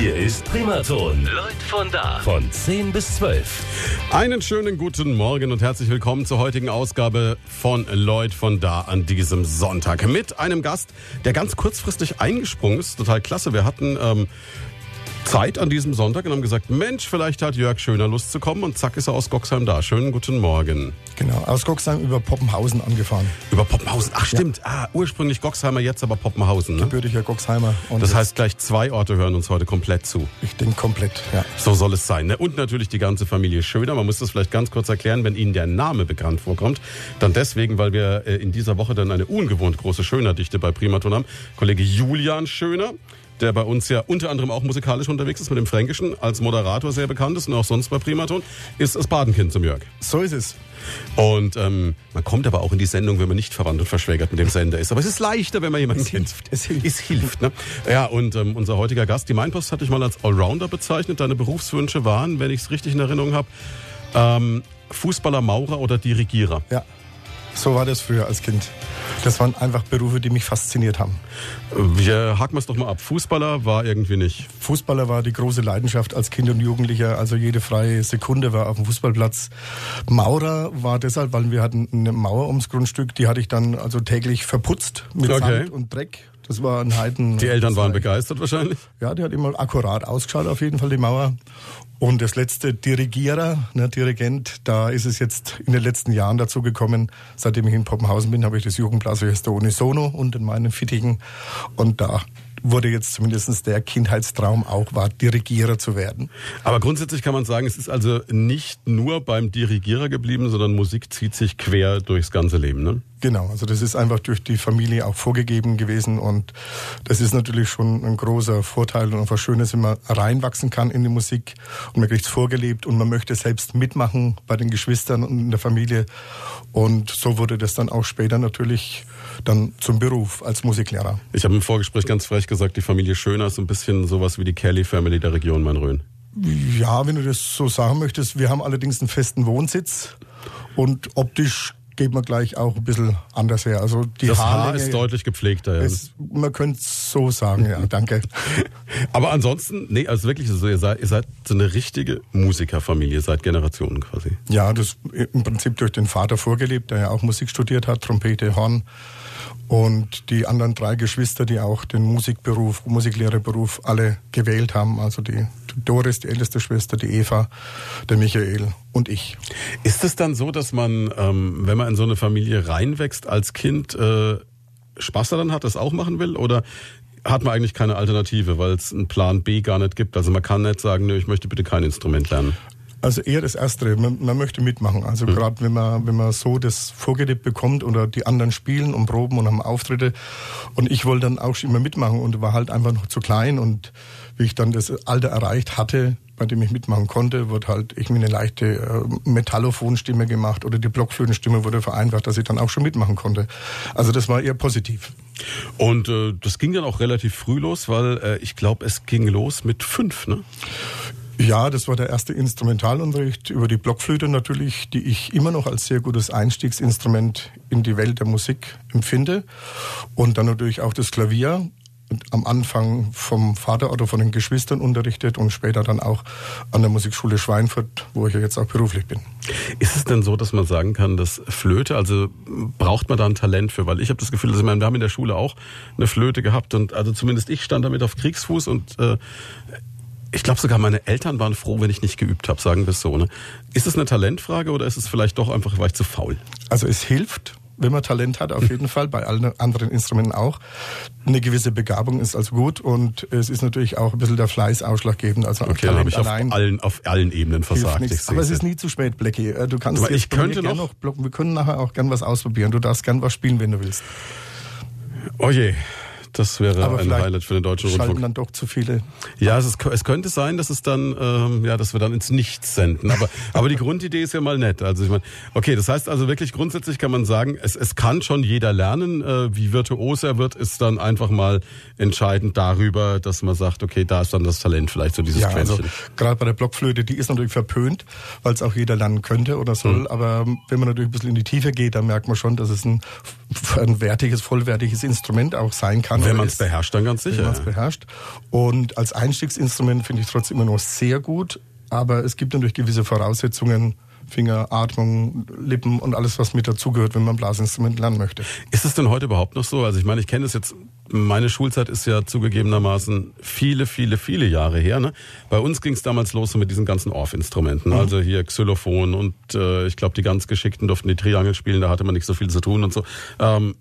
Hier ist Primaton. Leute von da. Von 10 bis 12. Einen schönen guten Morgen und herzlich willkommen zur heutigen Ausgabe von Lloyd von da an diesem Sonntag. Mit einem Gast, der ganz kurzfristig eingesprungen ist. Total klasse. Wir hatten ähm, Zeit an diesem Sonntag und haben gesagt, Mensch, vielleicht hat Jörg Schöner Lust zu kommen und zack ist er aus Goxheim da. Schönen guten Morgen. Genau, aus Goxheim über Poppenhausen angefahren. Über Poppenhausen, ach stimmt, ja. ah, ursprünglich Goxheimer, jetzt aber Poppenhausen. Ne? Gebürtiger Goxheimer. das heißt, gleich zwei Orte hören uns heute komplett zu. Ich denke komplett, ja. So soll es sein. Ne? Und natürlich die ganze Familie Schöner. Man muss das vielleicht ganz kurz erklären, wenn Ihnen der Name bekannt vorkommt. Dann deswegen, weil wir äh, in dieser Woche dann eine ungewohnt große Schönerdichte bei Primaton haben. Kollege Julian Schöner der bei uns ja unter anderem auch musikalisch unterwegs ist mit dem Fränkischen, als Moderator sehr bekannt ist und auch sonst bei Primaton, ist das Patenkind zum Jörg. So ist es. Und ähm, man kommt aber auch in die Sendung, wenn man nicht verwandt und verschwägert mit dem Sender ist. Aber es ist leichter, wenn man jemanden es. Hilft, es hilft. Es hilft. Ne? Ja, und ähm, unser heutiger Gast, die Mainpost, hatte ich mal als Allrounder bezeichnet. Deine Berufswünsche waren, wenn ich es richtig in Erinnerung habe, ähm, Fußballer, Maurer oder Dirigierer. Ja. So war das früher als Kind. Das waren einfach Berufe, die mich fasziniert haben. Wir haken es doch mal ab. Fußballer war irgendwie nicht. Fußballer war die große Leidenschaft als Kind und Jugendlicher. Also jede freie Sekunde war auf dem Fußballplatz. Maurer war deshalb, weil wir hatten eine Mauer ums Grundstück. Die hatte ich dann also täglich verputzt mit okay. Sand und Dreck. Das war ein Heiden. Die Eltern waren begeistert wahrscheinlich? Ja, die hat immer akkurat ausgeschaut, auf jeden Fall die Mauer. Und das letzte Dirigierer, ne, Dirigent, da ist es jetzt in den letzten Jahren dazu gekommen. Seitdem ich in Poppenhausen bin, habe ich das Jugendblasorchester Unisono unter meinen Fittigen. Und da wurde jetzt zumindest der Kindheitstraum auch war, Dirigierer zu werden. Aber grundsätzlich kann man sagen, es ist also nicht nur beim Dirigierer geblieben, sondern Musik zieht sich quer durchs ganze Leben, ne? Genau, also das ist einfach durch die Familie auch vorgegeben gewesen und das ist natürlich schon ein großer Vorteil und einfach Schönes, wenn man reinwachsen kann in die Musik und man kriegt es vorgelebt und man möchte selbst mitmachen bei den Geschwistern und in der Familie und so wurde das dann auch später natürlich dann zum Beruf als Musiklehrer. Ich habe im Vorgespräch ganz frech gesagt, die Familie Schöner ist ein bisschen sowas wie die Kelly Family der Region Main-Rhön. Ja, wenn du das so sagen möchtest. Wir haben allerdings einen festen Wohnsitz und optisch geht man gleich auch ein bisschen anders her. Also die das Haar ist deutlich gepflegter. Ja. Ist, man könnte es so sagen, ja, danke. Aber ansonsten, nee, also wirklich so, ihr seid, ihr seid so eine richtige Musikerfamilie seit Generationen quasi. Ja, das im Prinzip durch den Vater vorgelebt, der ja auch Musik studiert hat, Trompete, Horn. Und die anderen drei Geschwister, die auch den Musikberuf, Musiklehrerberuf alle gewählt haben, also die Doris, die älteste Schwester, die Eva, der Michael und ich. Ist es dann so, dass man, ähm, wenn man in so eine Familie reinwächst als Kind, äh, Spaß daran hat, das auch machen will? Oder hat man eigentlich keine Alternative, weil es einen Plan B gar nicht gibt? Also man kann nicht sagen, nö, ich möchte bitte kein Instrument lernen. Also eher das Erste. Man, man möchte mitmachen. Also mhm. gerade wenn man, wenn man so das vorgelebt bekommt oder die anderen spielen und proben und haben Auftritte. Und ich wollte dann auch schon immer mitmachen und war halt einfach noch zu klein. Und wie ich dann das Alter erreicht hatte, bei dem ich mitmachen konnte, wurde halt ich mir eine leichte äh, Metallophonstimme gemacht oder die Blockflötenstimme wurde vereinfacht, dass ich dann auch schon mitmachen konnte. Also das war eher positiv. Und äh, das ging dann auch relativ früh los, weil äh, ich glaube, es ging los mit fünf, ne? Ja, das war der erste Instrumentalunterricht über die Blockflöte natürlich, die ich immer noch als sehr gutes Einstiegsinstrument in die Welt der Musik empfinde. Und dann natürlich auch das Klavier. Am Anfang vom Vater oder von den Geschwistern unterrichtet und später dann auch an der Musikschule Schweinfurt, wo ich ja jetzt auch beruflich bin. Ist es denn so, dass man sagen kann, dass Flöte, also braucht man da ein Talent für? Weil ich habe das Gefühl, also wir haben in der Schule auch eine Flöte gehabt und also zumindest ich stand damit auf Kriegsfuß und äh, ich glaube sogar meine Eltern waren froh, wenn ich nicht geübt habe, sagen wir es so. Ne? Ist es eine Talentfrage oder ist es vielleicht doch einfach, war ich zu faul? Also es hilft, wenn man Talent hat, auf jeden Fall, bei allen anderen Instrumenten auch. Eine gewisse Begabung ist also gut und es ist natürlich auch ein bisschen der Fleiß ausschlaggebend. Also okay, Talent habe ich auf allen, auf allen Ebenen versagt. Aber es ist nie zu spät, Blackie. Äh, du kannst Aber ich könnte noch, noch blocken. Wir können nachher auch gern was ausprobieren. Du darfst gern was spielen, wenn du willst. Oh je. Das wäre Aber ein Highlight für den deutschen schalten Rundfunk. dann doch zu viele. Ja, es, ist, es könnte sein, dass es dann, ähm, ja, dass wir dann ins Nichts senden. Aber, aber die Grundidee ist ja mal nett. Also ich meine, okay, das heißt also wirklich grundsätzlich kann man sagen, es, es kann schon jeder lernen. Äh, wie virtuos er wird, ist dann einfach mal entscheidend darüber, dass man sagt, okay, da ist dann das Talent vielleicht so dieses ja, also gerade bei der Blockflöte, die ist natürlich verpönt, weil es auch jeder lernen könnte oder soll. Mhm. Aber wenn man natürlich ein bisschen in die Tiefe geht, dann merkt man schon, dass es ein, ein wertiges, vollwertiges Instrument auch sein kann. Wenn man es beherrscht, dann ganz sicher. Wenn man es beherrscht. Und als Einstiegsinstrument finde ich trotzdem immer noch sehr gut. Aber es gibt natürlich gewisse Voraussetzungen, Finger, Atmung, Lippen und alles, was mit dazugehört, wenn man Blasinstrument lernen möchte. Ist es denn heute überhaupt noch so? Also ich meine, ich kenne es jetzt, meine Schulzeit ist ja zugegebenermaßen viele, viele, viele Jahre her. Ne? Bei uns ging es damals los mit diesen ganzen Orff-Instrumenten. Mhm. Also hier Xylophon und äh, ich glaube, die ganz Geschickten durften die Triangel spielen, da hatte man nicht so viel zu tun und so. Ähm,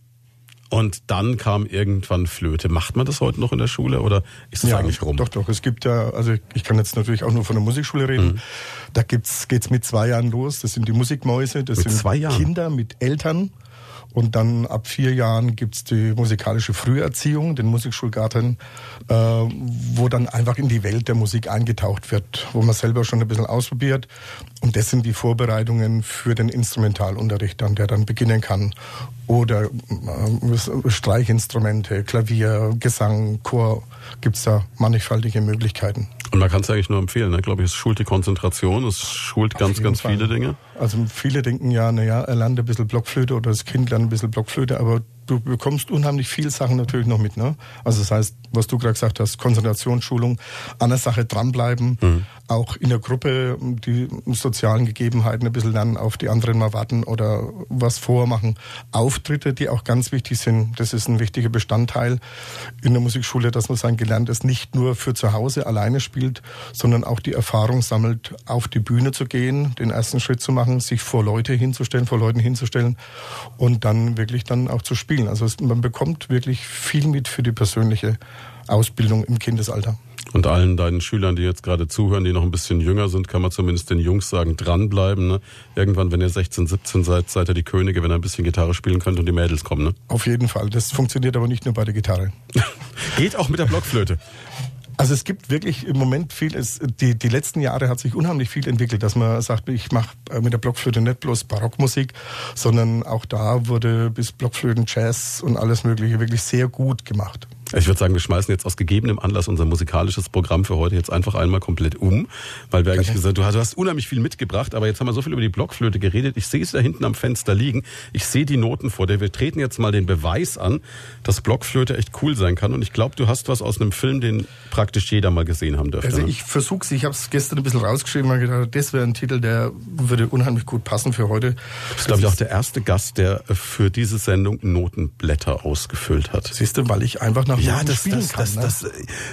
und dann kam irgendwann Flöte. Macht man das heute noch in der Schule oder ist das ja, eigentlich rum? Doch, doch. Es gibt ja, also ich kann jetzt natürlich auch nur von der Musikschule reden. Mhm. Da gibt's, geht's mit zwei Jahren los. Das sind die Musikmäuse. Das mit sind Kinder mit Eltern. Und dann ab vier Jahren gibt's die musikalische Früherziehung, den Musikschulgarten, äh, wo dann einfach in die Welt der Musik eingetaucht wird, wo man selber schon ein bisschen ausprobiert. Und das sind die Vorbereitungen für den Instrumentalunterricht dann, der dann beginnen kann. Oder äh, Streichinstrumente, Klavier, Gesang, Chor, gibt's da mannigfaltige Möglichkeiten. Und man kann es eigentlich nur empfehlen, ne? glaube ich, es schult die Konzentration, es schult Auf ganz, ganz Fall. viele Dinge. Also viele denken ja, naja, er lernt ein bisschen Blockflöte oder das Kind lernt ein bisschen Blockflöte, aber du bekommst unheimlich viel Sachen natürlich noch mit. Ne? Also das heißt, was du gerade gesagt hast, Konzentrationsschulung, an der Sache dranbleiben, mhm. auch in der Gruppe die sozialen Gegebenheiten ein bisschen lernen, auf die anderen mal warten oder was vormachen. Auftritte, die auch ganz wichtig sind, das ist ein wichtiger Bestandteil in der Musikschule, dass man sein Gelerntes nicht nur für zu Hause alleine spielt, sondern auch die Erfahrung sammelt, auf die Bühne zu gehen, den ersten Schritt zu machen, sich vor Leute hinzustellen, vor Leuten hinzustellen und dann wirklich dann auch zu spielen. Also man bekommt wirklich viel mit für die persönliche Ausbildung im Kindesalter. Und allen deinen Schülern, die jetzt gerade zuhören, die noch ein bisschen jünger sind, kann man zumindest den Jungs sagen, dranbleiben. Ne? Irgendwann, wenn ihr 16, 17 seid, seid ihr die Könige, wenn ihr ein bisschen Gitarre spielen könnt und die Mädels kommen. Ne? Auf jeden Fall. Das funktioniert aber nicht nur bei der Gitarre. Geht auch mit der Blockflöte. Also es gibt wirklich im Moment viel, es, die, die letzten Jahre hat sich unheimlich viel entwickelt, dass man sagt, ich mache äh, mit der Blockflöte nicht bloß Barockmusik, sondern auch da wurde bis Blockflöten, Jazz und alles Mögliche wirklich sehr gut gemacht. Ich würde sagen, wir schmeißen jetzt aus gegebenem Anlass unser musikalisches Programm für heute jetzt einfach einmal komplett um, weil wir eigentlich gesagt, du hast, du hast unheimlich viel mitgebracht, aber jetzt haben wir so viel über die Blockflöte geredet. Ich sehe es da hinten am Fenster liegen. Ich sehe die Noten vor dir. Wir treten jetzt mal den Beweis an, dass Blockflöte echt cool sein kann. Und ich glaube, du hast was aus einem Film, den praktisch jeder mal gesehen haben dürfte. Also ne? ich versuche es. Ich habe es gestern ein bisschen rausgeschrieben, weil gedacht, das wäre ein Titel, der würde unheimlich gut passen für heute. Du bist, glaube ich, auch der erste Gast, der für diese Sendung Notenblätter ausgefüllt hat. Siehst du, weil ich einfach nach ja, Noten das, spielen das, kann. Das, ne? das,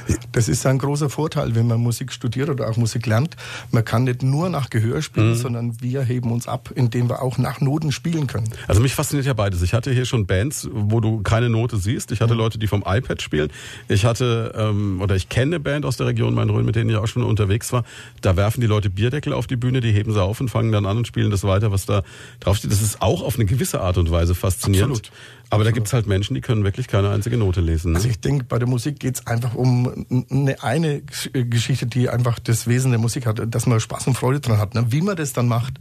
das, das ist ein großer Vorteil, wenn man Musik studiert oder auch Musik lernt. Man kann nicht nur nach Gehör spielen, mhm. sondern wir heben uns ab, indem wir auch nach Noten spielen können. Also mich fasziniert ja beides. Ich hatte hier schon Bands, wo du keine Note siehst. Ich hatte mhm. Leute, die vom iPad spielen. Ich hatte ähm, oder ich kenne eine Band aus der Region Main-Rhön, mit denen ich auch schon unterwegs war. Da werfen die Leute Bierdeckel auf die Bühne, die heben sie auf und fangen dann an und spielen das weiter, was da draufsteht. Das ist auch auf eine gewisse Art und Weise faszinierend. Absolut. Aber da gibt's halt Menschen, die können wirklich keine einzige Note lesen. Ne? Also ich denke, bei der Musik geht's einfach um eine, eine Geschichte, die einfach das Wesen der Musik hat, dass man Spaß und Freude dran hat. Ne? Wie man das dann macht,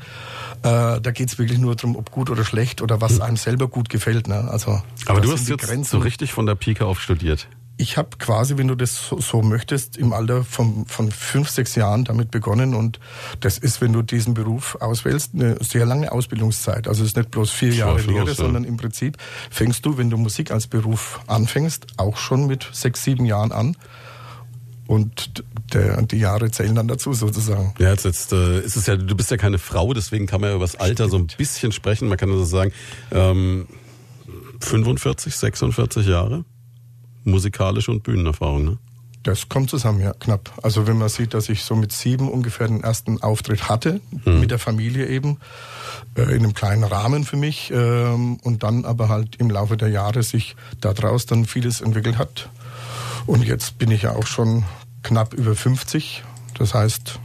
äh, da geht's wirklich nur darum, ob gut oder schlecht oder was hm. einem selber gut gefällt. Ne? Also, Aber du hast jetzt Grenzen. so richtig von der Pike auf studiert ich habe quasi, wenn du das so, so, möchtest, im Alter von, von fünf, sechs Jahren damit begonnen. Und das ist, wenn du diesen Beruf auswählst, eine sehr lange Ausbildungszeit. Also es ist nicht bloß vier Jahre Lehre, los, sondern im Prinzip fängst du, wenn du Musik als Beruf anfängst, auch schon mit sechs, sieben Jahren an. Und der, die Jahre zählen dann dazu sozusagen. Ja, jetzt, jetzt äh, ist es ja, du bist ja keine Frau, deswegen kann man ja über das Alter so ein bisschen sprechen. Man kann also sagen, ähm, 45, 46 Jahre? Musikalische und Bühnenerfahrung, ne? Das kommt zusammen, ja, knapp. Also wenn man sieht, dass ich so mit sieben ungefähr den ersten Auftritt hatte, mhm. mit der Familie eben, äh, in einem kleinen Rahmen für mich, ähm, und dann aber halt im Laufe der Jahre sich daraus dann vieles entwickelt hat. Und jetzt bin ich ja auch schon knapp über 50. Das heißt,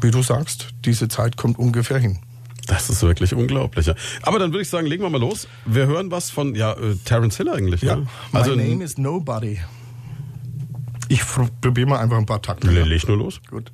wie du sagst, diese Zeit kommt ungefähr hin. Das ist wirklich unglaublich. Aber dann würde ich sagen, legen wir mal los. Wir hören was von ja, äh, Terence Hill eigentlich. Ja. Ne? Also, My name is Nobody. Ich probiere mal einfach ein paar Takte. Leg nur los. Gut.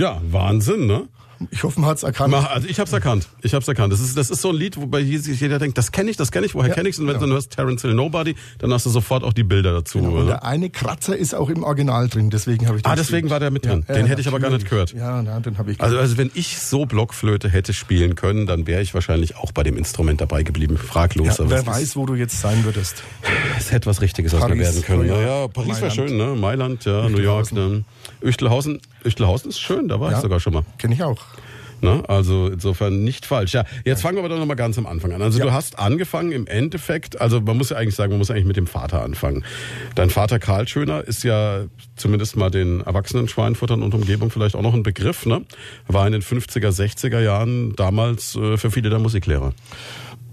Ja, Wahnsinn, ne? Ich hoffe, man hat es erkannt. Also ich habe es erkannt. Ich habe es erkannt. Das ist, das ist so ein Lied, wobei jeder denkt, das kenne ich, das kenne ich, woher Ja, kenne ich's? Und wenn ja. du dann hörst Terence Hill Nobody, dann hast du sofort auch die Bilder dazu. Genau, und der eine Kratzer ist auch im Original drin, deswegen habe ich den Ah, deswegen gespielt. war der mit drin. Den hätte ich aber gar nicht gehört. Ja, na, den habe ich Also, also wenn ich so Blockflöte hätte spielen können, dann wäre ich wahrscheinlich auch bei dem Instrument dabei geblieben. Fraglos. ja, wer weiß, wo du jetzt sein würdest. Es hätte was Richtiges aus mir werden können. ja. Naja, Paris wäre Mailand. schön, ne? Mailand, ja, New York. Ne? Üchtelhausen. Üchtelhausen ist schön, da war ich Ja. sogar schon mal. Kenne ich auch. Ne? Also insofern nicht falsch. Ja, jetzt fangen wir aber doch nochmal ganz am Anfang an. Also Ja. du hast angefangen im Endeffekt, also man muss ja eigentlich sagen, man muss eigentlich mit dem Vater anfangen. Dein Vater Karl Schöner ist ja zumindest mal den erwachsenen Schweinfuttern und Umgebung vielleicht auch noch ein Begriff. Ne? War in den 50er, 60er Jahren damals äh, für viele der Musiklehrer.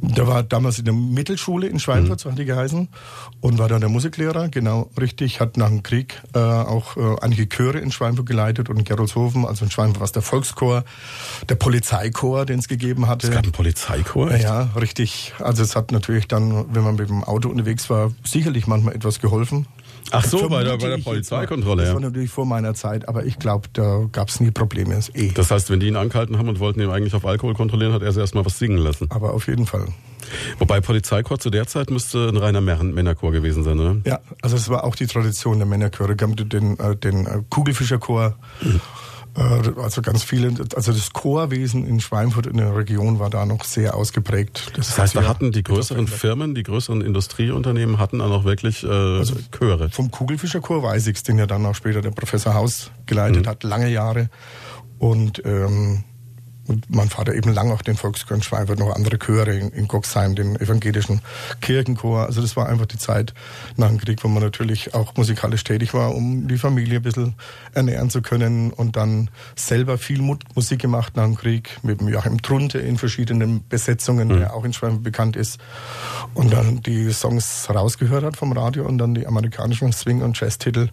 Der war damals in der Mittelschule in Schweinfurt, so hat die geheißen, und war dann der Musiklehrer, genau richtig, hat nach dem Krieg äh, auch äh, einige Chöre in Schweinfurt geleitet und in Gerolzhofen, also in Schweinfurt war es der Volkschor, der Polizeichor, den es gegeben hatte. Es gab einen Polizeichor. echt? Ja, richtig. Also es hat natürlich dann, wenn man mit dem Auto unterwegs war, sicherlich manchmal etwas geholfen. Ach so, bei der, bei der. Polizeikontrolle. Das war natürlich vor meiner Zeit, aber ich glaube, da gab es nie Probleme. Das eh. Das heißt, wenn die ihn angehalten haben und wollten ihn eigentlich auf Alkohol kontrollieren, hat er sie erstmal was singen lassen. aber auf jeden Fall. Wobei Polizeichor zu der Zeit müsste ein reiner Männerchor gewesen sein, ne? Ja, also es war auch die Tradition der Männerchöre. Es gab den, äh, den äh, Kugelfischerchor, äh, also ganz viele, also das Chorwesen in Schweinfurt in der Region war da noch sehr ausgeprägt. Das heißt, da hat hatten die größeren Firmen, die größeren Industrieunternehmen hatten dann auch wirklich äh, Also Chöre. Vom Kugelfischerchor weiß ich's, den ja dann auch später der Professor Haus geleitet Mhm. hat, lange Jahre. Und, ähm, und mein Vater eben lang auch den Volkschor in Schweinfurt, noch andere Chöre in, in Goxheim, den evangelischen Kirchenchor. Also das war einfach die Zeit nach dem Krieg, wo man natürlich auch musikalisch tätig war, um die Familie ein bisschen ernähren zu können. Und dann selber viel Mu- Musik gemacht nach dem Krieg mit dem Joachim Trunte in verschiedenen Besetzungen, der auch in Schweinfurt bekannt ist. Und dann die Songs rausgehört hat vom Radio und dann die amerikanischen Swing- und Jazz-Titel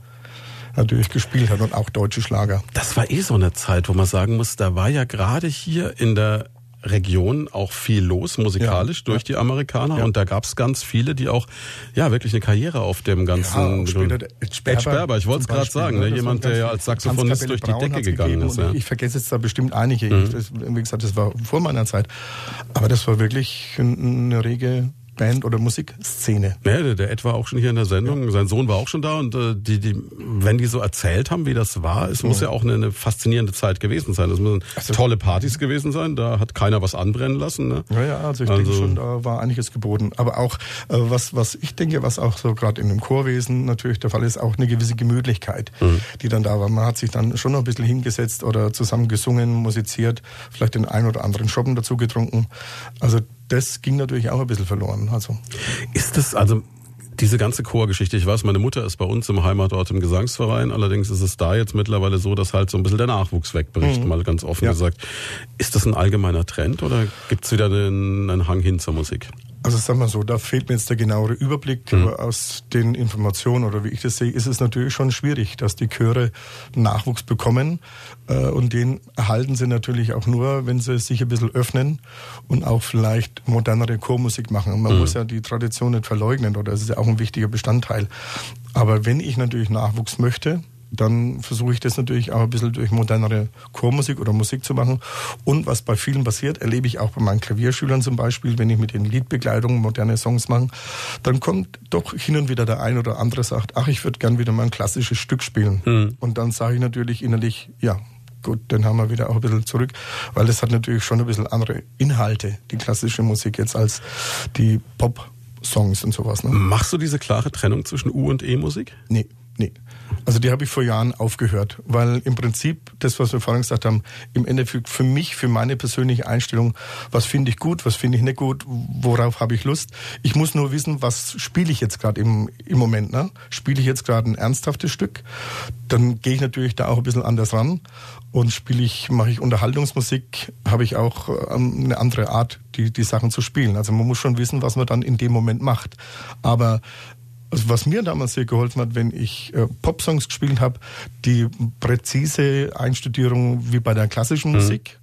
natürlich gespielt hat und auch deutsche Schlager. Das war eh so eine Zeit, wo man sagen muss, da war ja gerade hier in der Region auch viel los, musikalisch Ja, durch die Amerikaner. Und da gab es ganz viele, die auch ja wirklich eine Karriere auf dem ganzen. später der Ed Sperber. Ed Sperber, ich wollte es gerade sagen, ne? ne? Jemand, der ja als Saxophonist durch die Braun Decke gegangen ist. Ja. Ich vergesse jetzt da bestimmt einige. Mhm. Ich, das, wie gesagt, das war vor meiner Zeit. Aber das war wirklich ein- eine rege Band- oder Musikszene. Ja, der, der Ed war auch schon hier in der Sendung, sein Sohn war auch schon da und äh, die, die, wenn die so erzählt haben, wie das war, es muss ja auch eine, eine faszinierende Zeit gewesen sein. Es müssen Also- tolle Partys gewesen sein, da hat keiner was anbrennen lassen. Ne? Ja, ja, also ich Also- denke schon, da war einiges geboten. Aber auch, äh, was, was ich denke, was auch so gerade in dem Chorwesen natürlich der Fall ist, auch eine gewisse Gemütlichkeit, Mhm. die dann da war. Man hat sich dann schon noch ein bisschen hingesetzt oder zusammen gesungen, musiziert, vielleicht den einen oder anderen Schoppen dazu getrunken. Also das ging natürlich auch ein bisschen verloren. Also Ist das also diese ganze Chorgeschichte? Ich weiß, meine Mutter ist bei uns im Heimatort im Gesangsverein. Allerdings ist es da jetzt mittlerweile so, dass halt so ein bisschen der Nachwuchs wegbricht, mal ganz offen Ja. gesagt. Ist das ein allgemeiner Trend oder gibt's wieder einen, einen Hang hin zur Musik? Also sagen wir so, da fehlt mir jetzt der genauere Überblick. Mhm. Aber aus den Informationen oder wie ich das sehe, ist es natürlich schon schwierig, dass die Chöre Nachwuchs bekommen. Äh, und den erhalten sie natürlich auch nur, wenn sie sich ein bisschen öffnen und auch vielleicht modernere Chormusik machen. Und man muss ja die Tradition nicht verleugnen, oder das ist ja auch ein wichtiger Bestandteil. Aber wenn ich natürlich Nachwuchs möchte, dann versuche ich das natürlich auch ein bisschen durch modernere Chormusik oder Musik zu machen. Und was bei vielen passiert, erlebe ich auch bei meinen Klavierschülern zum Beispiel, wenn ich mit den Liedbegleitungen moderne Songs mache, dann kommt doch hin und wieder der ein oder andere sagt, ach, ich würde gern wieder mal ein klassisches Stück spielen. Und dann sage ich natürlich innerlich, ja, gut, dann haben wir wieder auch ein bisschen zurück, weil das hat natürlich schon ein bisschen andere Inhalte, die klassische Musik jetzt als die Pop-Songs und sowas. Ne? Machst du diese klare Trennung zwischen U- und E-Musik? Nee. Also die habe ich vor Jahren aufgehört, weil im Prinzip das, was wir vorhin gesagt haben, im Endeffekt für mich, für meine persönliche Einstellung, was finde ich gut, was finde ich nicht gut, worauf habe ich Lust. Ich muss nur wissen, was spiele ich jetzt gerade im, im Moment. Ne? Spiele ich jetzt gerade ein ernsthaftes Stück, dann gehe ich natürlich da auch ein bisschen anders ran. Und spiele ich, mache ich Unterhaltungsmusik, habe ich auch ähm, eine andere Art, die, die Sachen zu spielen. Also man muss schon wissen, was man dann in dem Moment macht. Aber also was mir damals sehr geholfen hat, wenn ich äh, Popsongs gespielt habe, die präzise Einstudierung wie bei der klassischen Musik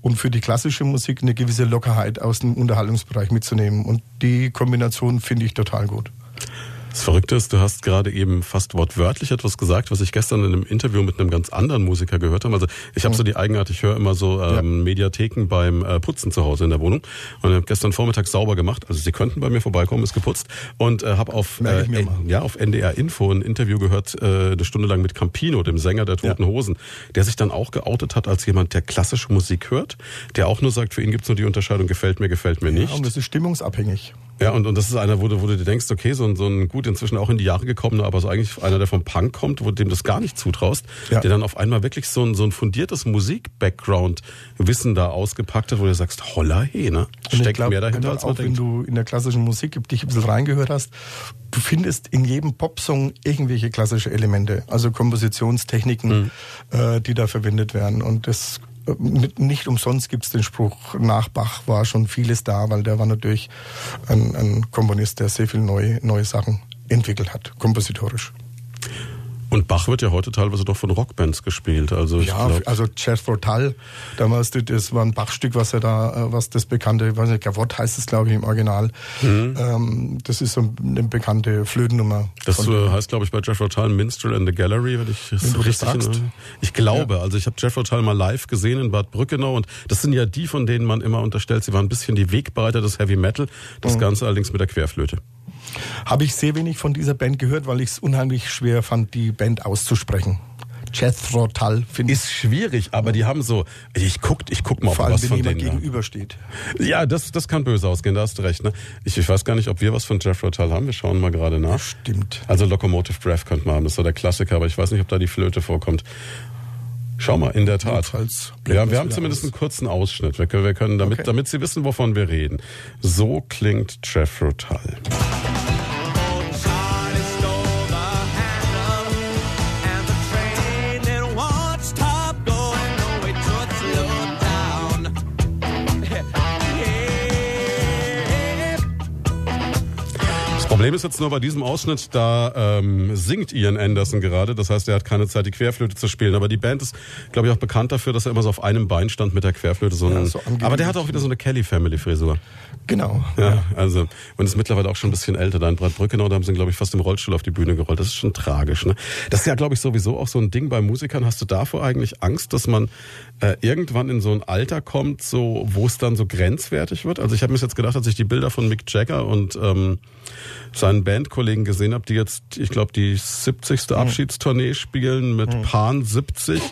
und für die klassische Musik eine gewisse Lockerheit aus dem Unterhaltungsbereich mitzunehmen. Und die Kombination finde ich total gut. Das Verrückte ist, du hast gerade eben fast wortwörtlich etwas gesagt, was ich gestern in einem Interview mit einem ganz anderen Musiker gehört habe. Also ich habe so die Eigenart, ich höre immer so ähm, ja. Mediatheken beim äh, Putzen zu Hause in der Wohnung und habe gestern Vormittag sauber gemacht. Also Sie könnten bei mir vorbeikommen, ist geputzt und äh, habe auf äh, ja auf NDR Info ein Interview gehört, äh, eine Stunde lang mit Campino, dem Sänger der Toten ja. Hosen, der sich dann auch geoutet hat als jemand, der klassische Musik hört, der auch nur sagt, für ihn gibt's nur die Unterscheidung gefällt mir, gefällt mir nicht. Ja, und das ist stimmungsabhängig. Ja, und, und das ist einer, wo du, wo du dir denkst, okay, so ein, so ein gut inzwischen auch in die Jahre gekommener, aber so eigentlich einer, der vom Punk kommt, wo dem das gar nicht zutraust, ja. der dann auf einmal wirklich so ein, so ein fundiertes Musik-Background-Wissen da ausgepackt hat, wo du sagst, holla he, ne? Steckt glaub, mehr dahinter, als man auch denkt. wenn du in der klassischen Musik dich ein bisschen reingehört hast, du findest in jedem Popsong irgendwelche klassische Elemente, also Kompositionstechniken, mhm. äh, die da verwendet werden. Und das nicht umsonst gibt es den Spruch, nach Bach war schon vieles da, weil der war natürlich ein, ein Komponist, der sehr viele neue, neue Sachen entwickelt hat, kompositorisch. Und Bach wird ja heute teilweise doch von Rockbands gespielt. Also ja, glaub, also Jethro Tull, damals, das war ein Bachstück, was er da, äh, was das bekannte, ich weiß nicht, Gavot heißt es, glaube ich, im Original. Mhm. Ähm, das ist so eine bekannte Flötennummer. Das so heißt, glaube ich, bei Jethro Tull Minstrel in the Gallery, wenn ich es richtig sagst. Ich glaube, ja. also ich habe Jethro Tull mal live gesehen in Bad Brückenau und das sind ja die, von denen man immer unterstellt, sie waren ein bisschen die Wegbereiter des Heavy Metal, das mhm. Ganze allerdings mit der Querflöte. Habe ich sehr wenig von dieser Band gehört, weil ich es unheimlich schwer fand, die Band auszusprechen. Jethro Tull finde ich. Ist schwierig, aber die haben so, ich guck, ich guck mal, ob Vor allem, was wenn von jemand denen. gegenübersteht. Ja, das, das kann böse ausgehen, da hast du recht. Ne? Ich, ich weiß gar nicht, ob wir was von Jethro Tull haben. Wir schauen mal gerade nach. Stimmt. Also Locomotive Breath könnte man haben, das ist so der Klassiker, aber ich weiß nicht, ob da die Flöte vorkommt. Schau mal, in der Tat. Ja, wir haben zumindest einen kurzen Ausschnitt. Wir können, wir können damit, okay. damit Sie wissen, wovon wir reden. So klingt Jethro Tull. Problem ist jetzt nur bei diesem Ausschnitt, da ähm, singt Ian Anderson gerade. Das heißt, er hat keine Zeit, die Querflöte zu spielen. Aber die Band ist, glaube ich, auch bekannt dafür, dass er immer so auf einem Bein stand mit der Querflöte. So, ja, so aber der hat auch wieder so eine Kelly-Family-Frisur. Genau. Ja, ja, also und ist mittlerweile auch schon ein bisschen älter. Da in Bradbrückenau, da haben sie, glaube ich, fast im Rollstuhl auf die Bühne gerollt. Das ist schon tragisch. Ne? Das ist ja, glaube ich, sowieso auch so ein Ding bei Musikern. Hast du davor eigentlich Angst, dass man äh, irgendwann in so ein Alter kommt, so wo es dann so grenzwertig wird? Also ich habe mir jetzt gedacht, als ich die Bilder von Mick Jagger und ähm, seinen Bandkollegen gesehen habe, die jetzt, ich glaube, die 70. Mhm. Abschiedstournee spielen mit mhm. Pan 70,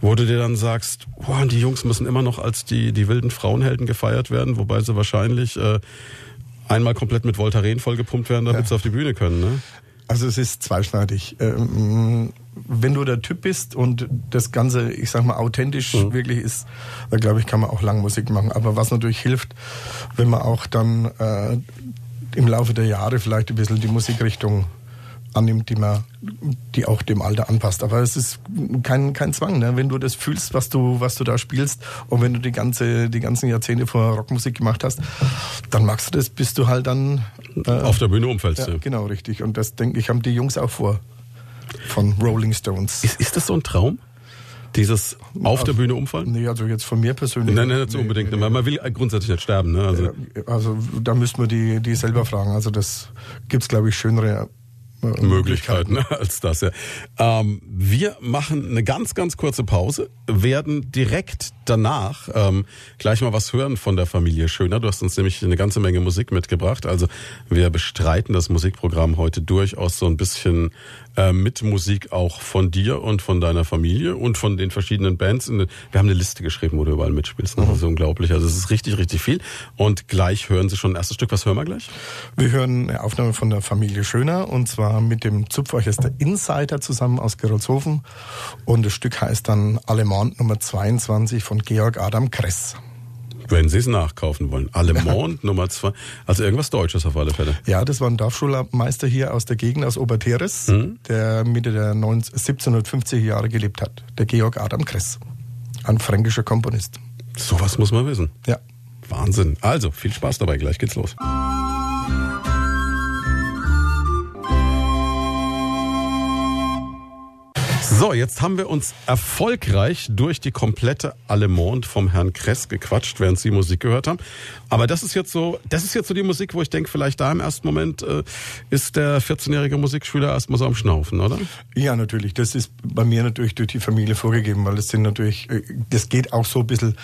wo du dir dann sagst, boah, die Jungs müssen immer noch als die, die wilden Frauenhelden gefeiert werden, wobei sie wahrscheinlich äh, einmal komplett mit Voltaren vollgepumpt werden, damit ja. sie auf die Bühne können. Ne? Also es ist zweischneidig. Ähm, wenn du der Typ bist und das Ganze, ich sag mal, authentisch mhm. wirklich ist, dann glaube ich, kann man auch lang Musik machen. Aber was natürlich hilft, wenn man auch dann äh, im Laufe der Jahre vielleicht ein bisschen die Musikrichtung annimmt, die man, die auch dem Alter anpasst. Aber es ist kein, kein Zwang, ne? wenn du das fühlst, was du, was du da spielst und wenn du die ganze, die ganzen Jahrzehnte vor Rockmusik gemacht hast, dann magst du das, bis du halt dann äh, auf der Bühne umfällst. Ja, ja. Genau, richtig. Und das denke ich, haben die Jungs auch vor von Rolling Stones. Ist, ist das so ein Traum? Dieses auf der Bühne umfallen? Nee, also jetzt von mir persönlich. Nein, nein, nicht so unbedingt. Nee, nee. Man will grundsätzlich nicht sterben. Ne? Also, also da müssten wir die, die selber fragen. Also das gibt's glaube ich, schönere äh, Möglichkeiten ne, als das. Ja. Ähm, wir machen eine ganz, ganz kurze Pause, werden direkt danach ähm, gleich mal was hören von der Familie Schöner. Du hast uns nämlich eine ganze Menge Musik mitgebracht. Also wir bestreiten das Musikprogramm heute durchaus so ein bisschen äh, mit Musik auch von dir und von deiner Familie und von den verschiedenen Bands. Wir haben eine Liste geschrieben, wo du überall mitspielst. Ne? Das ist unglaublich. Also es ist richtig, richtig viel. Und gleich hören Sie schon ein erstes Stück. Was hören wir gleich? Wir hören eine Aufnahme von der Familie Schöner und zwar mit dem Zupforchester Insider zusammen aus Gerolzhofen. Und das Stück heißt dann Allemande Nummer 22 von Georg Adam Kress. Wenn Sie es nachkaufen wollen. Allemond Nummer zwei. Also irgendwas Deutsches auf alle Fälle. Ja, das war ein Dorfschulmeister hier aus der Gegend, aus Oberteres, mhm. der Mitte der 1750er Jahre gelebt hat. Der Georg Adam Kress. Ein fränkischer Komponist. Sowas muss man wissen. Ja. Wahnsinn. Also, viel Spaß dabei. Gleich geht's los. So, jetzt haben wir uns erfolgreich durch die komplette Allemande vom Herrn Kress gequatscht, während Sie Musik gehört haben. Aber das ist jetzt so, das ist jetzt so die Musik, wo ich denke, vielleicht da im ersten Moment äh, ist der 14-jährige Musikschüler erstmal so am Schnaufen, oder? Ja, natürlich. Das ist bei mir natürlich durch die Familie vorgegeben, weil das sind natürlich, äh, das geht auch so ein bisschen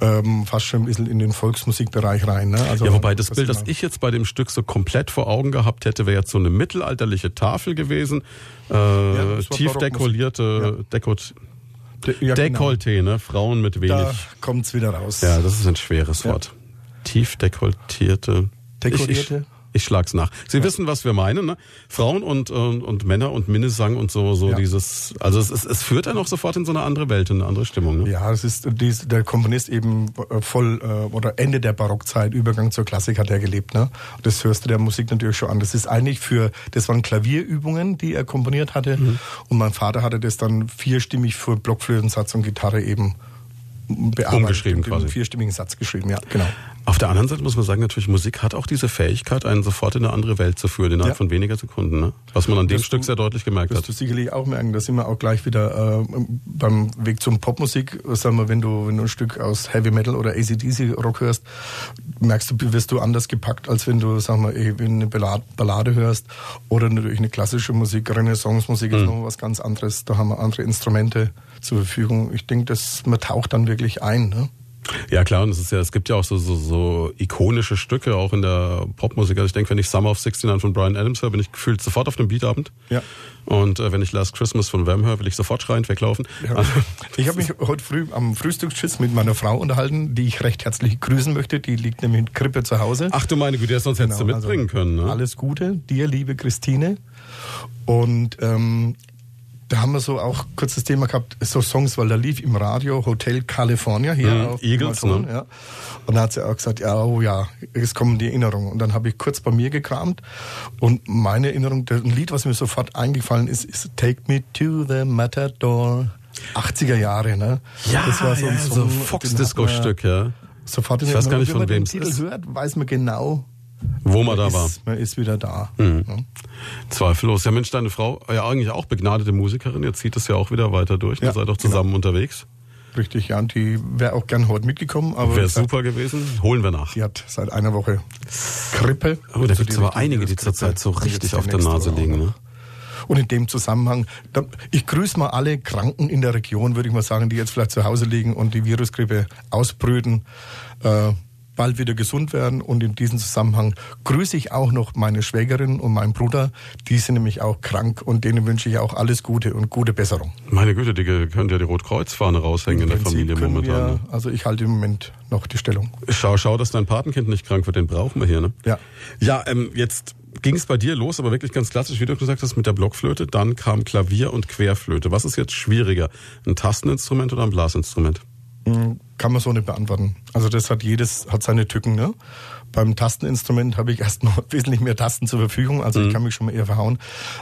ähm, fast schon ein bisschen in den Volksmusikbereich rein. Ne? Also, ja, wobei das Bild, das ich jetzt bei dem Stück so komplett vor Augen gehabt hätte, wäre jetzt so eine mittelalterliche Tafel gewesen, äh, ja, tief dekorierte, ja. Dekot, De, ja, genau. Dekolleté, genau. ne? Frauen mit wenig. Da kommt's wieder raus. Ja, das ist ein schweres Wort. Tief dekoltierte. Dekorierte? Ich schlag's nach. Sie ja. wissen, was wir meinen, ne? Frauen und, und, und Männer und Minnesang und so, so ja. dieses, also es, es, es führt dann auch sofort in so eine andere Welt, in eine andere Stimmung. Ne? Ja, es ist dies, der Komponist eben äh, voll äh, oder Ende der Barockzeit, Übergang zur Klassik hat er gelebt, ne? Das hörst du der Musik natürlich schon an. Das ist eigentlich für, das waren Klavierübungen, die er komponiert hatte. Mhm. Und mein Vater hatte das dann vierstimmig für Blockflötensatz und Gitarre eben bearbeitet. Umgeschrieben quasi. Vierstimmigen Satz geschrieben, ja, genau. Auf der anderen Seite muss man sagen, natürlich, Musik hat auch diese Fähigkeit, einen sofort in eine andere Welt zu führen, innerhalb ja. von weniger Sekunden. Ne? Was man an dem Stück sehr deutlich gemerkt hat. Das du sicherlich auch merken, da sind wir auch gleich wieder äh, beim Weg zum Popmusik. Sagen wir, wenn du, wenn du ein Stück aus Heavy Metal oder ACDC Rock hörst, merkst du, wirst du anders gepackt, als wenn du, sagen wir, eine Ballade hörst. Oder natürlich eine klassische Musik, Renaissance-Musik ist mhm. noch was ganz anderes. Da haben wir andere Instrumente zur Verfügung. Ich denke, dass man taucht dann wirklich ein. Ne? Ja klar, und es ist ja, es gibt ja auch so, so, so ikonische Stücke auch in der Popmusik. Also ich denke, wenn ich Summer of 69 von Brian Adams höre, bin ich gefühlt sofort auf dem Beatabend. Ja. Und äh, wenn ich Last Christmas von Wham höre, will ich sofort schreiend weglaufen. Ja. Ich habe mich heute früh am Frühstücksschiss mit meiner Frau unterhalten, die ich recht herzlich grüßen möchte. Die liegt nämlich in Krippe zu Hause. Ach du meine Güte, sonst genau, hättest du genau, mitbringen also können. Ne? Alles Gute dir, liebe Christine. Und ähm, da haben wir so auch kurz das Thema gehabt, so Songs, weil da lief im Radio Hotel California hier mhm, auf Eagles, ne? ja. Und da hat sie auch gesagt, ja, oh ja, es kommen die Erinnerungen. Und dann habe ich kurz bei mir gekramt und meine Erinnerung, ein Lied, was mir sofort eingefallen ist, ist Take Me to the Matador. 80er Jahre, ne? Ja, das war so ein ja, so Fox-Disco-Stück, ja. Sofort in ich weiß gar nicht, von wem es ist. Wenn man den Titel hört, weiß man genau, wo man, man da ist, war. Man ist wieder da. Mhm. Ja. Zweifellos. Ja, Mensch, deine Frau, ja eigentlich auch begnadete Musikerin, jetzt zieht es ja auch wieder weiter durch. Ja, Ihr seid doch zusammen genau. unterwegs. Richtig, ja, und die wäre auch gern heute mitgekommen. aber Wäre super gewesen, holen wir nach. Die hat seit einer Woche Krippe. Oh, da also gibt es aber einige, die zurzeit so richtig auf der Nase liegen. Ne? Und in dem Zusammenhang, ich grüße mal alle Kranken in der Region, würde ich mal sagen, die jetzt vielleicht zu Hause liegen und die Virusgrippe ausbrüten. Äh, bald wieder gesund werden. Und in diesem Zusammenhang grüße ich auch noch meine Schwägerin und meinen Bruder. Die sind nämlich auch krank und denen wünsche ich auch alles Gute und gute Besserung. Meine Güte, die können ja die Rotkreuzfahne raushängen in der Familie momentan. Wir, ne? Also ich halte im Moment noch die Stellung. Schau, schau, dass dein Patenkind nicht krank wird, den brauchen wir hier. Ne? Ja. Ja, ähm, jetzt ging es bei dir los, aber wirklich ganz klassisch, wie du gesagt hast, mit der Blockflöte. Dann kam Klavier und Querflöte. Was ist jetzt schwieriger, ein Tasteninstrument oder ein Blasinstrument? Kann man so nicht beantworten. Also das hat jedes, hat seine Tücken. Ne? Beim Tasteninstrument habe ich erst noch wesentlich mehr Tasten zur Verfügung, also mhm. ich kann mich schon mal eher verhauen.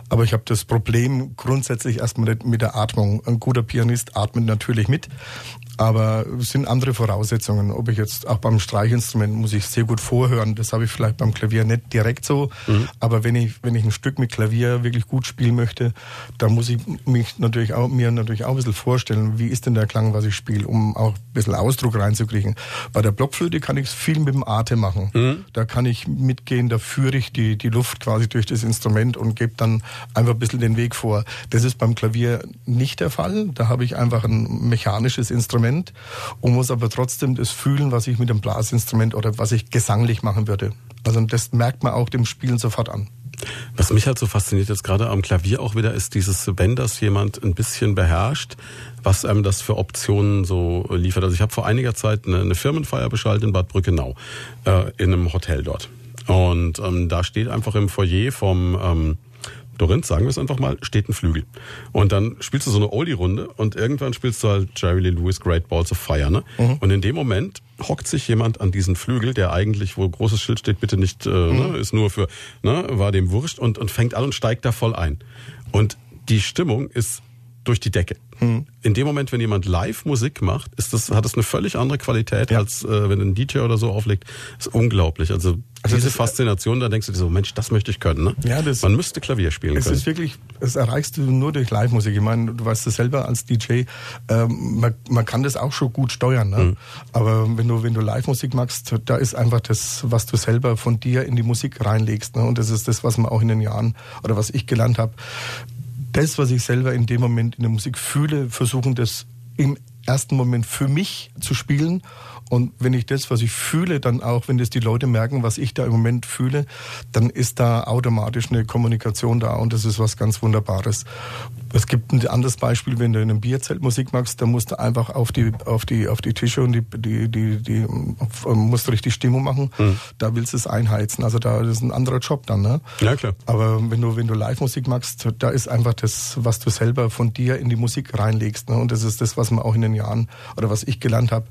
Aber ich habe das Problem grundsätzlich erstmal mit der Atmung. Ein guter Pianist atmet natürlich mit, aber es sind andere Voraussetzungen. Ob ich jetzt auch beim Streichinstrument muss ich sehr gut vorhören. Das habe ich vielleicht beim Klavier nicht direkt so. Mhm. Aber wenn ich, wenn ich ein Stück mit Klavier wirklich gut spielen möchte, dann muss ich mich natürlich auch, mir natürlich auch ein bisschen vorstellen, wie ist denn der Klang, was ich spiele, um auch ein bisschen Ausdruck reinzukriegen. Bei der Blockflöte kann ich viel mit dem Atem machen. Mhm. Da kann ich mitgehen, da führe ich die, die Luft quasi durch das Instrument und gebe dann einfach ein bisschen den Weg vor. Das ist beim Klavier nicht der Fall. Da habe ich einfach ein mechanisches Instrument Instrument und muss aber trotzdem das fühlen, was ich mit dem Blasinstrument oder was ich gesanglich machen würde. Also das merkt man auch dem Spielen sofort an. Was mich halt so fasziniert jetzt gerade am Klavier auch wieder ist dieses, wenn das jemand ein bisschen beherrscht, was einem das für Optionen so liefert. Also ich habe vor einiger Zeit eine, Firmenfeier beschaltet in Bad Brückenau, äh, in einem Hotel dort. Und ähm, da steht einfach im Foyer vom ähm, Dorinth, sagen wir es einfach mal, steht ein Flügel. Und dann spielst du so eine Oldie-Runde und irgendwann spielst du halt Jerry Lee Lewis Great Balls of Fire. Ne? Mhm. Und in dem Moment hockt sich jemand an diesen Flügel, der eigentlich, wo großes Schild steht, bitte nicht, äh, ne, mhm. ne, ist nur für, ne, war dem wurscht und, und fängt an und steigt da voll ein. Und die Stimmung ist durch die Decke. Hm. In dem Moment, wenn jemand live Musik macht, ist das, hat das eine völlig andere Qualität, Ja. als äh, wenn ein DJ oder so auflegt. ist unglaublich. Also, Also diese das- Faszination, da denkst du dir so, Mensch, das möchte ich können. Ne? Ja, das- Man müsste Klavier spielen Es können. ist wirklich, das erreichst du nur durch Live-Musik. Ich meine, du weißt es selber als DJ, ähm, man, man kann das auch schon gut steuern. Ne? Aber wenn du, wenn du Live-Musik machst, da ist einfach das, was du selber von dir in die Musik reinlegst. Ne? Und das ist das, was man auch in den Jahren oder was ich gelernt habe. Das, was ich selber in dem Moment in der Musik fühle, versuchen das im ersten Moment für mich zu spielen. Und wenn ich das, was ich fühle, dann auch, wenn das die Leute merken, was ich da im Moment fühle, dann ist da automatisch eine Kommunikation da und das ist was ganz Wunderbares. Es gibt ein anderes Beispiel, wenn du in einem Bierzelt Musik machst, dann musst du einfach auf die, auf die, auf die Tische und die, die, die, die auf, musst du richtig Stimmung machen. Da willst du es einheizen. Also da ist ein anderer Job dann, ne? Ja, klar. Aber wenn du, wenn du Live-Musik machst, da ist einfach das, was du selber von dir in die Musik reinlegst. Ne? Und das ist das, was man auch in den Jahren oder was ich gelernt habe.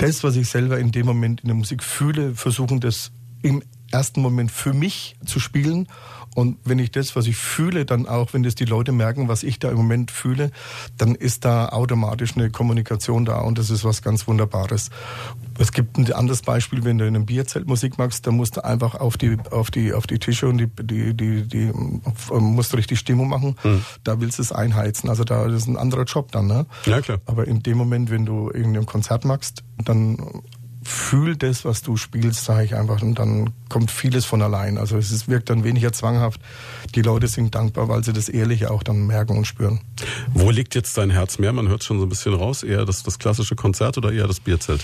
Das, was ich selber in dem Moment in der Musik fühle, versuchen das im ersten Moment für mich zu spielen. Und wenn ich das, was ich fühle, dann auch, wenn das die Leute merken, was ich da im Moment fühle, dann ist da automatisch eine Kommunikation da und das ist was ganz Wunderbares. Es gibt ein anderes Beispiel, wenn du in einem Bierzelt Musik machst, dann musst du einfach auf die, auf die, auf die Tische und die, die, die, die auf, musst du richtig Stimmung machen. Da willst du es einheizen. Also da ist ein anderer Job dann, ne? Ja, klar. Aber in dem Moment, wenn du irgendein Konzert machst, dann fühl das, was du spielst, sage ich einfach, und dann kommt vieles von allein. Also es ist, wirkt dann weniger zwanghaft. Die Leute sind dankbar, weil sie das Ehrliche auch dann merken und spüren. Wo liegt jetzt dein Herz mehr? Man hört schon so ein bisschen raus. Eher das, das klassische Konzert oder eher das Bierzelt?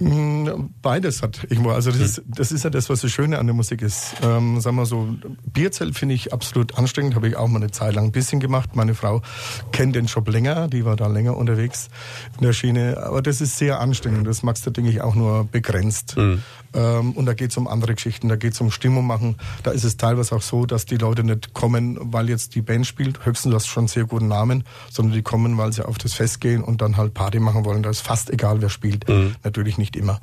Mm, Beides hat irgendwo. Also das, ist, das ist ja das, was das Schöne an der Musik ist. Ähm, sagen wir so, Bierzelt finde ich absolut anstrengend. Habe ich auch mal eine Zeit lang ein bisschen gemacht. Meine Frau kennt den Job länger, die war da länger unterwegs in der Schiene. Aber das ist sehr anstrengend. Das magst du, denke ich, auch nur begrenzt. Ähm, und da geht es um andere Geschichten. Da geht es um Stimmung machen. Da ist es teilweise auch so, dass die Leute nicht kommen, weil jetzt die Band spielt. Höchstens du hast schon einen sehr guten Namen, sondern die kommen, weil sie auf das Fest gehen und dann halt Party machen wollen. Da ist fast egal, wer spielt. Natürlich nicht immer.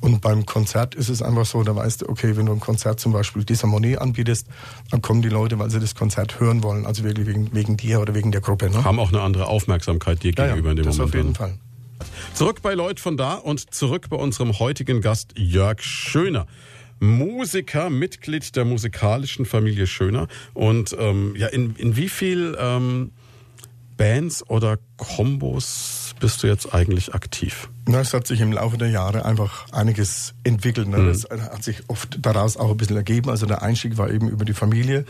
Und beim Konzert ist es einfach so, da weißt du, okay, wenn du ein Konzert zum Beispiel Disharmonie anbietest, dann kommen die Leute, weil sie das Konzert hören wollen. Also wirklich wegen, wegen dir oder wegen der Gruppe. Ne? Haben auch eine andere Aufmerksamkeit dir Ja, ja, gegenüber in dem das Moment. auf jeden dann. Fall. Zurück bei Leut von da und zurück bei unserem heutigen Gast Jörg Schöner. Musiker, Mitglied der musikalischen Familie Schöner. Und ähm, ja, in, in wie viel ähm, Bands oder Kombos bist du jetzt eigentlich aktiv? Na, es hat sich im Laufe der Jahre einfach einiges entwickelt. Ne? Das hat sich oft daraus auch ein bisschen ergeben. Also der Einstieg war eben über die Familie.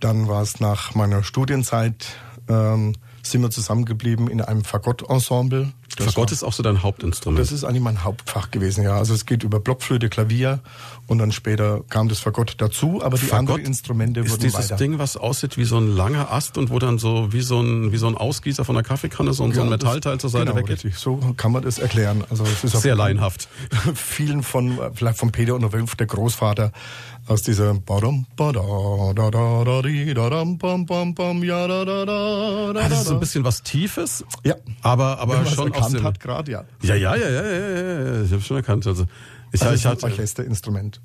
Dann war es nach meiner Studienzeit, ähm, sind wir zusammengeblieben in einem Fagott-Ensemble. Das Fagott ist auch so dein Hauptinstrument. Das ist eigentlich mein Hauptfach gewesen, ja. Also es geht über Blockflöte, Klavier und dann später kam das Fagott dazu, aber die Fagott anderen Instrumente ist wurden dieses weiter. Ding, was aussieht wie so ein langer Ast und wo dann so wie so ein, wie so ein Ausgießer von der Kaffeekanne so, ein- so ein Ja, Metallteil zur Seite genau, weggeht. richtig. So kann man das erklären. Also es ist Sehr laienhaft. Vielen von, vielleicht von Peter und der Wölf, der Großvater, aus dieser das ist so ein bisschen was Tiefes. Ja. Aber, aber Wenn schon erkannt dem, hat gerade, ja. Ja, ja, ja, ja, ja, ja, ja. ich habe schon erkannt. Also ich, Also ich es ist ein hatte Orchesterinstrument.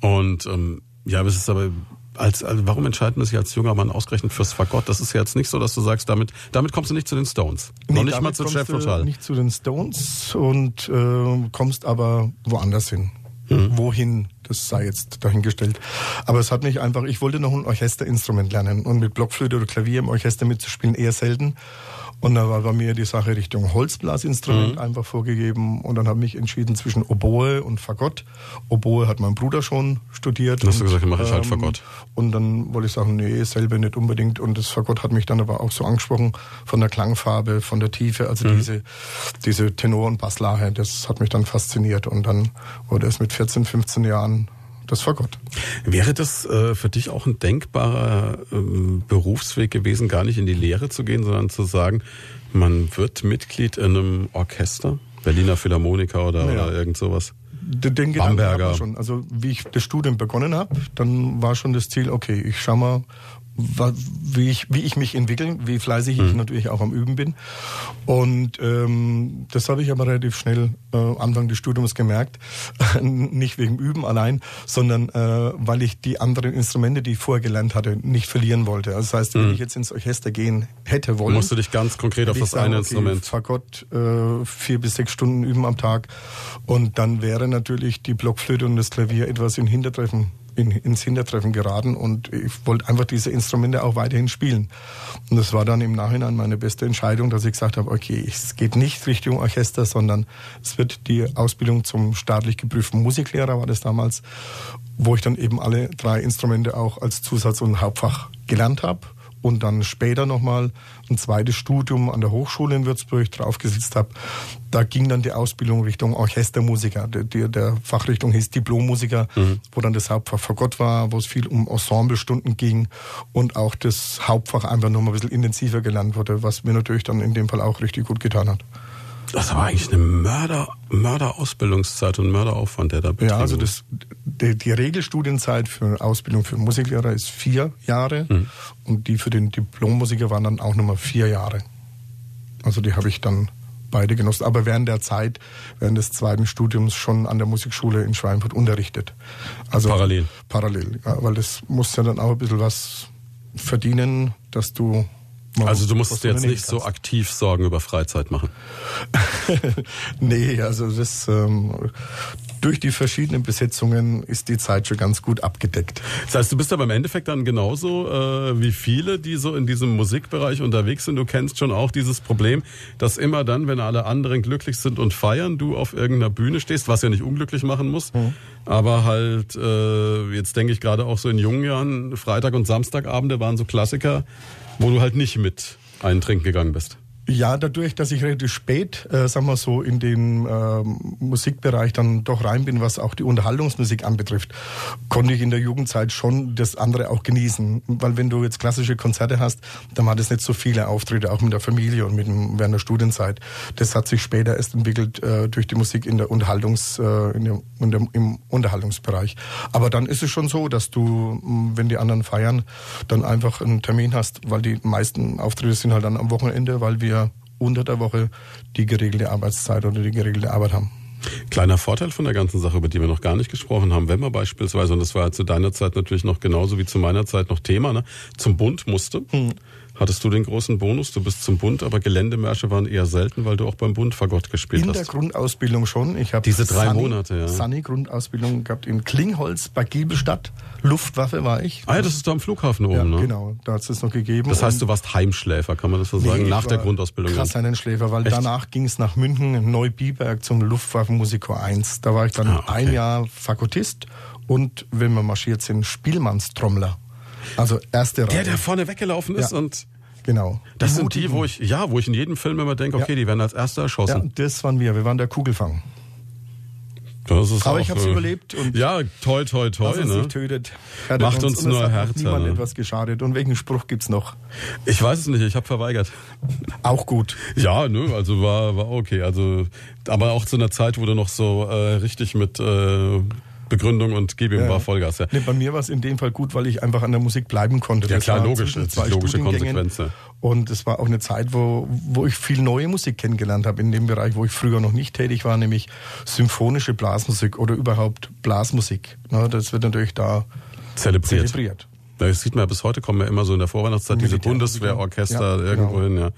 und ähm, ja, aber es ist aber als, also warum entscheidet man sich als junger Mann ausgerechnet fürs Fagott? Das ist ja jetzt nicht so, dass du sagst, damit damit kommst du nicht zu den Stones, noch Nee, nicht mal zu du Total. Nicht zu den Stones und äh, kommst aber woanders hin. Mhm. Wohin, das sei jetzt dahingestellt. Aber es hat mich einfach, ich wollte noch ein Orchesterinstrument lernen und mit Blockflöte oder Klavier im Orchester mitzuspielen eher selten. Und da war bei mir die Sache Richtung Holzblasinstrument Mhm. einfach vorgegeben und dann habe ich mich entschieden zwischen Oboe und Fagott. Oboe hat mein Bruder schon studiert. Dann hast du und, gesagt, dann mache ich halt Fagott. Und dann wollte ich sagen, nee, selber nicht unbedingt. Und das Fagott hat mich dann aber auch so angesprochen von der Klangfarbe, von der Tiefe, also Mhm. diese, diese Tenor- und Basslache, das hat mich dann fasziniert. Und dann wurde es mit 14, 15 Jahren das Fagott. Wäre das äh, für dich auch ein denkbarer ähm, Berufsweg gewesen, gar nicht in die Lehre zu gehen, sondern zu sagen, man wird Mitglied in einem Orchester, Berliner Philharmoniker oder, Ja. oder irgend sowas? Den Gedanken Bamberger. schon. Also wie ich das Studium begonnen habe, dann war schon das Ziel, okay, ich schau mal, wie ich, wie ich mich entwickle, wie fleißig ich mhm. natürlich auch am Üben bin. Und ähm, das habe ich aber relativ schnell äh, Anfang des Studiums gemerkt. nicht wegen Üben allein, sondern äh, weil ich die anderen Instrumente, die ich vorher gelernt hatte, nicht verlieren wollte. Also das heißt, wenn mhm. ich jetzt ins Orchester gehen hätte wollen... Musst du dich ganz konkret auf das sagen, eine okay, Instrument... Fagott, äh, vier bis sechs Stunden üben am Tag. Und dann wäre natürlich die Blockflöte und das Klavier etwas in Hintertreffen in, ins Hintertreffen geraten und ich wollte einfach diese Instrumente auch weiterhin spielen. Und das war dann im Nachhinein meine beste Entscheidung, dass ich gesagt habe, okay, es geht nicht Richtung Orchester, sondern es wird die Ausbildung zum staatlich geprüften Musiklehrer, war das damals, wo ich dann eben alle drei Instrumente auch als Zusatz- und Hauptfach gelernt habe und dann später nochmal ein zweites Studium an der Hochschule in Würzburg draufgesetzt habe. Da ging dann die Ausbildung Richtung Orchestermusiker. Der, der Fachrichtung hieß Diplommusiker, mhm. wo dann das Hauptfach Fagott war, wo es viel um Ensemblestunden ging und auch das Hauptfach einfach nochmal ein bisschen intensiver gelernt wurde, was mir natürlich dann in dem Fall auch richtig gut getan hat. Das war eigentlich eine Mörder, Mörderausbildungszeit und Mörderaufwand, der da betrieben Ja, also das, die, die, Regelstudienzeit für Ausbildung für Musiklehrer ist vier Jahre mhm. und die für den Diplommusiker waren dann auch nochmal vier Jahre. Also die habe ich dann beide genossen, aber während der Zeit, während des zweiten Studiums schon an der Musikschule in Schweinfurt unterrichtet. Also parallel. Parallel, ja, weil das muss ja dann auch ein bisschen was verdienen, dass du also du musst jetzt nicht so aktiv Sorgen über Freizeit machen. nee, also das ähm, durch die verschiedenen Besetzungen ist die Zeit schon ganz gut abgedeckt. Das heißt, du bist aber im Endeffekt dann genauso äh, wie viele, die so in diesem Musikbereich unterwegs sind. Du kennst schon auch dieses Problem, dass immer dann, wenn alle anderen glücklich sind und feiern, du auf irgendeiner Bühne stehst, was ja nicht unglücklich machen muss. Mhm. Aber halt, äh, jetzt denke ich gerade auch so in jungen Jahren, Freitag und Samstagabende waren so Klassiker wo du halt nicht mit einen trinken gegangen bist. Ja, dadurch, dass ich relativ spät, äh, sagen wir so, in den äh, Musikbereich dann doch rein bin, was auch die Unterhaltungsmusik anbetrifft, konnte ich in der Jugendzeit schon das andere auch genießen. Weil wenn du jetzt klassische Konzerte hast, dann hat es nicht so viele Auftritte, auch mit der Familie und mit dem, während der Studienzeit. Das hat sich später erst entwickelt äh, durch die Musik in der Unterhaltungs, äh, in der, in der, im Unterhaltungsbereich. Aber dann ist es schon so, dass du, wenn die anderen feiern, dann einfach einen Termin hast, weil die meisten Auftritte sind halt dann am Wochenende, weil wir wir unter der Woche die geregelte Arbeitszeit oder die geregelte Arbeit haben. Kleiner Vorteil von der ganzen Sache, über die wir noch gar nicht gesprochen haben, wenn man beispielsweise, und das war zu deiner Zeit natürlich noch genauso wie zu meiner Zeit noch Thema, ne, zum Bund musste. Hm hattest du den großen Bonus. Du bist zum Bund, aber Geländemärsche waren eher selten, weil du auch beim Bund Fagott gespielt in hast. In der Grundausbildung schon. Ich habe diese drei Sunny, Monate, ja. Sunny Grundausbildung gehabt in Klingholz bei Giebelstadt. Luftwaffe war ich. Ah ja, das ist da am Flughafen oben, ja, ne? Genau, da hat es noch gegeben. Das heißt, du warst Heimschläfer, kann man das so nee, sagen, nach der Grundausbildung? Krass einen Schläfer, weil Echt? danach ging es nach München, Neubiberg zum Luftwaffenmusiker 1. Da war ich dann ah, okay. ein Jahr Fakultist und, wenn wir marschiert sind, Spielmannstrommler. Also erste Reihe. Der, der vorne weggelaufen ist ja. und Genau. Das die sind die, wo ich, ja, wo ich in jedem Film immer denke, okay, ja. die werden als Erster erschossen. Ja, das waren wir. Wir waren der Kugelfang. Das ist Aber ich habe es äh, überlebt. Und ja, toi, toi, toi. Was ne? tötet, macht uns, uns nur härter. niemand etwas geschadet. Und welchen Spruch gibt's noch? Ich weiß es nicht. Ich habe verweigert. Auch gut. Ja, ne, also war war okay. Also, aber auch zu einer Zeit, wo du noch so äh, richtig mit äh, Begründung und gebe ihm ja. war Vollgas. Ja. Nee, bei mir war es in dem Fall gut, weil ich einfach an der Musik bleiben konnte. Ja das klar, logisch, zwei logische Konsequenz. Und es war auch eine Zeit, wo, wo ich viel neue Musik kennengelernt habe in dem Bereich, wo ich früher noch nicht tätig war, nämlich symphonische Blasmusik oder überhaupt Blasmusik. das wird natürlich da zelebriert. zelebriert. Das sieht man ja bis heute, kommen ja immer so in der Vorweihnachtszeit diese Bundeswehrorchester ja, irgendwo genau. hin, ja.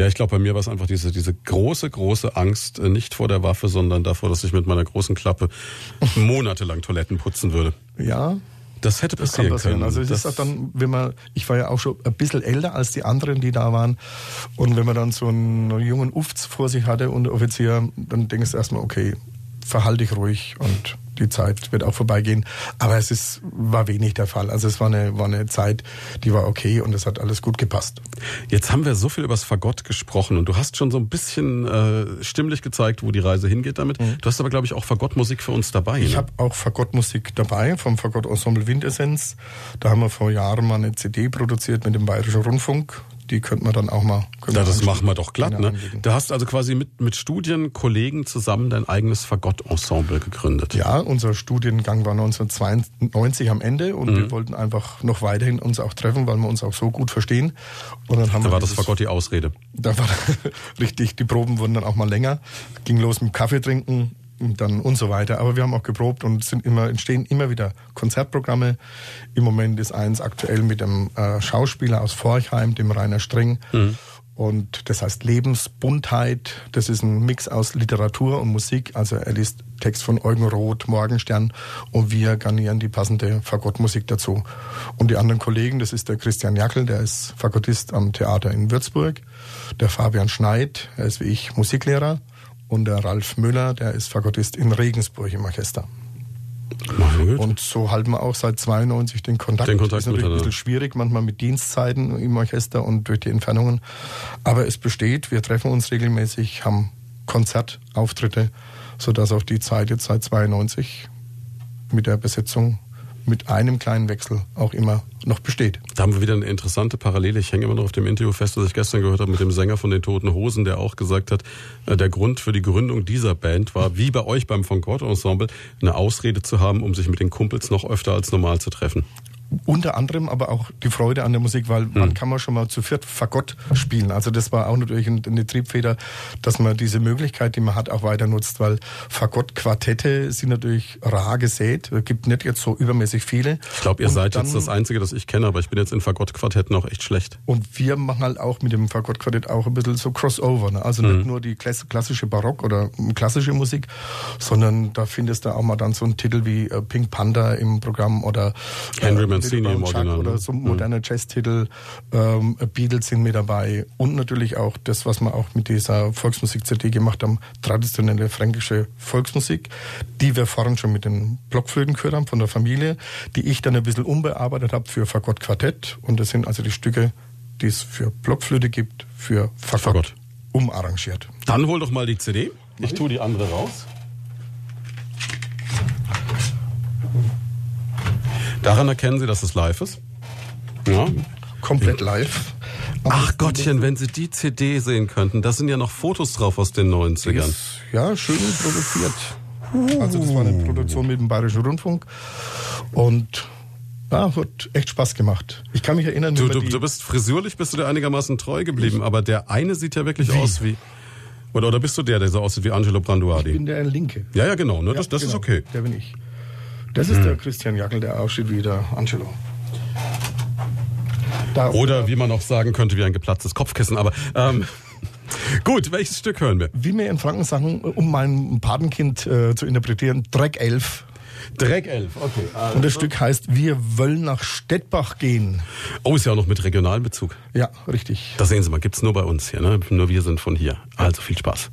Ja, ich glaube, bei mir war es einfach diese, diese große, große Angst, äh, nicht vor der Waffe, sondern davor, dass ich mit meiner großen Klappe monatelang Toiletten putzen würde. Ja. Das hätte passieren, das können. Also es ist auch dann, wenn man, ich war ja auch schon ein bisschen älter als die anderen, die da waren. Und wenn man dann so einen jungen Ufz vor sich hatte und Offizier, dann denkst du erstmal, okay, verhalte dich ruhig und die Zeit wird auch vorbeigehen. Aber es ist, war wenig der Fall. Also es war eine, war eine Zeit, die war okay und es hat alles gut gepasst. Jetzt haben wir so viel über das Fagott gesprochen und du hast schon so ein bisschen äh, stimmlich gezeigt, wo die Reise hingeht damit. Mhm. Du hast aber, glaube ich, auch Fagottmusik für uns dabei. Ich ne? habe auch Fagottmusik dabei vom Fagott Ensemble Windessenz. Da haben wir vor Jahren mal eine CD produziert mit dem Bayerischen Rundfunk die könnte man dann auch mal. Ja, das machen wir doch glatt, ne? Du hast also quasi mit, mit Studienkollegen zusammen dein eigenes Fagott-Ensemble gegründet. Ja, unser Studiengang war 1992 am Ende und mhm. wir wollten einfach noch weiterhin uns auch treffen, weil wir uns auch so gut verstehen. Und dann haben da war dieses, das Fagott die Ausrede. Da war richtig, die Proben wurden dann auch mal länger. Ging los mit Kaffee trinken, dann und so weiter. Aber wir haben auch geprobt und sind immer, entstehen immer wieder Konzertprogramme. Im Moment ist eins aktuell mit dem äh, Schauspieler aus Forchheim, dem Rainer Streng. Mhm. Und das heißt Lebensbuntheit. Das ist ein Mix aus Literatur und Musik. Also er liest Text von Eugen Roth, Morgenstern und wir garnieren die passende Fagottmusik dazu. Und die anderen Kollegen, das ist der Christian Jackel, der ist Fagottist am Theater in Würzburg. Der Fabian Schneid, er ist wie ich Musiklehrer und der Ralf Müller, der ist Fagottist in Regensburg im Orchester. Und so halten wir auch seit 92 den Kontakt. Den Kontakt ist natürlich ein bisschen schwierig, manchmal mit Dienstzeiten im Orchester und durch die Entfernungen. Aber es besteht, wir treffen uns regelmäßig, haben Konzertauftritte, sodass auch die Zeit jetzt seit 92 mit der Besetzung mit einem kleinen Wechsel auch immer noch besteht. Da haben wir wieder eine interessante Parallele. Ich hänge immer noch auf dem Interview fest, das ich gestern gehört habe mit dem Sänger von den Toten Hosen, der auch gesagt hat, äh, der Grund für die Gründung dieser Band war, wie bei euch beim Von Ensemble, eine Ausrede zu haben, um sich mit den Kumpels noch öfter als normal zu treffen unter anderem aber auch die Freude an der Musik, weil mhm. man kann man schon mal zu viert Fagott spielen. Also das war auch natürlich eine Triebfeder, dass man diese Möglichkeit, die man hat, auch weiter nutzt, weil Fagott-Quartette sind natürlich rar gesät. Es gibt nicht jetzt so übermäßig viele. Ich glaube, ihr und seid dann, jetzt das Einzige, das ich kenne, aber ich bin jetzt in Fagott-Quartetten auch echt schlecht. Und wir machen halt auch mit dem Fagott-Quartett auch ein bisschen so Crossover. Ne? Also mhm. nicht nur die klassische Barock oder klassische Musik, sondern da findest du auch mal dann so einen Titel wie äh, Pink Panda im Programm oder Henry äh, Mancini im Original. Oder so mhm. moderne mhm. Jazztitel, ähm, Beatles sind mit dabei und natürlich auch das, was wir auch mit dieser Volksmusik-CD gemacht haben, traditionelle fränkische Volksmusik, die wir vorhin schon mit den Blockflötenchörern von der Familie, die ich dann ein bisschen umbearbeitet habe für Fagott Quartett und das sind also die Stücke, die es für Blockflöte gibt, für Fagott, Fagott. umarrangiert. Dann hol doch mal die CD. Ich tue die andere raus. Daran erkennen Sie, dass es live ist. Ja. Komplett live. Ach Gottchen, wenn Sie die CD sehen könnten, da sind ja noch Fotos drauf aus den 90ern. Ist, ja, schön produziert. Also das war eine Produktion mit dem Bayerischen Rundfunk und ja, hat echt Spaß gemacht. Ich kann mich erinnern, du, du, du bist frisurlich, bist du dir einigermaßen treu geblieben, aber der eine sieht ja wirklich wie? aus wie oder, oder bist du der, der so aussieht wie Angelo Branduardi? Ich bin der Linke. Ja, ja, genau, ne? das, das genau, ist okay. Der bin ich. Das ist der Christian Jackel, der aussieht wie der Angelo. Da, Oder wie man auch sagen könnte, wie ein geplatztes Kopfkissen. Aber ähm, gut, welches Stück hören wir? Wie wir in Franken sagen, um mein Patenkind äh, zu interpretieren, Dreck 11. Dreck 11, okay. Also. Und das Stück heißt Wir wollen nach Stettbach gehen. Oh, ist ja auch noch mit regionalem Bezug. Ja, richtig. Das sehen Sie mal, gibt's nur bei uns hier, ne? Nur wir sind von hier. Also viel Spaß.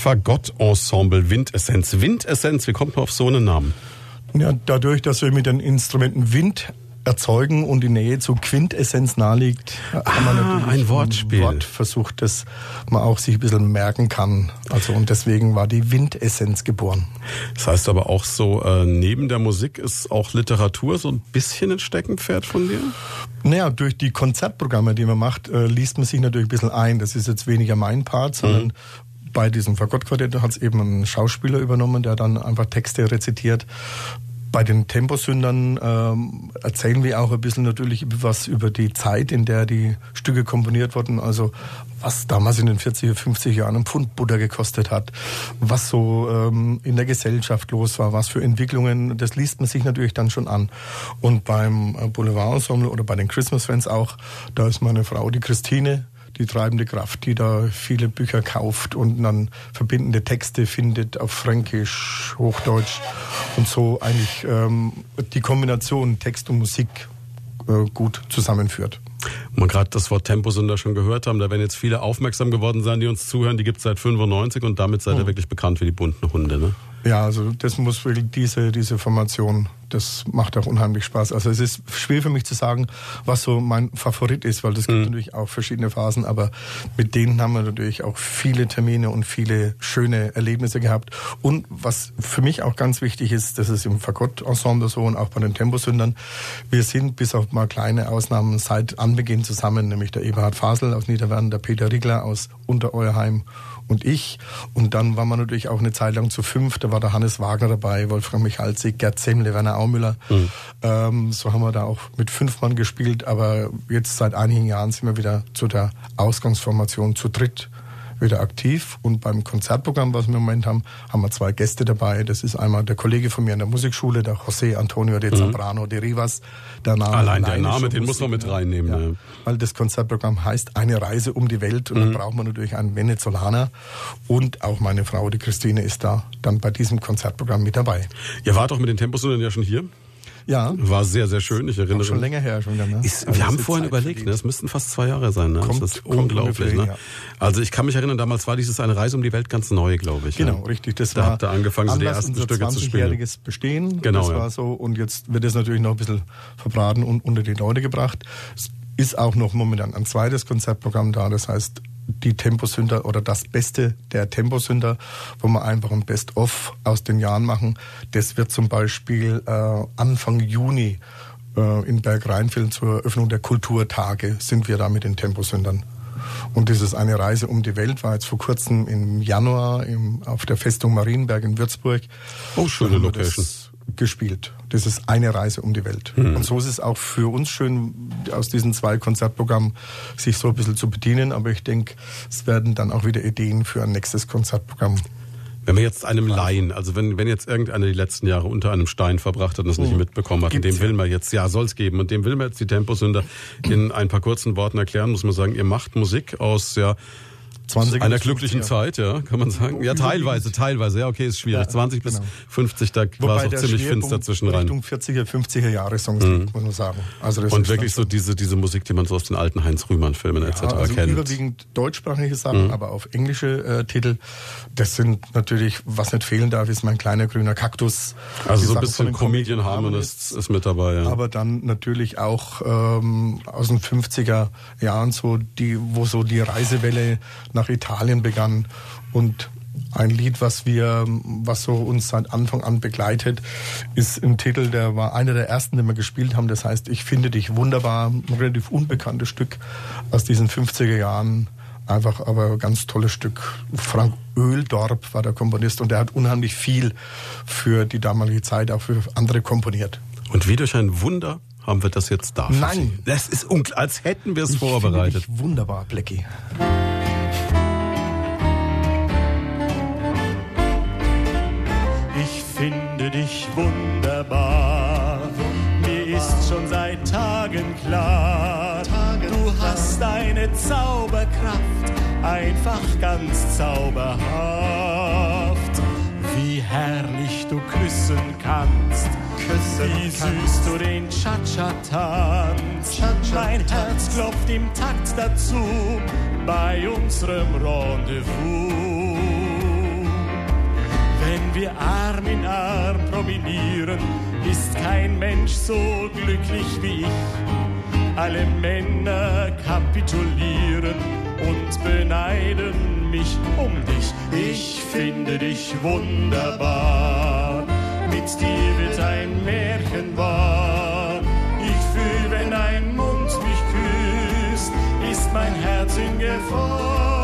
Fagott-Ensemble Windessenz. Windessenz, wie kommt man auf so einen Namen? Ja, dadurch, dass wir mit den Instrumenten Wind erzeugen und die Nähe zu Quintessenz naheliegt, ah, kann man natürlich ein Wortspiel. Wort versucht, das man auch sich ein bisschen merken kann. Also und deswegen war die Windessenz geboren. Das heißt aber auch so, äh, neben der Musik ist auch Literatur so ein bisschen ein Steckenpferd von dir? Naja, durch die Konzertprogramme, die man macht, äh, liest man sich natürlich ein bisschen ein. Das ist jetzt weniger mein Part, sondern mhm bei diesem Fagottquartett hat es eben einen Schauspieler übernommen, der dann einfach Texte rezitiert. Bei den Temposündern ähm, erzählen wir auch ein bisschen natürlich was über die Zeit, in der die Stücke komponiert wurden. Also was damals in den 40er, 50er Jahren ein Pfund Butter gekostet hat, was so ähm, in der Gesellschaft los war, was für Entwicklungen, das liest man sich natürlich dann schon an. Und beim Boulevard Ensemble oder bei den Christmas Friends auch, da ist meine Frau, die Christine, die treibende Kraft, die da viele Bücher kauft und dann verbindende Texte findet auf Fränkisch, Hochdeutsch und so eigentlich ähm, die Kombination Text und Musik äh, gut zusammenführt. Und gerade das Wort Temposünder schon gehört haben, da werden jetzt viele aufmerksam geworden sein, die uns zuhören. Die gibt es seit 95 und damit seid ihr oh. wirklich bekannt wie die bunten Hunde. Ne? Ja, also das muss wirklich diese, diese Formation, das macht auch unheimlich Spaß. Also es ist schwer für mich zu sagen, was so mein Favorit ist, weil das gibt mhm. natürlich auch verschiedene Phasen, aber mit denen haben wir natürlich auch viele Termine und viele schöne Erlebnisse gehabt. Und was für mich auch ganz wichtig ist, das ist im Fagott-Ensemble so und auch bei den Temposündern, wir sind bis auf mal kleine Ausnahmen seit Anbeginn zusammen, nämlich der Eberhard Fasel aus Niederwerden, der Peter Riegler aus Untereuerheim und ich. Und dann waren wir natürlich auch eine Zeit lang zu fünf. Da war der Hannes Wagner dabei, Wolfgang Michalzig, Gerd Zemmle, Werner Aumüller. Mhm. Ähm, so haben wir da auch mit fünf Mann gespielt. Aber jetzt seit einigen Jahren sind wir wieder zu der Ausgangsformation zu dritt wieder aktiv. Und beim Konzertprogramm, was wir im Moment haben, haben wir zwei Gäste dabei. Das ist einmal der Kollege von mir in der Musikschule, der José Antonio de mhm. Zambrano de Rivas. Der Name Allein der Name, den muss man mit reinnehmen. Ja. Ja. Weil das Konzertprogramm heißt Eine Reise um die Welt. Und mhm. dann braucht man natürlich einen Venezolaner. Und auch meine Frau, die Christine, ist da dann bei diesem Konzertprogramm mit dabei. Ihr wart doch mit den Temposunnen ja schon hier. Ja. War sehr, sehr schön. Ich erinnere mich. schon länger her schon. Ne? Ist, wir haben vorhin Zeit überlegt, ne? das müssten fast zwei Jahre sein. Ne? Kommt, das ist unglaublich. Ne? Ja. Also ich kann mich erinnern, damals war dieses eine Reise um die Welt ganz neu, glaube ich. Genau, ja. richtig. Das da war habt ihr angefangen, so die ersten Stücke zu spielen. Bestehen. Genau. Das ja. war so. Und jetzt wird es natürlich noch ein bisschen verbraten und unter die Leute gebracht. Es ist auch noch momentan ein zweites Konzertprogramm da. Das heißt die Temposünder oder das Beste der Temposünder, wo wir einfach ein Best-of aus den Jahren machen. Das wird zum Beispiel äh, Anfang Juni äh, in Bergrheinfeld zur Eröffnung der Kulturtage sind wir da mit den Temposündern. Und dieses eine Reise um die Welt war jetzt vor kurzem im Januar im, auf der Festung Marienberg in Würzburg. Oh, schöne Location gespielt. Das ist eine Reise um die Welt. Mhm. Und so ist es auch für uns schön, aus diesen zwei Konzertprogrammen sich so ein bisschen zu bedienen. Aber ich denke, es werden dann auch wieder Ideen für ein nächstes Konzertprogramm wenn wir jetzt einem Laien, also wenn, wenn jetzt irgendeiner die letzten Jahre unter einem Stein verbracht hat und es nicht hm. mitbekommen hat, und dem will man jetzt, ja, soll es geben, und dem will man jetzt die Temposünder in ein paar kurzen Worten erklären, muss man sagen, ihr macht Musik aus, ja, 20 einer glücklichen Zeit, ja, kann man sagen. Ja, teilweise, teilweise. Ja, okay, ist schwierig. Ja, 20 bis genau. 50, da war es auch ziemlich finster zwischen rein. Richtung 40er, 50er Jahre Songs, mhm. muss man sagen. Also das Und wirklich so diese, diese Musik, die man so aus den alten Heinz Rühmann Filmen ja, etc. also kennt. überwiegend deutschsprachige Sachen, mhm. aber auf englische äh, Titel. Das sind natürlich, was nicht fehlen darf, ist mein kleiner grüner Kaktus. Also so ein bisschen Comedian Harmonists ist mit dabei, ja. Aber dann natürlich auch ähm, aus den 50er Jahren so die, wo so die Reisewelle nach nach Italien begann und ein Lied, was wir, was so uns seit Anfang an begleitet, ist ein Titel, der war einer der ersten, den wir gespielt haben. Das heißt, ich finde dich wunderbar, ein relativ unbekanntes Stück aus diesen 50er Jahren. Einfach aber ein ganz tolles Stück. Frank Öldorp war der Komponist und der hat unheimlich viel für die damalige Zeit, auch für andere komponiert. Und wie durch ein Wunder haben wir das jetzt da. Nein. Das ist als hätten wir es vorbereitet. Finde dich wunderbar, Blackie. Finde dich wunderbar. Mir ist schon seit Tagen klar, du hast eine Zauberkraft, einfach ganz zauberhaft. Wie herrlich du küssen kannst, wie süß du den Cha-Cha tanzt. Mein Herz klopft im Takt dazu bei unserem Rendezvous. Wir Arm in Arm promenieren, ist kein Mensch so glücklich wie ich. Alle Männer kapitulieren und beneiden mich um dich. Ich finde dich wunderbar, mit dir wird ein Märchen wahr. Ich fühl, wenn ein Mund mich küsst, ist mein Herz in Gefahr.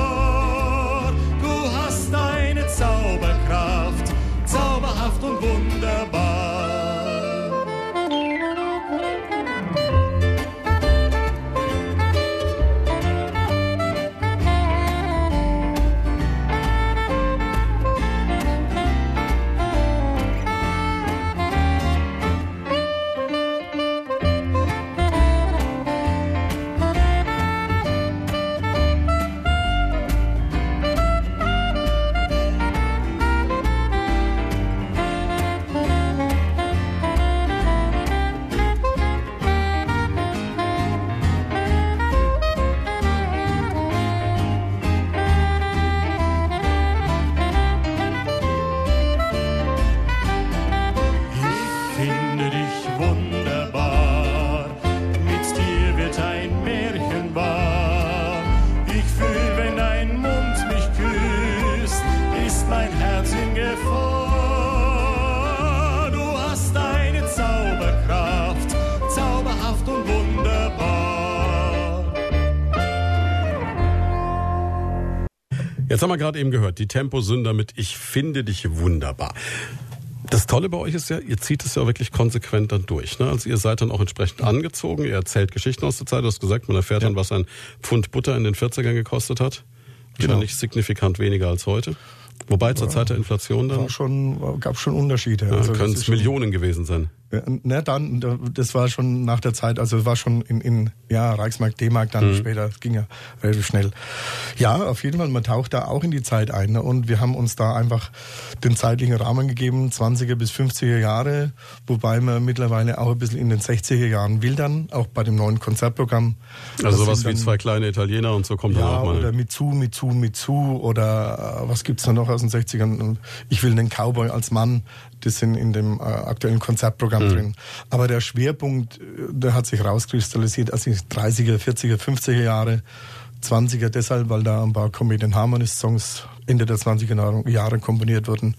Jetzt haben wir gerade eben gehört, die Temposünder mit Ich finde dich wunderbar. Das Tolle bei euch ist ja, ihr zieht es ja wirklich konsequent dann durch. Ne? Also ihr seid dann auch entsprechend angezogen, ihr erzählt Geschichten aus der Zeit. Du hast gesagt, man erfährt dann, was ein Pfund Butter in den 40ern gekostet hat. Wieder Genau. nicht signifikant weniger als heute. Wobei zur Zeit der Inflation dann War schon, gab schon Unterschiede. ja, Also können es Millionen gewesen sein. Ja, ne, dann, da- das war schon nach der Zeit, also war schon in, in ja, Reichsmark, D-Mark, dann Mhm. später, es ging ja relativ schnell. Ja, auf jeden Fall, man taucht da auch in die Zeit ein. Ne? Und wir haben uns da einfach den zeitlichen Rahmen gegeben, 20er bis 50er Jahre, wobei wir mittlerweile auch ein bisschen in den 60er Jahren wildern, auch bei dem neuen Konzertprogramm. Also Das sowas wie dann- zwei kleine Italiener und so kommt dann ja, auch mal. oder Mitsu, Mitsu, Mitsu oder äh, was gibt's da noch aus den 60ern? Und Ich will den Cowboy als Mann, das sind in dem äh, aktuellen Konzertprogramm Mhm. drin. Aber der Schwerpunkt, äh, der hat sich rauskristallisiert, also die 30er, 40er, 50er Jahre, 20er deshalb, weil da ein paar Comedian Harmonist Songs Ende der 20er Jahre komponiert wurden.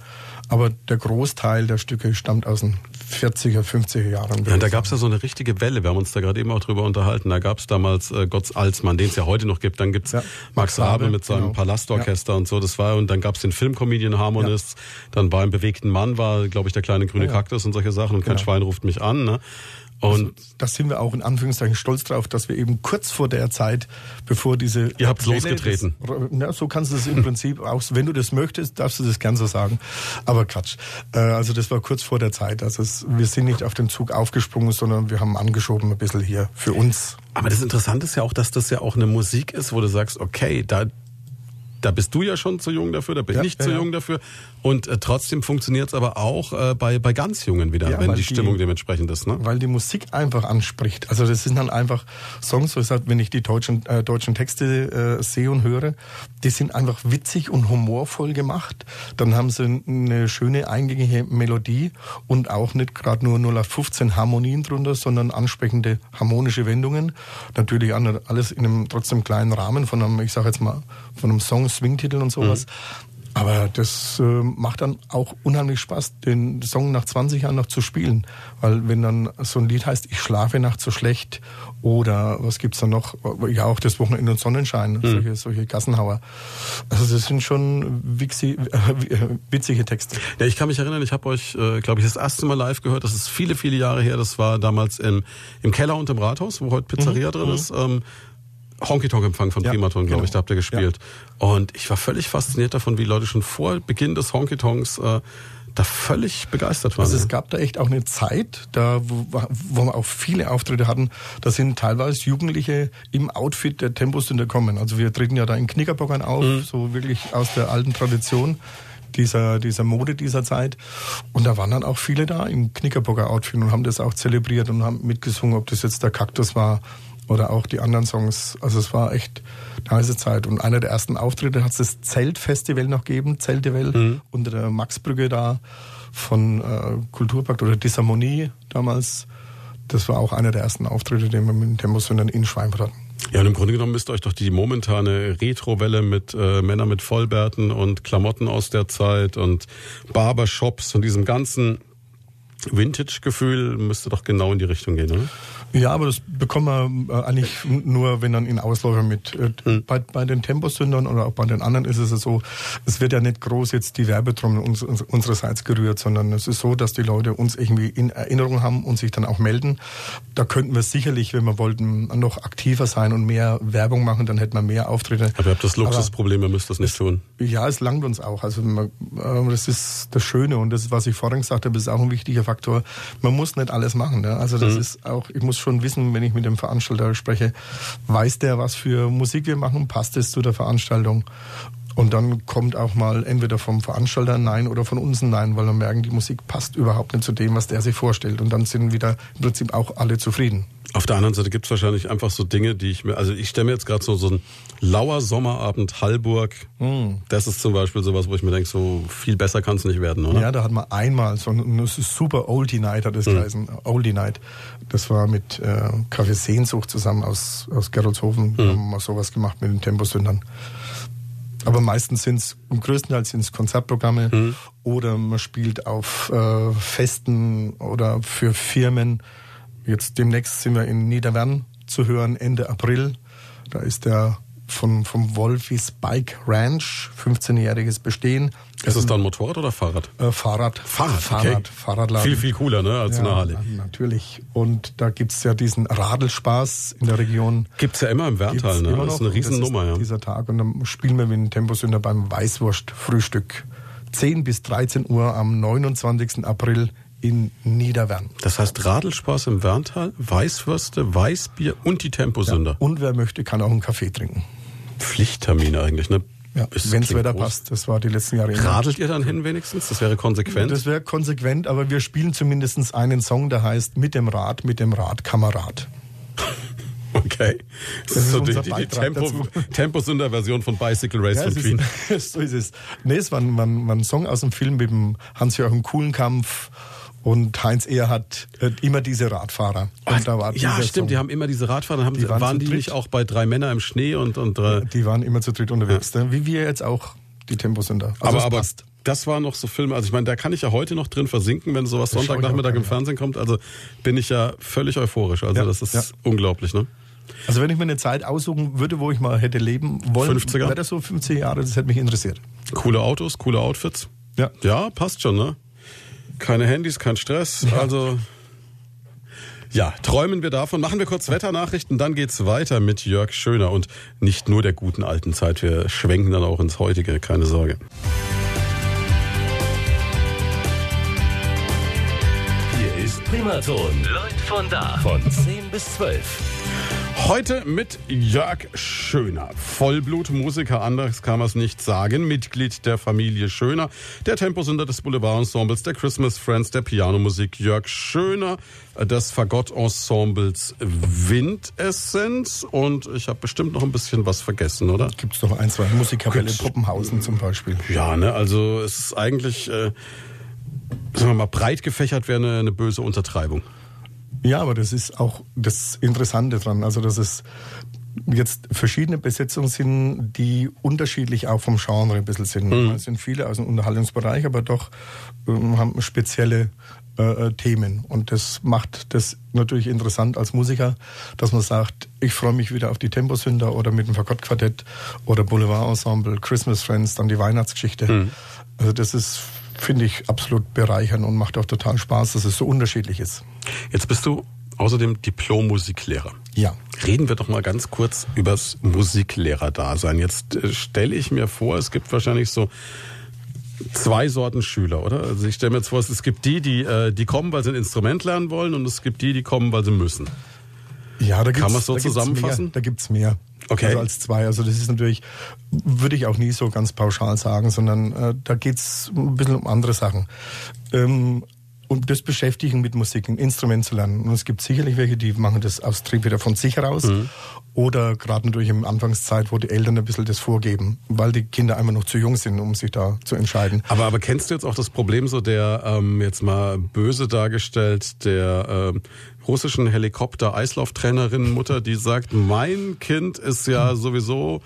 Aber der Großteil der Stücke stammt aus den 40er, 50er Jahren. Ja, da gab es ja so eine richtige Welle. Wir haben uns da gerade eben auch drüber unterhalten. Da gab es damals äh, Gotts Alsmann, den es ja heute noch gibt. Dann gibt's Ja, Max Rabe, mit seinem genau. Palastorchester und so. Das war und dann gab's den Filmcomedian Harmonists. Dann war im bewegten Mann war, glaube ich, der kleine grüne Ja, ja. Kaktus und solche Sachen. Und kein Genau. Schwein ruft mich an. Ne? Und da sind wir auch in Anführungszeichen stolz drauf, dass wir eben kurz vor der Zeit, bevor diese... Ihr habt's Welle losgetreten. Des, ja, so kannst du es im Prinzip auch, wenn du das möchtest, darfst du das gern so sagen. Aber Quatsch. Äh, also das war kurz vor der Zeit. Also es, wir sind nicht auf den Zug aufgesprungen, sondern wir haben angeschoben ein bisschen hier für uns. aber das Interessante ist ja auch, dass das ja auch eine Musik ist, wo du sagst, okay, da da bist du ja schon zu jung dafür, da bin Ja, ich zu ja. jung dafür. Und äh, trotzdem funktioniert es aber auch äh, bei, bei ganz Jungen wieder, Ja, wenn die die- Stimmung dementsprechend ist. Ne? Weil die Musik einfach anspricht. Also das sind dann einfach Songs, wo ich sag, wenn ich die deutschen, äh, deutschen Texte äh, sehe und höre, die sind einfach witzig und humorvoll gemacht. Dann haben sie eine schöne eingängige Melodie und auch nicht gerade nur 0 auf 15 Harmonien drunter, sondern ansprechende harmonische Wendungen. Natürlich alles in einem trotzdem kleinen Rahmen von einem, ich sage jetzt mal, von einem Song, Swingtitel und sowas. Aber das äh, macht dann auch unheimlich Spaß, den Song nach 20 Jahren noch zu spielen. Weil wenn dann so ein Lied heißt, ich schlafe nachts so schlecht oder was gibt's da noch? Ja, auch das Wochenende und Sonnenschein, solche, solche Gassenhauer. Also das sind schon wixi, äh, witzige Texte. Ja, ich kann mich erinnern, ich habe euch, äh, glaube ich, das erste Mal live gehört. Das ist viele, viele Jahre her. Das war damals im, im Keller und im Rathaus, wo heute Pizzeria drin ist. Ähm, Honky Tonk Empfang von Ja, Primaton, glaube genau. ich, da habt ihr gespielt. Und ich war völlig fasziniert davon, wie Leute schon vor Beginn des Honky Tonks äh, da völlig begeistert waren. Also es gab da echt auch eine Zeit, da wo, wo wir auch viele Auftritte hatten, da sind teilweise Jugendliche im Outfit der Tempos kommen. Also wir treten ja da in Knickerbockern auf, so wirklich aus der alten Tradition dieser, dieser Mode dieser Zeit. Und da waren dann auch viele da im Knickerbocker Outfit und haben das auch zelebriert und haben mitgesungen, ob das jetzt der Kaktus war oder auch die anderen Songs. Also es war echt eine heiße Zeit. Und einer der ersten Auftritte hat es das Zeltfestival noch gegeben, Zeltewell, mhm. unter der Maxbrücke da von äh, Kulturpakt oder Disharmonie damals. Das war auch einer der ersten Auftritte, den wir mit Temposündern in Schweinfurt hatten. Ja, und im Grunde genommen müsste euch doch die momentane Retrowelle mit äh, Männern mit Vollbärten und Klamotten aus der Zeit und Barbershops und diesem ganzen Vintage-Gefühl müsste doch genau in die Richtung gehen, oder? Ja, aber das bekommen wir äh, eigentlich nur, wenn dann in Ausläufer mit. Mhm. Bei, bei den Temposündern oder auch bei den anderen ist es so, es wird ja nicht groß jetzt die Werbetrommel uns, uns, unsererseits gerührt, sondern es ist so, dass die Leute uns irgendwie in Erinnerung haben und sich dann auch melden. Da könnten wir sicherlich, wenn wir wollten, noch aktiver sein und mehr Werbung machen, dann hätten wir mehr Auftritte. Aber ihr habt das Luxusproblem, ihr müsst das nicht tun. Ja, es langt uns auch. Also man, äh, das ist das Schöne und das, was ich vorhin gesagt habe, ist auch ein wichtiger Faktor. Man muss nicht alles machen. Ne? Also das mhm. ist auch, ich muss muss schon wissen, wenn ich mit dem Veranstalter spreche, weiß der, was für Musik wir machen, passt es zu der Veranstaltung. Und dann kommt auch mal entweder vom Veranstalter ein Nein oder von uns ein Nein, weil wir merken, die Musik passt überhaupt nicht zu dem, was der sich vorstellt. Und dann sind wieder im Prinzip auch alle zufrieden. Auf der anderen Seite gibt es wahrscheinlich einfach so Dinge, die ich mir, also ich stelle mir jetzt gerade so, so ein lauer Sommerabend Hallburg, mm. das ist zum Beispiel sowas, wo ich mir denke, so viel besser kann es nicht werden, oder? Ja, da hat man einmal so ein super Oldie Night, hat es mm. geheißen, Oldie Night. Das war mit äh, Café Sehnsucht zusammen aus, aus Geroldshofen, mm. haben wir sowas gemacht mit den Temposündern. Aber meistens sind es, im größten Teil sind es Konzertprogramme mhm. oder man spielt auf äh, Festen oder für Firmen. Jetzt demnächst sind wir in Niederwern zu hören, Ende April. Da ist der von, vom Wolfis Bike Ranch, 15-jähriges Bestehen. Ist es dann Motorrad oder Fahrrad? Äh, Fahrrad. Fahrrad, Fahrrad, okay. Fahrradladen. Viel, viel cooler, ne, als ja, eine Harley. Natürlich. Und da gibt's ja diesen Radelspaß in der Region. Gibt's ja immer im Werntal, ne? Das ist eine Riesennummer, ja. Dieser Tag. Und dann spielen wir mit dem Temposünder beim Weißwurst-Frühstück. 10 bis 13 Uhr am 29. April in Niederwern. Das heißt Radelspaß im Werntal, Weißwürste, Weißbier und die Temposünder. Ja, und wer möchte, kann auch einen Kaffee trinken. Pflichttermin eigentlich, ne? Ja, wenn das Wetter groß. passt. Das war die letzten Jahre. Radelt ihr dann hin wenigstens? Das wäre konsequent. Das wäre konsequent, aber wir spielen zumindest einen Song, der heißt Mit dem Rad, mit dem Rad, Kamerad. Okay. Das, das ist so die, die, die Tempo, Temposünder-Version von Bicycle Race ja, von Queen. Ist, so ist es. Nee, es war ein, war ein Song aus dem Film mit dem Hans-Joachim Kuhlenkampf und Heinz Ehr hat äh, immer diese Radfahrer. Ach, ja, stimmt, Song. die haben immer diese Radfahrer. Haben, die waren, waren die nicht auch bei drei Männer im Schnee und, und äh, Die waren immer zu dritt unterwegs, ja. Ne? wie wir jetzt auch die Temposünder. Also aber, aber das waren noch so Filme, also ich meine, da kann ich ja heute noch drin versinken, wenn sowas Sonntagnachmittag im Fernsehen kommt. Also bin ich ja völlig euphorisch. Also ja, das ist ja. unglaublich, ne? Also wenn ich mir eine Zeit aussuchen würde, wo ich mal hätte leben wollen, 50er? wäre das so 50 Jahre, das hätte mich interessiert. Coole Autos, coole Outfits. Ja. Ja, passt schon, ne? Keine Handys, kein Stress. Ja. Also ja, träumen wir davon. Machen wir kurz Wetternachrichten, dann geht's weiter mit Jörg Schöner und nicht nur der guten alten Zeit. Wir schwenken dann auch ins heutige, keine Sorge. Hier ist Primaton. Leute von da. Von 10 bis 12. Heute mit Jörg Schöner, Vollblutmusiker, anders kann man es nicht sagen, Mitglied der Familie Schöner, der Temposünder des Boulevard-Ensembles, der Christmas Friends, der Pianomusik Jörg Schöner, des Fagott-Ensembles Windessenz und ich habe bestimmt noch ein bisschen was vergessen, oder? Gibt es noch ein, zwei Musikkapelle Puppenhausen zum Beispiel. Ja, ne, also es ist eigentlich, äh, sagen wir mal, breit gefächert wäre eine, eine böse Untertreibung. Ja, aber das ist auch das Interessante dran. Also, dass es jetzt verschiedene Besetzungen sind, die unterschiedlich auch vom Genre ein bisschen sind. Mhm. Es sind viele aus dem Unterhaltungsbereich, aber doch ähm, haben spezielle äh, äh, Themen. Und das macht das natürlich interessant als Musiker, dass man sagt, ich freue mich wieder auf die Temposünder oder mit dem Fagottquartett oder Boulevard Ensemble, Christmas Friends, dann die Weihnachtsgeschichte. Mhm. Also das ist finde ich absolut bereichernd und macht auch total Spaß, dass es so unterschiedlich ist. Jetzt bist du außerdem Diplom-Musiklehrer. Ja. Reden wir doch mal ganz kurz übers Musiklehrer-Dasein. Jetzt äh, stelle ich mir vor, es gibt wahrscheinlich so zwei Sorten Schüler, oder? Also ich stelle mir jetzt vor, es gibt die, die, äh, die kommen, weil sie ein Instrument lernen wollen und es gibt die, die kommen, weil sie müssen. Ja, da Kann man es so zusammenfassen? Mehr, da gibt's mehr. Okay. Also als zwei. Also das ist natürlich, würde ich auch nie so ganz pauschal sagen, sondern äh, da geht's ein bisschen um andere Sachen. Ähm, und das Beschäftigen mit Musik, ein Instrument zu lernen. Und es gibt sicherlich welche, die machen das aus Trieb wieder von sich heraus. Mhm. Oder gerade natürlich im Anfangszeit, wo die Eltern ein bisschen das vorgeben, weil die Kinder einfach noch zu jung sind, um sich da zu entscheiden. Aber, aber kennst du jetzt auch das Problem so der, ähm, jetzt mal böse dargestellt, der ähm, russischen Helikopter-Eislauftrainerin Mutter, die sagt, mein Kind ist ja sowieso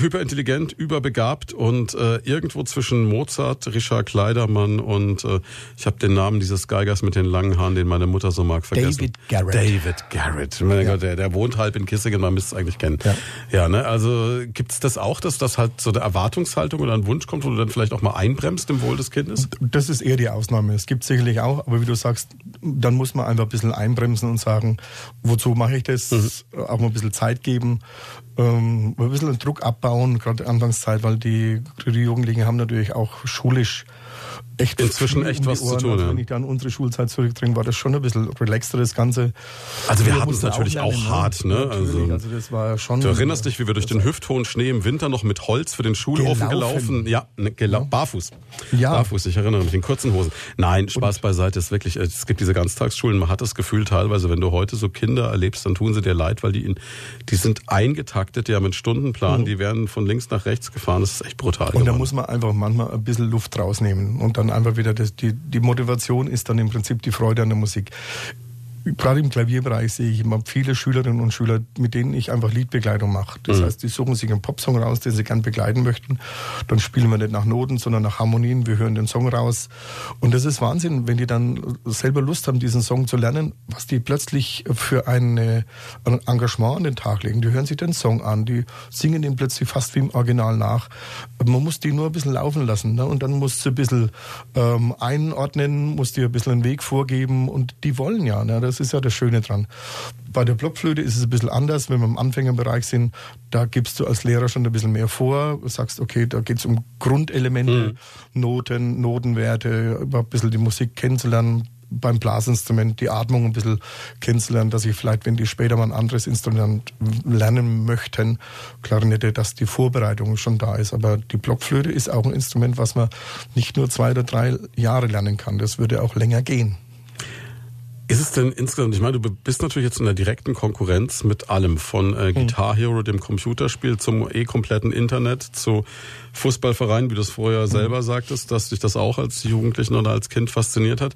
hyperintelligent, überbegabt und äh, irgendwo zwischen Mozart, Richard Kleidermann und äh, ich habe den Namen dieses Geigers mit den langen Haaren, den meine Mutter so mag, vergessen. David Garrett. David Garrett. Mein ja. Gott, der, der wohnt halb in Kissingen, man müsste es eigentlich kennen. Ja, ja ne? Also gibt es das auch, dass das halt so eine Erwartungshaltung oder ein Wunsch kommt, wo du dann vielleicht auch mal einbremst im Wohl des Kindes? Das ist eher die Ausnahme. Es gibt sicherlich auch, aber wie du sagst, dann muss man einfach ein bisschen einbremsen und sagen, wozu mache ich das? Mhm. Auch mal ein bisschen Zeit geben ähm, ein bisschen Druck abbauen, gerade Anfangszeit, weil die, die Jugendlichen haben natürlich auch schulisch echt inzwischen echt um was Ohren. zu tun. Also. Wenn ich da an unsere Schulzeit zurückdringe, war das schon ein bisschen relaxter das Ganze. Also wir hatten es natürlich auch, auch hart, ne? Also, also das war schon. Du erinnerst dich, wie wir durch den hüfthohen Schnee im Winter noch mit Holz für den Schulhofen gelaufen. Ja, ne, gela ja. barfuß. Ja. Barfuß, ich erinnere mich in kurzen Hosen. Nein, Spaß Und? beiseite ist wirklich, es gibt diese Ganztagsschulen, man hat das Gefühl teilweise, wenn du heute so Kinder erlebst, dann tun sie dir leid, weil die in, die sind eingetaktet, die haben einen Stundenplan, mhm. die werden von links nach rechts gefahren, das ist echt brutal. Und geworden. da muss man einfach manchmal ein bisschen Luft rausnehmen und dann einfach wieder das, die, die Motivation ist dann im Prinzip die Freude an der Musik gerade im Klavierbereich sehe ich immer viele Schülerinnen und Schüler, mit denen ich einfach Liedbegleitung mache. Das mhm. heißt, die suchen sich einen Popsong raus, den sie gern begleiten möchten. Dann spielen wir nicht nach Noten, sondern nach Harmonien. Wir hören den Song raus. Und das ist Wahnsinn, wenn die dann selber Lust haben, diesen Song zu lernen, was die plötzlich für eine, ein Engagement an den Tag legen. Die hören sich den Song an, die singen den plötzlich fast wie im Original nach. Man muss die nur ein bisschen laufen lassen. Ne? Und dann muss sie ein bisschen ähm, einordnen, muss die ein bisschen einen Weg vorgeben. Und die wollen ja. Ne? Das ist ja das Schöne dran. Bei der Blockflöte ist es ein bisschen anders, wenn wir im Anfängerbereich sind. Da gibst du als Lehrer schon ein bisschen mehr vor. Du sagst, okay, da geht es um Grundelemente, mhm. Noten, Notenwerte, ein bisschen die Musik kennenzulernen beim Blasinstrument die Atmung ein bisschen kennenzulernen, dass ich vielleicht, wenn die später mal ein anderes Instrument lernen möchten, Klarinette, dass die Vorbereitung schon da ist. Aber die Blockflöte ist auch ein Instrument, was man nicht nur zwei oder drei Jahre lernen kann. Das würde auch länger gehen. Ist es denn insgesamt, ich meine, du bist natürlich jetzt in der direkten Konkurrenz mit allem, von äh, hm. Guitar Hero, dem Computerspiel, zum eh kompletten Internet, zu Fußballvereinen, wie du es vorher hm. selber sagtest, dass dich das auch als Jugendlichen oder als Kind fasziniert hat.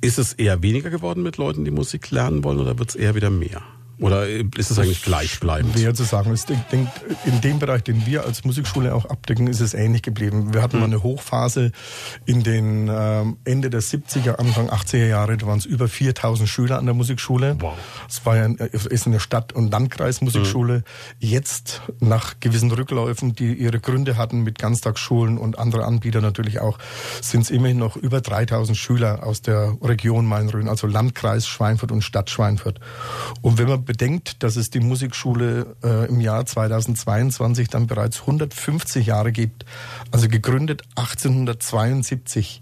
Ist es eher weniger geworden mit Leuten, die Musik lernen wollen, oder wird es eher wieder mehr? Oder ist es eigentlich gleichbleibend? Schwer zu sagen. Ich denke, in dem Bereich, den wir als Musikschule auch abdecken, ist es ähnlich geblieben. Wir hatten hm. mal eine Hochphase in den ähm, Ende der 70er, Anfang 80er Jahre. Da waren es über 4000 Schüler an der Musikschule. Wow. Es war ja äh, ist eine Stadt- und Landkreismusikschule. Hm. Jetzt, nach gewissen Rückläufen, die ihre Gründe hatten mit Ganztagsschulen und andere Anbieter natürlich auch, sind es immerhin noch über 3000 Schüler aus der Region Main-Rhön, also Landkreis Schweinfurt und Stadt Schweinfurt. Und wenn man bedenkt, dass es die Musikschule äh, im Jahr 2022 dann bereits 150 Jahre gibt, also gegründet 1872,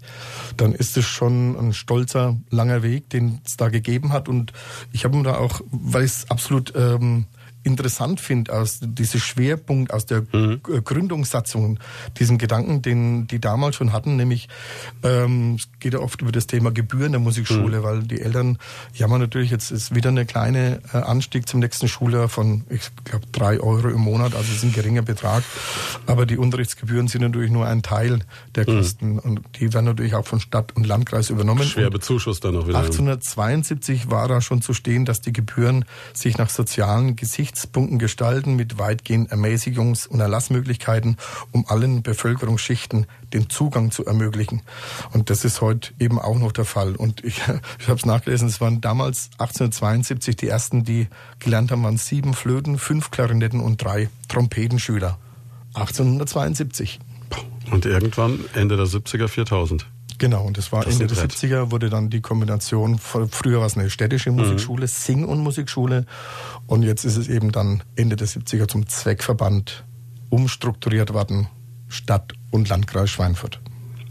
dann ist es schon ein stolzer, langer Weg, den es da gegeben hat. Und ich habe mir da auch, weil ich es absolut ähm, interessant finde, aus diesem Schwerpunkt aus der mhm. Gründungssatzung, diesen Gedanken, den die damals schon hatten, nämlich ähm, es geht ja oft über das Thema Gebühren der Musikschule, mhm. weil die Eltern jammern natürlich, jetzt ist wieder eine kleine äh, Anstieg zum nächsten Schuljahr von, ich glaube, drei Euro im Monat, also es ist ein geringer Betrag, aber die Unterrichtsgebühren sind natürlich nur ein Teil der mhm. Kosten mhm. und die werden natürlich auch von Stadt und Landkreis übernommen. Schwer bezuschusst dann auch wieder. 1872 war da schon zu stehen, dass die Gebühren sich nach sozialen Gesichtspunkten Gesichtspunkten gestalten mit weitgehend Ermäßigungs- und Erlassmöglichkeiten, um allen Bevölkerungsschichten den Zugang zu ermöglichen. Und das ist heute eben auch noch der Fall. Und ich, ich habe es nachgelesen, es waren damals 1872 die ersten, die gelernt haben, waren sieben Flöten, fünf Klarinetten und drei Trompetenschüler. 1872. Und irgendwann Ende der 70er 4000. Genau, und das war das Ende der 70er, wurde dann die Kombination, früher war es eine städtische mhm. Musikschule, mhm. Sing- und Musikschule und jetzt ist es eben dann Ende der 70er zum Zweckverband umstrukturiert worden, Stadt und Landkreis Schweinfurt.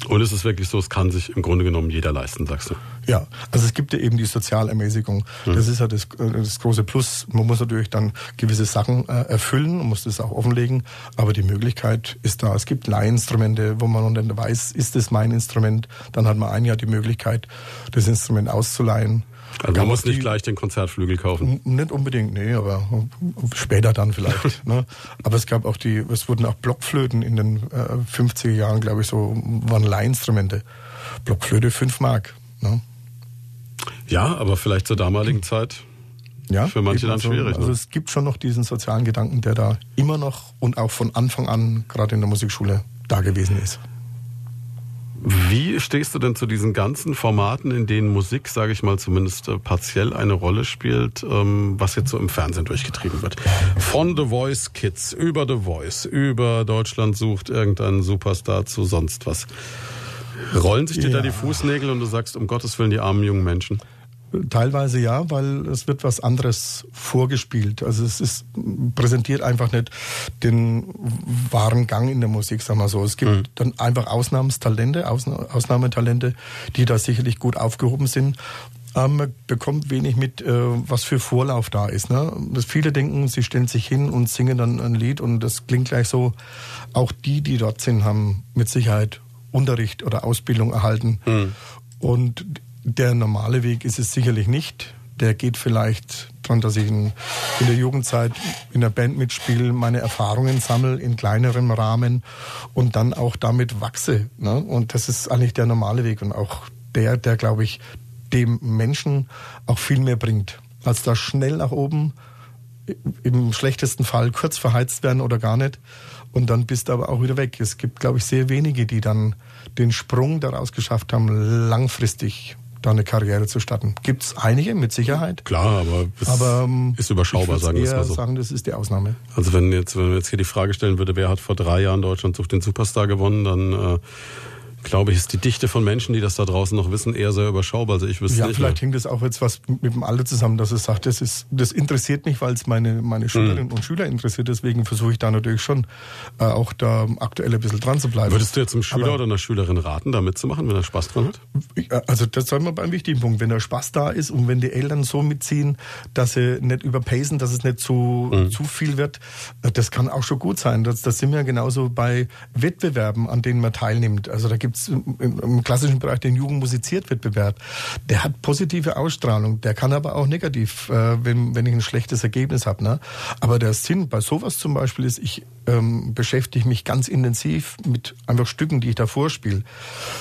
Und es ist wirklich so, es kann sich im Grunde genommen jeder leisten, sagst du? Ja, also es gibt ja eben die Sozialermäßigung. Mhm. Das ist ja das, äh, das, große Plus. Man muss natürlich dann gewisse Sachen äh, erfüllen und muss das auch offenlegen, aber die Möglichkeit ist da. Es gibt Leihinstrumente, wo man dann weiß, ist das mein Instrument? Dann hat man ein Jahr die Möglichkeit, das Instrument auszuleihen. Also man muss nicht gleich den Konzertflügel kaufen. Nicht unbedingt, nee, aber später dann vielleicht. ne? Aber es gab auch die, es wurden auch Blockflöten in den äh, 50er Jahren, glaube ich, so waren Leihinstrumente. Blockflöte 5 Mark. Ne? Ja, aber vielleicht zur damaligen Zeit ja, für manche dann schwierig. Also ne? es gibt schon noch diesen sozialen Gedanken, der da immer noch und auch von Anfang an gerade in der Musikschule da gewesen ist. Wie stehst du denn zu diesen ganzen Formaten, in denen Musik, sage ich mal, zumindest äh, partiell eine Rolle spielt, ähm, was jetzt so im Fernsehen durchgetrieben wird? Von The Voice Kids über The Voice, über Deutschland sucht irgendeinen Superstar zu sonst was. Rollen sich dir ja. da die Fußnägel und du sagst, um Gottes Willen, die armen jungen Menschen? Teilweise ja, weil es wird was anderes vorgespielt. Also es ist präsentiert einfach nicht den wahren Gang in der Musik, sagen wir so. Es gibt mhm. dann einfach Ausnahmstalente, Ausnahmetalente, die da sicherlich gut aufgehoben sind. Ähm, man bekommt wenig mit, äh, was für Vorlauf da ist. Ne? Viele denken, sie stellen sich hin und singen dann ein Lied und das klingt gleich so. Auch die, die dort sind, haben mit Sicherheit Unterricht oder Ausbildung erhalten. Mhm. Und der normale Weg ist es sicherlich nicht. Der geht vielleicht daran, dass ich in, in der Jugendzeit in der Band mitspiele, meine Erfahrungen sammle in kleinerem Rahmen und dann auch damit wachse. Ne? Und das ist eigentlich der normale Weg und auch der, der, glaube ich, dem Menschen auch viel mehr bringt, als da schnell nach oben, im schlechtesten Fall kurz verheizt werden oder gar nicht. Und dann bist du aber auch wieder weg. Es gibt, glaube ich, sehr wenige, die dann den Sprung daraus geschafft haben, langfristig da eine Karriere zu starten. Gibt es einige, mit Sicherheit. Klar, aber es aber, ähm, ist überschaubar, sagen wir es mal so. sagen, das ist die Ausnahme. Also wenn jetzt, wenn man jetzt hier die Frage stellen würde, wer hat vor drei Jahren Deutschland sucht den Superstar gewonnen, dann äh, glaube ich, ist die Dichte von Menschen, die das da draußen noch wissen, eher sehr überschaubar. Also ich wüsste ja, nicht. vielleicht hängt das auch jetzt was mit dem Alter zusammen, dass es sagt, das ist, das interessiert mich, weil es meine, meine Schülerinnen mhm. und Schüler interessiert. Deswegen versuche ich da natürlich schon äh, auch da aktuell ein bisschen dran zu bleiben. Würdest du jetzt einem Schüler Aber, oder einer Schülerin raten, da mitzumachen, wenn er Spaß dran hat? Äh, also das sagen wir beim wichtigen Punkt. Wenn der Spaß da ist und wenn die Eltern so mitziehen, dass sie nicht überpacen, dass es nicht zu, mhm. zu viel wird, äh, das kann auch schon gut sein. Das, das sind wir genauso bei Wettbewerben, an denen man teilnimmt. Also da gibt im klassischen Bereich den Jugendmusiziert-Wettbewerb, der hat positive Ausstrahlung, der kann aber auch negativ, äh, wenn, wenn ich ein schlechtes Ergebnis habe. Ne? Aber der Sinn bei sowas zum Beispiel ist, ich ähm, beschäftige mich ganz intensiv mit einfach Stücken, die ich da vorspiele.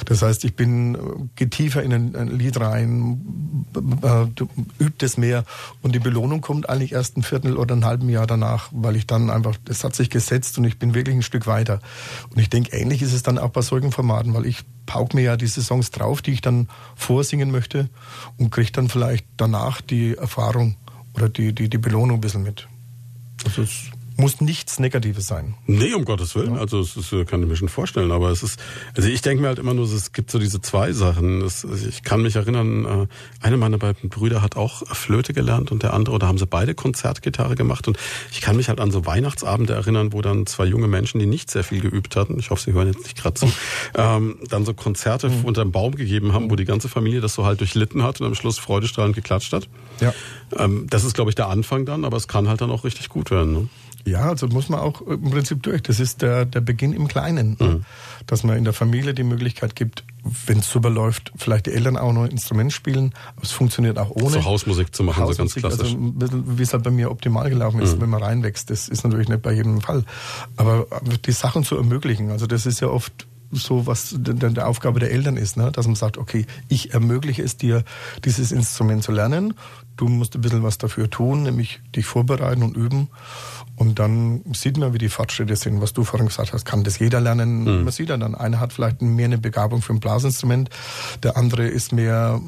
Das heißt, ich bin, äh, gehe tiefer in ein, ein Lied rein, äh, übt es mehr und die Belohnung kommt eigentlich erst ein Viertel oder ein halben Jahr danach, weil ich dann einfach, das hat sich gesetzt und ich bin wirklich ein Stück weiter. Und ich denke, ähnlich ist es dann auch bei solchen Formaten, weil ich pauk mir ja diese Songs drauf, die ich dann vorsingen möchte und kriege dann vielleicht danach die Erfahrung oder die, die, die Belohnung ein bisschen mit. Also es muss nichts Negatives sein. Nee, um Gottes Willen. Ja. Also es ist, kann ich mir schon vorstellen. Aber es ist, also ich denke mir halt immer nur, es gibt so diese zwei Sachen. Es, ich kann mich erinnern, äh, einer meiner beiden Brüder hat auch Flöte gelernt und der andere, oder haben sie beide Konzertgitarre gemacht. Und ich kann mich halt an so Weihnachtsabende erinnern, wo dann zwei junge Menschen, die nicht sehr viel geübt hatten, ich hoffe, sie hören jetzt nicht gerade zu, ähm, dann so Konzerte mhm. unter dem Baum gegeben haben, wo die ganze Familie das so halt durchlitten hat und am Schluss freudestrahlend geklatscht hat. Ja. Ähm, das ist, glaube ich, der Anfang dann, aber es kann halt dann auch richtig gut werden. Ne? Ja, also muss man auch im Prinzip durch. Das ist der, der Beginn im Kleinen. Mhm. Dass man in der Familie die Möglichkeit gibt, wenn es super läuft, vielleicht die Eltern auch noch ein Instrument spielen. Aber es funktioniert auch ohne. So Hausmusik zu machen, Hausmusik, so ganz klassisch. Also, wie es halt bei mir optimal gelaufen ist, mhm. wenn man reinwächst. Das ist natürlich nicht bei jedem Fall. Aber die Sachen zu ermöglichen, also das ist ja oft so was der Aufgabe der Eltern ist, ne? dass man sagt, okay, ich ermögliche es dir, dieses Instrument zu lernen. Du musst ein bisschen was dafür tun, nämlich dich vorbereiten und üben. Und dann sieht man, wie die Fortschritte sind. Was du vorhin gesagt hast, kann das jeder lernen. Mhm. Man sieht ja dann, einer hat vielleicht mehr eine Begabung für ein Blasinstrument, der andere ist mehr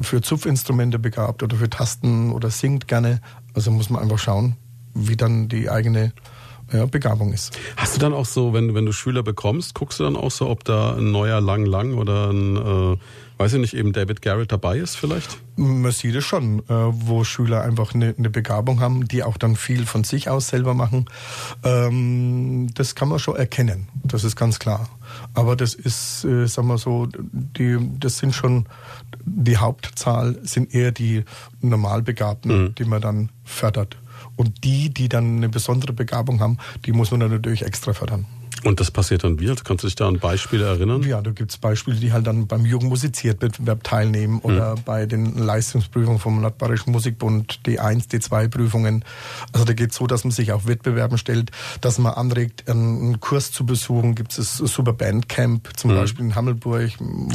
für Zupfinstrumente begabt oder für Tasten oder singt gerne. Also muss man einfach schauen, wie dann die eigene ja, Begabung ist. Hast du dann auch so, wenn, wenn du Schüler bekommst, guckst du dann auch so, ob da ein neuer Lang Lang oder ein, äh, weiß ich nicht, eben David Garrett dabei ist vielleicht? Man sieht es schon, äh, wo Schüler einfach eine, eine Begabung haben, die auch dann viel von sich aus selber machen. Ähm, das kann man schon erkennen, das ist ganz klar. Aber das ist, äh, sagen wir so, die, das sind schon, die Hauptzahl sind eher die Normalbegabten, Mhm. die man dann fördert. Und die, die dann eine besondere Begabung haben, die muss man dann natürlich extra fördern. Und das passiert dann wie? Also Kannst du dich da an Beispiele erinnern? Ja, da gibt's Beispiele, die halt dann beim Jugendmusiziertwettbewerb teilnehmen oder bei den Leistungsprüfungen vom Nordbayerischen Musikbund, D1, D2-Prüfungen. Also da geht's so, dass man sich auf Wettbewerben stellt, dass man anregt, einen Kurs zu besuchen. Gibt es das Super Bandcamp, zum Beispiel in Hammelburg.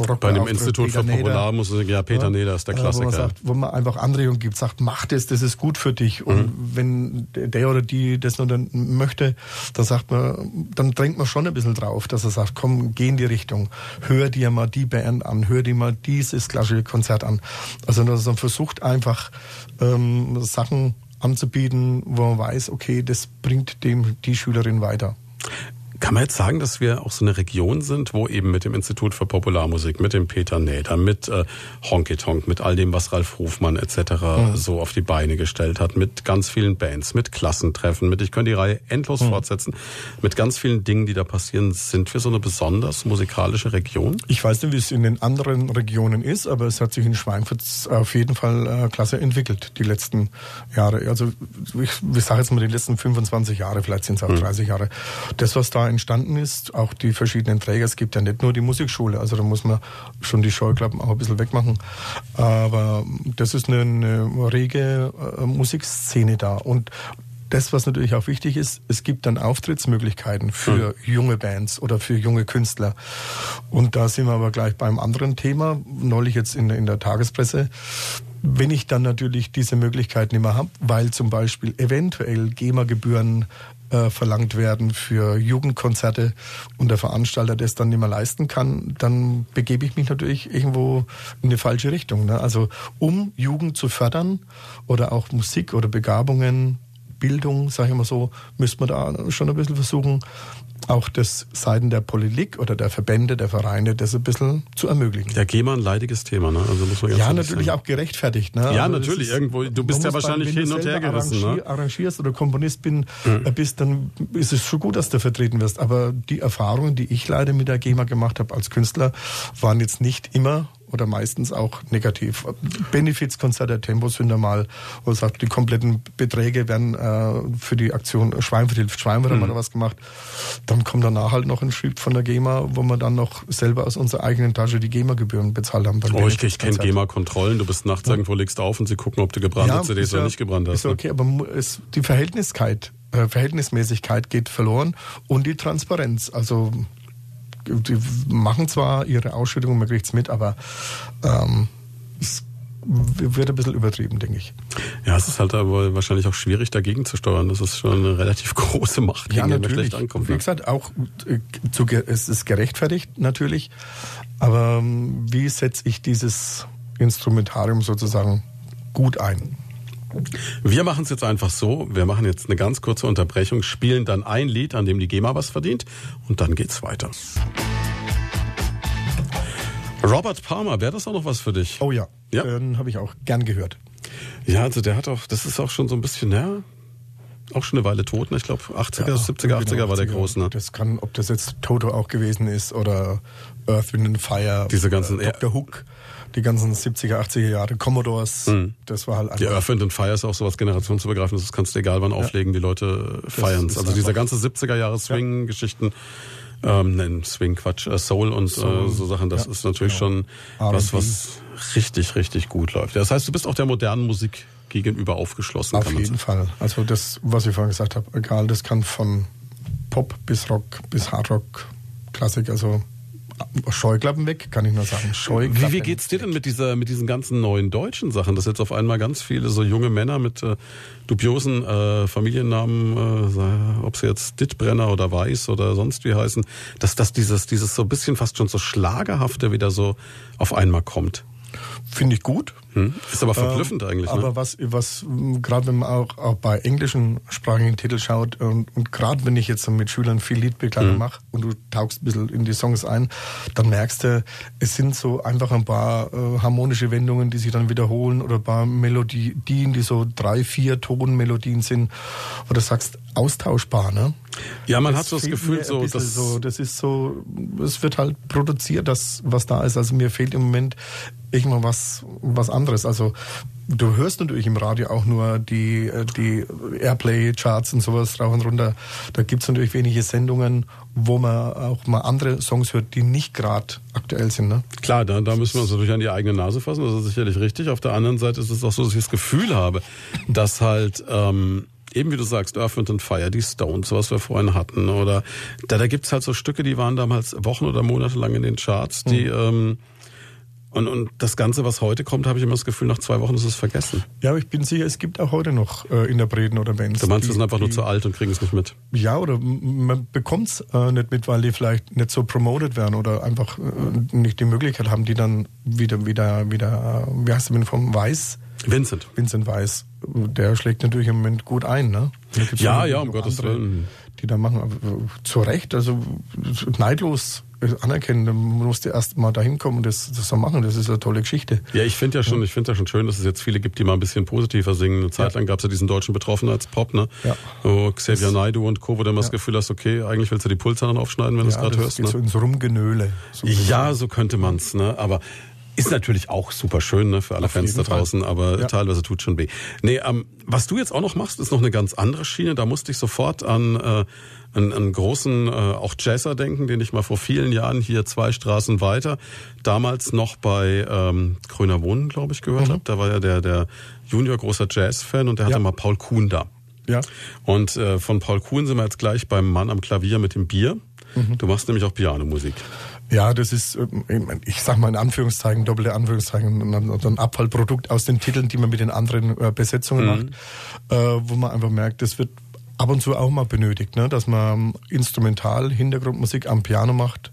Rock Bei dem Institut für Peter Neder. Popularmusik, ja, Peter Neder ist der Äh, Wo man, Klassiker. sagt, wo man einfach Anregungen gibt, sagt, mach das, das ist gut für dich. Und Mhm. wenn der oder die das nur dann möchte, dann sagt man, dann drängt man schon ein bisschen drauf, dass er sagt, komm, geh in die Richtung, hör dir mal die Band an, hör dir mal dieses klassische Konzert an. Also dass man versucht einfach ähm, Sachen anzubieten, wo man weiß, okay, das bringt dem die Schülerin weiter. Kann man jetzt sagen, dass wir auch so eine Region sind, wo eben mit dem Institut für Popularmusik, mit dem Peter Näder, mit äh, Honky Tonk, mit all dem, was Ralf Hofmann etc. so auf die Beine gestellt hat, mit ganz vielen Bands, mit Klassentreffen, mit, ich könnte die Reihe endlos fortsetzen, mit ganz vielen Dingen, die da passieren, sind wir so eine besonders musikalische Region? Ich weiß nicht, wie es in den anderen Regionen ist, aber es hat sich in Schweinfurt auf jeden Fall äh, klasse entwickelt, die letzten Jahre. Also ich, ich sage jetzt mal die letzten 25 Jahre, vielleicht sind es auch 30 Jahre. Das, was da entstanden ist, auch die verschiedenen Träger, es gibt ja nicht nur die Musikschule, also da muss man schon die Scheuklappen auch ein bisschen wegmachen. Aber das ist eine, eine rege äh, Musikszene da. Und das, was natürlich auch wichtig ist, es gibt dann Auftrittsmöglichkeiten für junge Bands oder für junge Künstler. Und da sind wir aber gleich beim anderen Thema, neulich jetzt in, in der Tagespresse. Wenn ich dann natürlich diese Möglichkeit nicht mehr habe, weil zum Beispiel eventuell GEMA-Gebühren äh, verlangt werden für Jugendkonzerte und der Veranstalter das dann nicht mehr leisten kann, dann begebe ich mich natürlich irgendwo in eine falsche Richtung. Ne? Also um Jugend zu fördern oder auch Musik oder Begabungen Bildung, sage ich mal so, müsste man da schon ein bisschen versuchen, auch das Seiten der Politik oder der Verbände, der Vereine, das ein bisschen zu ermöglichen. Der GEMA ein leidiges Thema, ne? Also muss man ganz Ja, natürlich sagen. auch gerechtfertigt. Ne? Ja, Also natürlich, es irgendwo. Du bist ja wahrscheinlich hin und her gerissen, ne? arrangier- arrangierst oder Komponist bin, äh, bist, dann ist es schon gut, dass du vertreten wirst. Aber die Erfahrungen, die ich leider mit der GEMA gemacht habe als Künstler, waren jetzt nicht immer oder meistens auch negativ. Benefizkonzerte, Tempos sind da mal, wo es sagt, die kompletten Beträge werden äh, für die Aktion Schweinfurt hilft Schweinfurt Mhm. haben wir da was gemacht. Dann kommt danach halt noch ein Schritt von der GEMA, wo wir dann noch selber aus unserer eigenen Tasche die GEMA-Gebühren bezahlt haben. Oh, ich, ich kenne. GEMA-Kontrollen. Du bist nachts irgendwo, legst auf und sie gucken, ob du gebrannte CDs ist oder ja- nicht gebrannt hast. Ist ja ne? okay, aber mu- es, die Verhältniskeit, äh, Verhältnismäßigkeit geht verloren und die Transparenz. Also die machen zwar ihre Ausschüttungen, man kriegt's mit, aber ähm, es wird ein bisschen übertrieben, denke ich. Ja, es ist halt aber wahrscheinlich auch schwierig dagegen zu steuern. Das ist schon eine relativ große Macht, die man schlecht ankommt. Wie Ne? gesagt, auch äh, zu, es ist gerechtfertigt natürlich, aber ähm, wie setze ich dieses Instrumentarium sozusagen gut ein? Wir machen es jetzt einfach so. Wir machen jetzt eine ganz kurze Unterbrechung, spielen dann ein Lied, an dem die GEMA was verdient und dann geht's weiter. Robert Palmer, wäre das auch noch was für dich? Oh ja, Ja. den habe ich auch gern gehört. Ja, also der hat auch, das ist auch schon so ein bisschen, ja, auch schon eine Weile tot. Ne? Ich glaube 80er, 70er, 80er war der genau, groß. Ne? Das kann, ob das jetzt Toto auch gewesen ist oder Earth, Wind and Fire. Diese ganzen- äh, Dr. Hook, die ganzen 70er, 80er Jahre, Commodores. Das war halt Die einfach. Earth, Wind and Fire ist auch sowas generationsübergreifendes. Das kannst du egal wann auflegen. Die Leute feiern es. Also dieser ganze 70er Jahre Swing-Geschichten, ähm, nein, Swing, Quatsch, äh, Soul und Soul, Äh, so Sachen, das ja, ist natürlich genau. schon was, was richtig, richtig gut läuft. Das heißt, du bist auch der modernen Musik gegenüber aufgeschlossen. Auf jeden Fall. Also das, was ich vorhin gesagt habe, egal, das kann von Pop bis Rock bis Hardrock, Klassik, also Scheuklappen weg, kann ich nur sagen. Scheuklappen. Wie, wie geht's dir denn mit dieser, mit diesen ganzen neuen deutschen Sachen, dass jetzt auf einmal ganz viele so junge Männer mit äh, dubiosen äh, Familiennamen, äh, ob sie jetzt Dittbrenner oder Weiß oder sonst wie heißen, dass das dieses, dieses so ein bisschen fast schon so Schlagerhafte wieder so auf einmal kommt? Finde ich gut. Hm. Ist aber verblüffend ähm, eigentlich. Ne? Aber was, was gerade wenn man auch, auch bei englischen sprachigen Titeln schaut und, und gerade wenn ich jetzt mit Schülern viel Liedbegleitung mhm. mache und du tauchst ein bisschen in die Songs ein, dann merkst du, es sind so einfach ein paar äh, harmonische Wendungen, die sich dann wiederholen oder ein paar Melodien, die so drei, vier Tonmelodien sind, wo du sagst, austauschbar, ne? Ja, man das hat so das Gefühl, so, das so, das ist so, es wird halt produziert, das, was da ist. Also mir fehlt im Moment irgendwann was, was anderes. Also du hörst natürlich im Radio auch nur die, äh, die Airplay-Charts und sowas rauf und runter. Da gibt's natürlich wenige Sendungen, wo man auch mal andere Songs hört, die nicht gerade aktuell sind. Ne? Klar, da, da müssen wir uns natürlich an die eigene Nase fassen, das ist sicherlich richtig. Auf der anderen Seite ist es auch so, dass ich das Gefühl habe, dass halt... Ähm, eben wie du sagst, Earth, Wind Fire, die Stones, was wir vorhin hatten, oder da, da gibt's halt so Stücke, die waren damals Wochen oder Monate lang in den Charts, die mhm. ähm, und, und das Ganze, was heute kommt, habe ich immer das Gefühl, nach zwei Wochen ist es vergessen. Ja, aber ich bin sicher, es gibt auch heute noch äh, Interpreten oder Bands. Du meinst, die sind einfach die, nur zu alt und kriegen es nicht mit? Ja, oder man bekommt es äh, nicht mit, weil die vielleicht nicht so promoted werden oder einfach äh, nicht die Möglichkeit haben, die dann wieder, wieder, wieder, äh, wie heißt der vom Weiß? Vincent. Vincent Weiß. Der schlägt natürlich im Moment gut ein, ne? Ja, ja, um Gottes Willen. Die da machen, zu Recht, also neidlos anerkennen, dann musst du erst mal dahin kommen und das, das so machen. Das ist eine tolle Geschichte. Ja, ich finde ja schon, ich finde ja schon schön, dass es jetzt viele gibt, die mal ein bisschen positiver singen. Eine Zeit ja. lang gab es ja diesen deutschen Betroffenheitspop, ne? Ja. So Xavier Naidu und Co., wo du immer ja. das Gefühl hast, okay, eigentlich willst du die Pulsadern aufschneiden, wenn du es gerade hörst. Geht ne? so ins Rumgenöle. So ja, so könnte man's, ne? Aber ist natürlich auch super schön ne, für alle Auf Fans da draußen, Fall. aber ja. teilweise tut schon weh. Nee, ähm, was du jetzt auch noch machst, ist noch eine ganz andere Schiene. Da musste ich sofort an äh, einen, einen großen äh, auch Jazzer denken, den ich mal vor vielen Jahren hier zwei Straßen weiter, damals noch bei ähm, Grüner Wohnen, glaube ich, gehört mhm. habe. Da war ja der, der Junior großer Jazz-Fan und der hatte ja. mal Paul Kuhn da. Ja. Und äh, von Paul Kuhn sind wir jetzt gleich beim Mann am Klavier mit dem Bier. Mhm. Du machst nämlich auch Pianomusik. Ja, das ist, ähm, ich sag mal in Anführungszeichen, doppelte Anführungszeichen, ein Abfallprodukt aus den Titeln, die man mit den anderen äh, Besetzungen mhm. macht, äh, wo man einfach merkt, das wird ab und zu auch mal benötigt, ne? dass man instrumental Hintergrundmusik am Piano macht.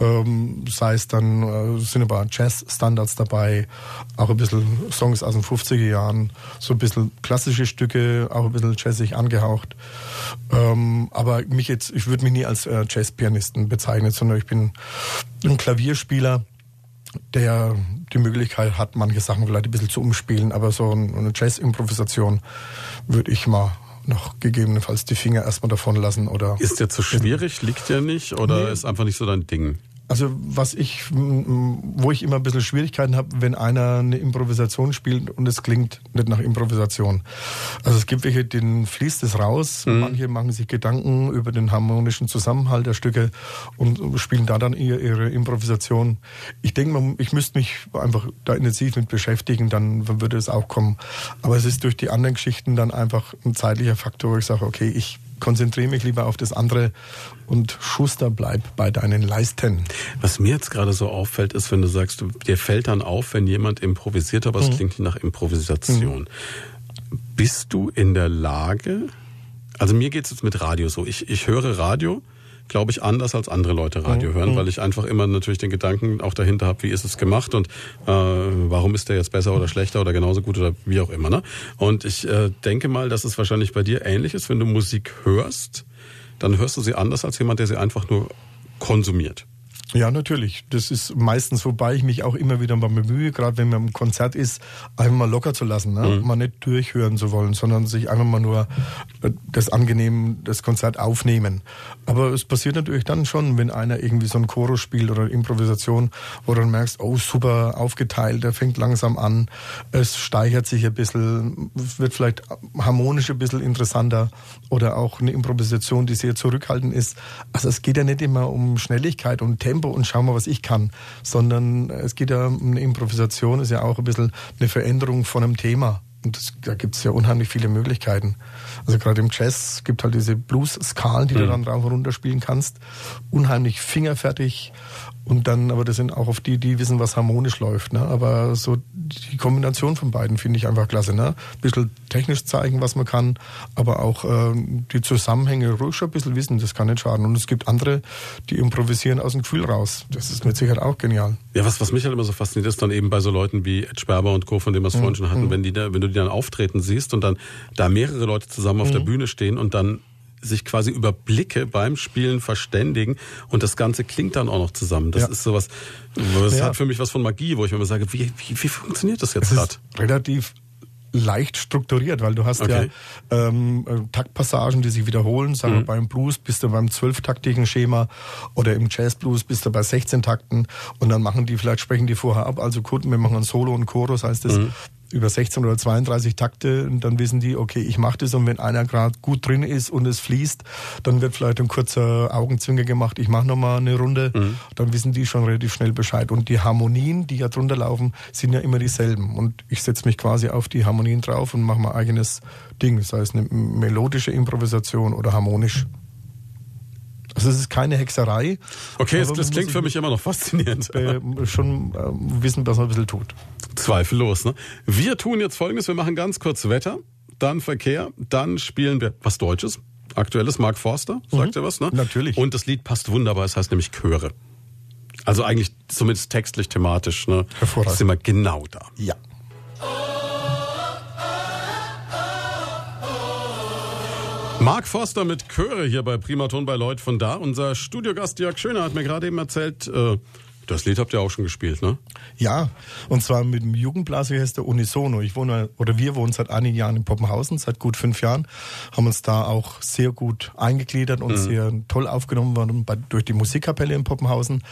Ähm, sei es dann, äh, sind ein paar Jazz-Standards dabei, auch ein bisschen Songs aus den 50er Jahren, so ein bisschen klassische Stücke, auch ein bisschen jazzig angehaucht. Ähm, aber mich jetzt, ich würde mich nie als äh, Jazzpianisten bezeichnen, sondern ich bin ein Klavierspieler, der die Möglichkeit hat, manche Sachen vielleicht ein bisschen zu umspielen, aber so eine Jazz-Improvisation würde ich mal noch gegebenenfalls die Finger erstmal davon lassen oder. Ist der zu schwierig? Liegt der nicht? Oder nee. ist einfach nicht so dein Ding? Also was ich, wo ich immer ein bisschen Schwierigkeiten habe, wenn einer eine Improvisation spielt und es klingt nicht nach Improvisation. Also es gibt welche, denen fließt es raus. Mhm. Manche machen sich Gedanken über den harmonischen Zusammenhalt der Stücke und spielen da dann ihre, ihre Improvisation. Ich denke, ich müsste mich einfach da intensiv mit beschäftigen, dann würde es auch kommen. Aber es ist durch die anderen Geschichten dann einfach ein zeitlicher Faktor, wo ich sage, okay, ich konzentriere mich lieber auf das andere und Schuster bleib bei deinen Leisten. Was mir jetzt gerade so auffällt, ist, wenn du sagst, dir fällt dann auf, wenn jemand improvisiert, aber es mhm. klingt nicht nach Improvisation. Mhm. Bist du in der Lage, also mir geht es jetzt mit Radio so, ich, ich höre Radio glaube ich, anders als andere Leute Radio mhm. hören, weil ich einfach immer natürlich den Gedanken auch dahinter habe, wie ist es gemacht und äh, warum ist der jetzt besser oder schlechter oder genauso gut oder wie auch immer. Ne? Und ich äh, denke mal, dass es wahrscheinlich bei dir ähnlich ist, wenn du Musik hörst, dann hörst du sie anders als jemand, der sie einfach nur konsumiert. Ja, natürlich. Das ist meistens, wobei ich mich auch immer wieder mal bemühe, gerade wenn man im Konzert ist, einfach mal locker zu lassen, ne? Mhm. mal nicht durchhören zu wollen, sondern sich einfach mal nur äh, das angenehm, das Konzert aufnehmen. Aber es passiert natürlich dann schon, wenn einer irgendwie so ein Chorus spielt oder Improvisation, wo du dann merkst, oh super aufgeteilt, der fängt langsam an, es steigert sich ein bisschen, wird vielleicht harmonisch ein bisschen interessanter oder auch eine Improvisation, die sehr zurückhaltend ist. Also es geht ja nicht immer um Schnelligkeit und Tempo, Tempo und schau mal, was ich kann, sondern es geht ja um eine Improvisation, ist ja auch ein bisschen eine Veränderung von einem Thema. Und das, da gibt es ja unheimlich viele Möglichkeiten. Also gerade im Jazz gibt halt diese Blues-Skalen, die mhm. du dann rauf und runter spielen kannst. Unheimlich fingerfertig. Und dann, aber das sind auch oft die, die wissen, was harmonisch läuft. Ne? Aber so die Kombination von beiden finde ich einfach klasse. Ne? Ein bisschen technisch zeigen, was man kann, aber auch äh, die Zusammenhänge ruhig schon ein bisschen wissen, das kann nicht schaden. Und es gibt andere, die improvisieren aus dem Gefühl raus. Das ist mit Sicherheit auch genial. Ja, was, was mich halt immer so fasziniert, ist dann eben bei so Leuten wie Ed Sperber und Co., von dem wir es vorhin schon hatten, wenn, die da, wenn du die dann auftreten siehst und dann da mehrere Leute zusammen auf der Bühne stehen und dann sich quasi über Blicke beim Spielen verständigen und das Ganze klingt dann auch noch zusammen. Das Ja. ist sowas, das Ja. hat für mich was von Magie, wo ich mir immer sage, wie, wie, wie funktioniert das jetzt Es gerade? relativ leicht strukturiert, weil du hast Okay. ja ähm, äh, Taktpassagen, die sich wiederholen. Sagen Mhm. beim Blues bist du beim zwölftaktigen Schema oder im Jazzblues bist du bei 16 Takten und dann machen die, vielleicht sprechen die vorher ab. Also gut, wir machen ein Solo und Chorus, heißt das Mhm. Über 16 oder 32 Takte und dann wissen die, okay, ich mache das und wenn einer gerade gut drin ist und es fließt, dann wird vielleicht ein kurzer Augenzwinger gemacht, ich mache nochmal eine Runde, Mhm. dann wissen die schon relativ schnell Bescheid. Und die Harmonien, die ja drunter laufen, sind ja immer dieselben. Und ich setze mich quasi auf die Harmonien drauf und mache mein eigenes Ding, sei es eine melodische Improvisation oder harmonisch. Also es ist keine Hexerei. Okay, das, klingt für mich immer noch faszinierend. äh, schon äh, wissen, was man ein bisschen tut. Zweifellos. Ne? Wir tun jetzt Folgendes, wir machen ganz kurz Wetter, dann Verkehr, dann spielen wir was Deutsches. Aktuelles, Mark Forster, sagt er was, ne? Natürlich. Und das Lied passt wunderbar, es heißt nämlich Chöre. Also eigentlich zumindest textlich, thematisch, ne? Hervorragend. Sind wir genau da. Ja. Mark Forster mit Chöre hier bei Primaton bei Lloyd von da. Unser Studiogast Jörg Schöner hat mir gerade eben erzählt, äh, das Lied habt ihr auch schon gespielt, ne? Ja, und zwar mit dem Jugendblasorchester Unisono. Ich wohne, oder wir wohnen seit einigen Jahren in Poppenhausen, seit gut fünf Jahren, haben uns da auch sehr gut eingegliedert und sehr toll aufgenommen worden bei, durch die Musikkapelle in Poppenhausen.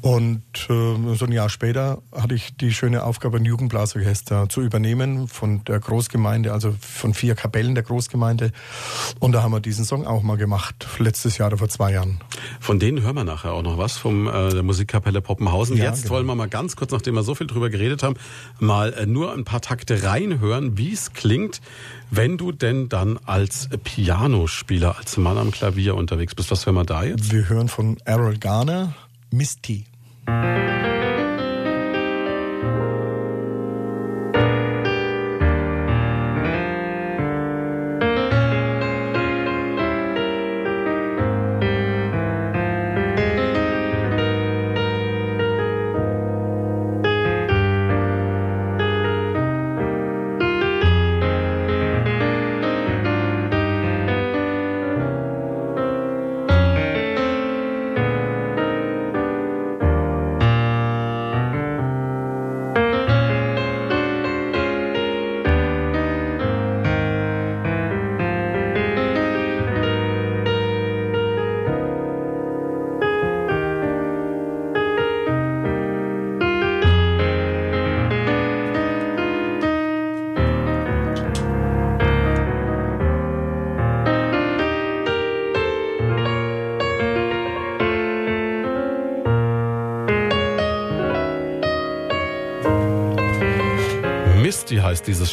Und äh, so ein Jahr später hatte ich die schöne Aufgabe, ein Jugendblasorchester zu übernehmen von der Großgemeinde, also von vier Kapellen der Großgemeinde. Und da haben wir diesen Song auch mal gemacht, letztes Jahr oder vor zwei Jahren. Von denen hören wir nachher auch noch was, vom äh, der Musikkapelle Poppenhausen. Ja, Jetzt genau. wollen wir mal ganz kurz, nachdem wir so viel drüber geredet haben, mal äh, nur ein paar Takte reinhören, wie es klingt, wenn du denn dann als Pianospieler, als Mann am Klavier unterwegs bist. Was hören wir da jetzt? Wir hören von Errol Garner, Misty. Misty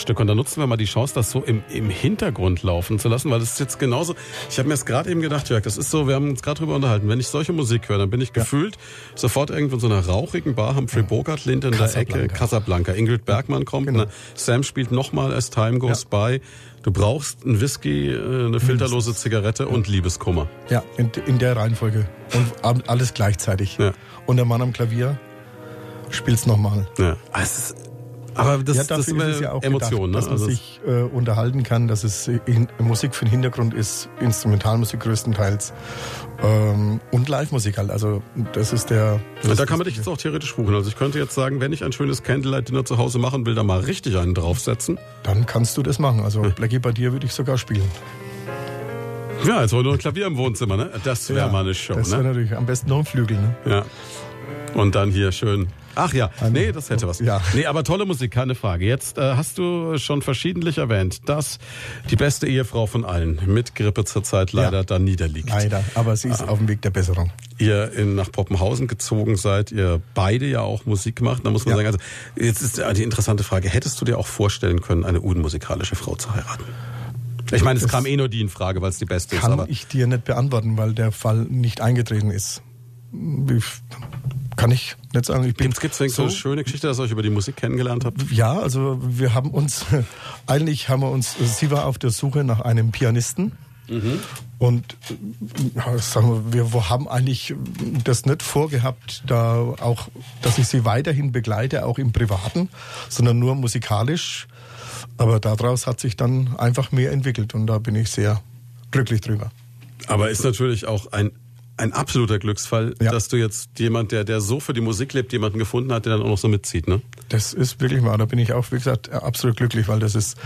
Stück und da nutzen wir mal die Chance, das so im, im Hintergrund laufen zu lassen, weil das ist jetzt genauso. Ich habe mir das gerade eben gedacht, Jörg, das ist so, wir haben uns gerade drüber unterhalten. Wenn ich solche Musik höre, dann bin ich gefühlt sofort irgendwo in so einer rauchigen Bar, Humphrey Bogart Linde in der Ecke, Casablanca. Casablanca. Ingrid Bergmann kommt, Genau. ne? Sam spielt nochmal As Time Goes By. Du brauchst einen Whisky, äh, eine filterlose Zigarette und Liebeskummer. Ja, in, in der Reihenfolge. Und alles gleichzeitig. Ja. Und der Mann am Klavier spielt's nochmal. Ja. Ah, es ist, aber das, Ja, das ist ist ja auch Emotion, gedacht, ne? dass man Also sich äh, unterhalten kann, dass es in, Musik für den Hintergrund ist, Instrumentalmusik größtenteils ähm, und Live-Musik halt. Also das ist der... Das Und da kann man dich jetzt auch theoretisch buchen. Also ich könnte jetzt sagen, wenn ich ein schönes Candlelight-Dinner zu Hause machen will, da mal richtig einen draufsetzen. Dann kannst du das machen. Also Blackie, bei dir würde ich sogar spielen. Ja, jetzt wollen wir nur ein Klavier im Wohnzimmer, ne? Das wäre mal eine Show, Das wäre ne? natürlich am besten noch ein Flügel. Ne? Ja. Und dann hier schön. Ach ja, nee, das hätte was. Ja. Nee, aber tolle Musik, keine Frage. Jetzt äh, hast du schon verschiedentlich erwähnt, dass die beste Ehefrau von allen mit Grippe zurzeit leider Ja. da niederliegt. Leider, aber sie ist Ah. auf dem Weg der Besserung. ihr in, nach Poppenhausen gezogen seid, ihr beide ja auch Musik macht, da muss man Ja. sagen, also jetzt ist die interessante Frage, hättest du dir auch vorstellen können, eine unmusikalische Frau zu heiraten? Ich meine, es kam eh nur die in Frage, weil es die beste ist, Kann ich dir nicht beantworten, weil der Fall nicht eingetreten ist. Ich kann ich nicht sagen. Ich bin Gibt es so eine schöne Geschichte, dass ihr euch über die Musik kennengelernt habt? Ja, also wir haben uns, eigentlich haben wir uns, sie war auf der Suche nach einem Pianisten. Mhm. Und sagen wir, wir haben eigentlich das nicht vorgehabt, da auch, dass ich sie weiterhin begleite, auch im Privaten, sondern nur musikalisch. Aber daraus hat sich dann einfach mehr entwickelt und da bin ich sehr glücklich drüber. Aber ist natürlich auch ein ein absoluter Glücksfall, ja. dass du jetzt jemand, der, der so für die Musik lebt, jemanden gefunden hat, der dann auch noch so mitzieht, ne? Das ist wirklich wahr. Da bin ich auch, wie gesagt, absolut glücklich, weil das ist,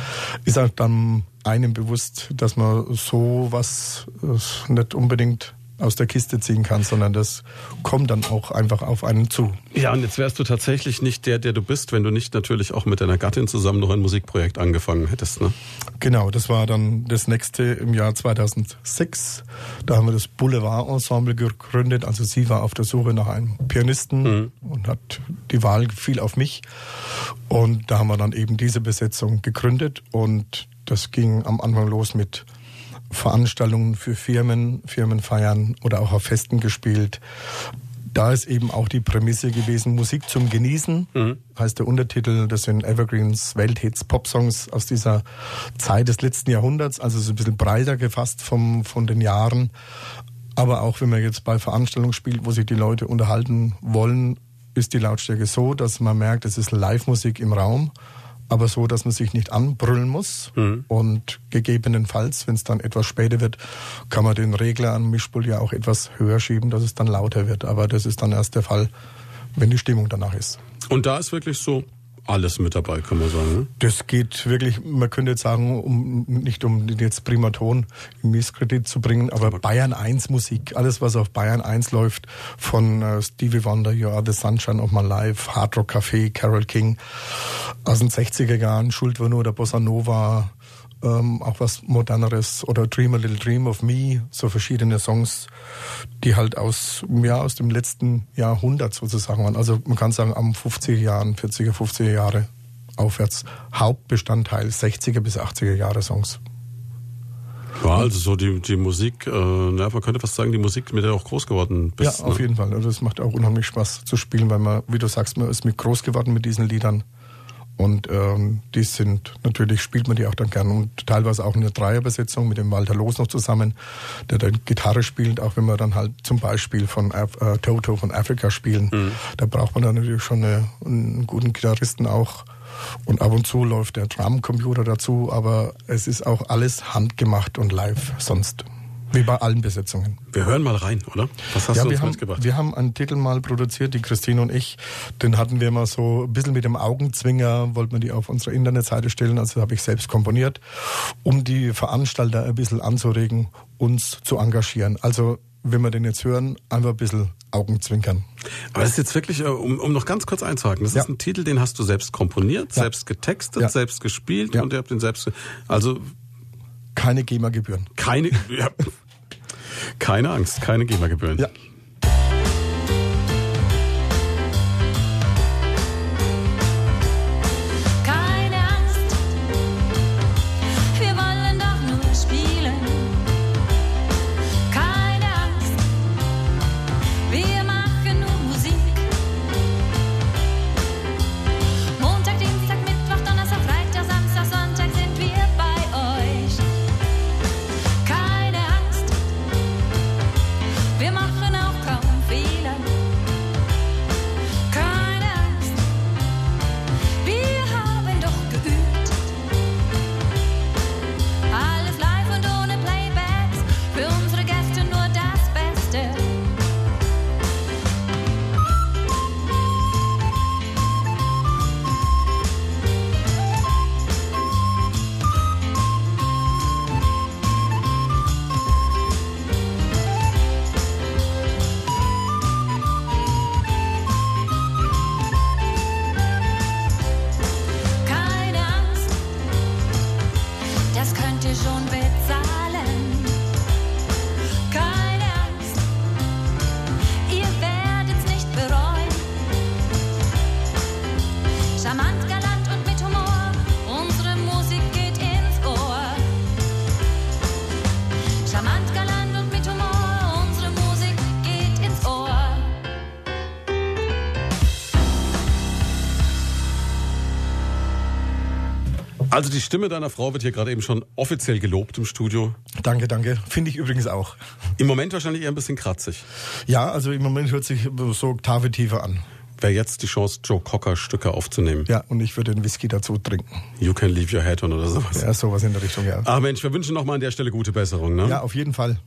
ist halt dann einem bewusst, dass man so was äh, nicht unbedingt aus der Kiste ziehen kann, sondern das kommt dann auch einfach auf einen zu. Ja, und jetzt wärst du tatsächlich nicht der, der du bist, wenn du nicht natürlich auch mit deiner Gattin zusammen noch ein Musikprojekt angefangen hättest, ne? Genau, das war dann das nächste im Jahr 2006. Da haben wir das Boulevard Ensemble gegründet. Also sie war auf der Suche nach einem Pianisten mhm. und hat die Wahl fiel auf mich. Und da haben wir dann eben diese Besetzung gegründet und das ging am Anfang los mit Veranstaltungen für Firmen, Firmenfeiern oder auch auf Festen gespielt. Da ist eben auch die Prämisse gewesen, Musik zum Genießen, mhm. heißt der Untertitel. Das sind Evergreens, Welthits, Popsongs aus dieser Zeit des letzten Jahrhunderts, also so ein bisschen breiter gefasst vom, von den Jahren. Aber auch wenn man jetzt bei Veranstaltungen spielt, wo sich die Leute unterhalten wollen, ist die Lautstärke so, dass man merkt, es ist Live-Musik im Raum aber so, dass man sich nicht anbrüllen muss. Mhm. Und gegebenenfalls, wenn es dann etwas später wird, kann man den Regler am Mischpult ja auch etwas höher schieben, dass es dann lauter wird. Aber das ist dann erst der Fall, wenn die Stimmung danach ist. Und da ist wirklich so, alles mit dabei, kann man sagen. Ne? Das geht wirklich, man könnte jetzt sagen, um, nicht um jetzt Primaton in Misskredit zu bringen, aber, aber Bayern 1 Musik, alles was auf Bayern 1 läuft, von äh, Stevie Wonder, You Are the Sunshine of My Life, Hard Rock Café, Carol King, aus den 60er Jahren, Schuld war nur der Bossa Nova, ähm, auch was moderneres oder Dream a Little Dream of Me, so verschiedene Songs, die halt aus, ja, aus dem letzten Jahrhundert sozusagen waren. Also man kann sagen, am 50er Jahren, 40er, 50er Jahre aufwärts, Hauptbestandteil 60er bis 80er Jahre Songs. Ja, also so die, die Musik, äh, na, man könnte fast sagen, die Musik, mit der du auch groß geworden bist. Ja, auf ne? jeden Fall. Also es macht auch unheimlich Spaß zu spielen, weil man, wie du sagst, man ist mit groß geworden mit diesen Liedern. Und ähm, die sind natürlich spielt man die auch dann gern und teilweise auch in der Dreierbesetzung mit dem Walter Loos noch zusammen, der dann Gitarre spielt, auch wenn wir dann halt zum Beispiel von Af äh, Toto von Afrika spielen. Mhm. Da braucht man dann natürlich schon eine, einen guten Gitarristen auch. Und ab und zu läuft der Drumcomputer dazu, aber es ist auch alles handgemacht und live sonst. Wie bei allen Besetzungen. Wir hören mal rein, oder? Was hast ja, du uns haben, mitgebracht? Wir haben einen Titel mal produziert, die Christine und ich. Den hatten wir mal so ein bisschen mit dem Augenzwinger, wollten wir die auf unserer Internetseite stellen. Also habe ich selbst komponiert, um die Veranstalter ein bisschen anzuregen, uns zu engagieren. Also wenn wir den jetzt hören, einfach ein bisschen Augenzwinkern. Aber das ist jetzt wirklich, äh, um, um noch ganz kurz einzuhaken, das ja. ist ein Titel, den hast du selbst komponiert, ja. selbst getextet, ja. selbst gespielt und ihr habt den selbst. Also keine GEMA-Gebühren. Keine, ja. keine Angst, keine GEMA-Gebühren. Ja. Stimme deiner Frau wird hier gerade eben schon offiziell gelobt im Studio. Danke, danke. Finde ich übrigens auch. Im Moment wahrscheinlich eher ein bisschen kratzig. Ja, also im Moment hört sich so Oktave tiefer an. Wäre jetzt die Chance, Joe Cocker Stücke aufzunehmen. Ja, und ich würde den Whisky dazu trinken. You can leave your head on oder sowas. Ja, sowas in der Richtung, ja. Ach Mensch, wir wünschen nochmal an der Stelle gute Besserung, ne? Ja, auf jeden Fall.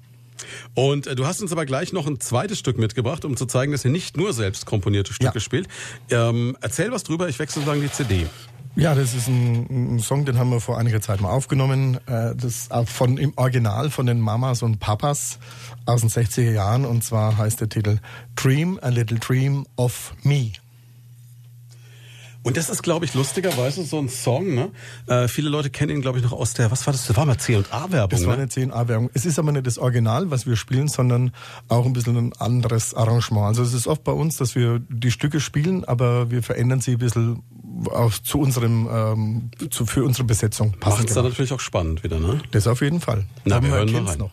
Und äh, du hast uns aber gleich noch ein zweites Stück mitgebracht, um zu zeigen, dass ihr nicht nur selbst komponierte Stücke Ja. spielt. Ähm, erzähl was drüber, ich wechsle sozusagen die CD. Ja, das ist ein, ein Song, den haben wir vor einiger Zeit mal aufgenommen. Äh, Das ist auch von im Original von den Mamas und Papas aus den 60er Jahren. Und zwar heißt der Titel Dream a Little Dream of Me. Und das ist, glaube ich, lustigerweise so ein Song, ne? Äh, viele Leute kennen ihn, glaube ich, noch aus der, was war das? Das war mal C&A-Werbung, Das war ne? eine 10a-Werbung. Es ist aber nicht das Original, was wir spielen, sondern auch ein bisschen ein anderes Arrangement. Also es ist oft bei uns, dass wir die Stücke spielen, aber wir verändern sie ein bisschen auch zu unserem, ähm, zu, für unsere Besetzung Macht es dann natürlich auch spannend wieder, ne? Das auf jeden Fall. Na, Aber wir hören mal rein. noch.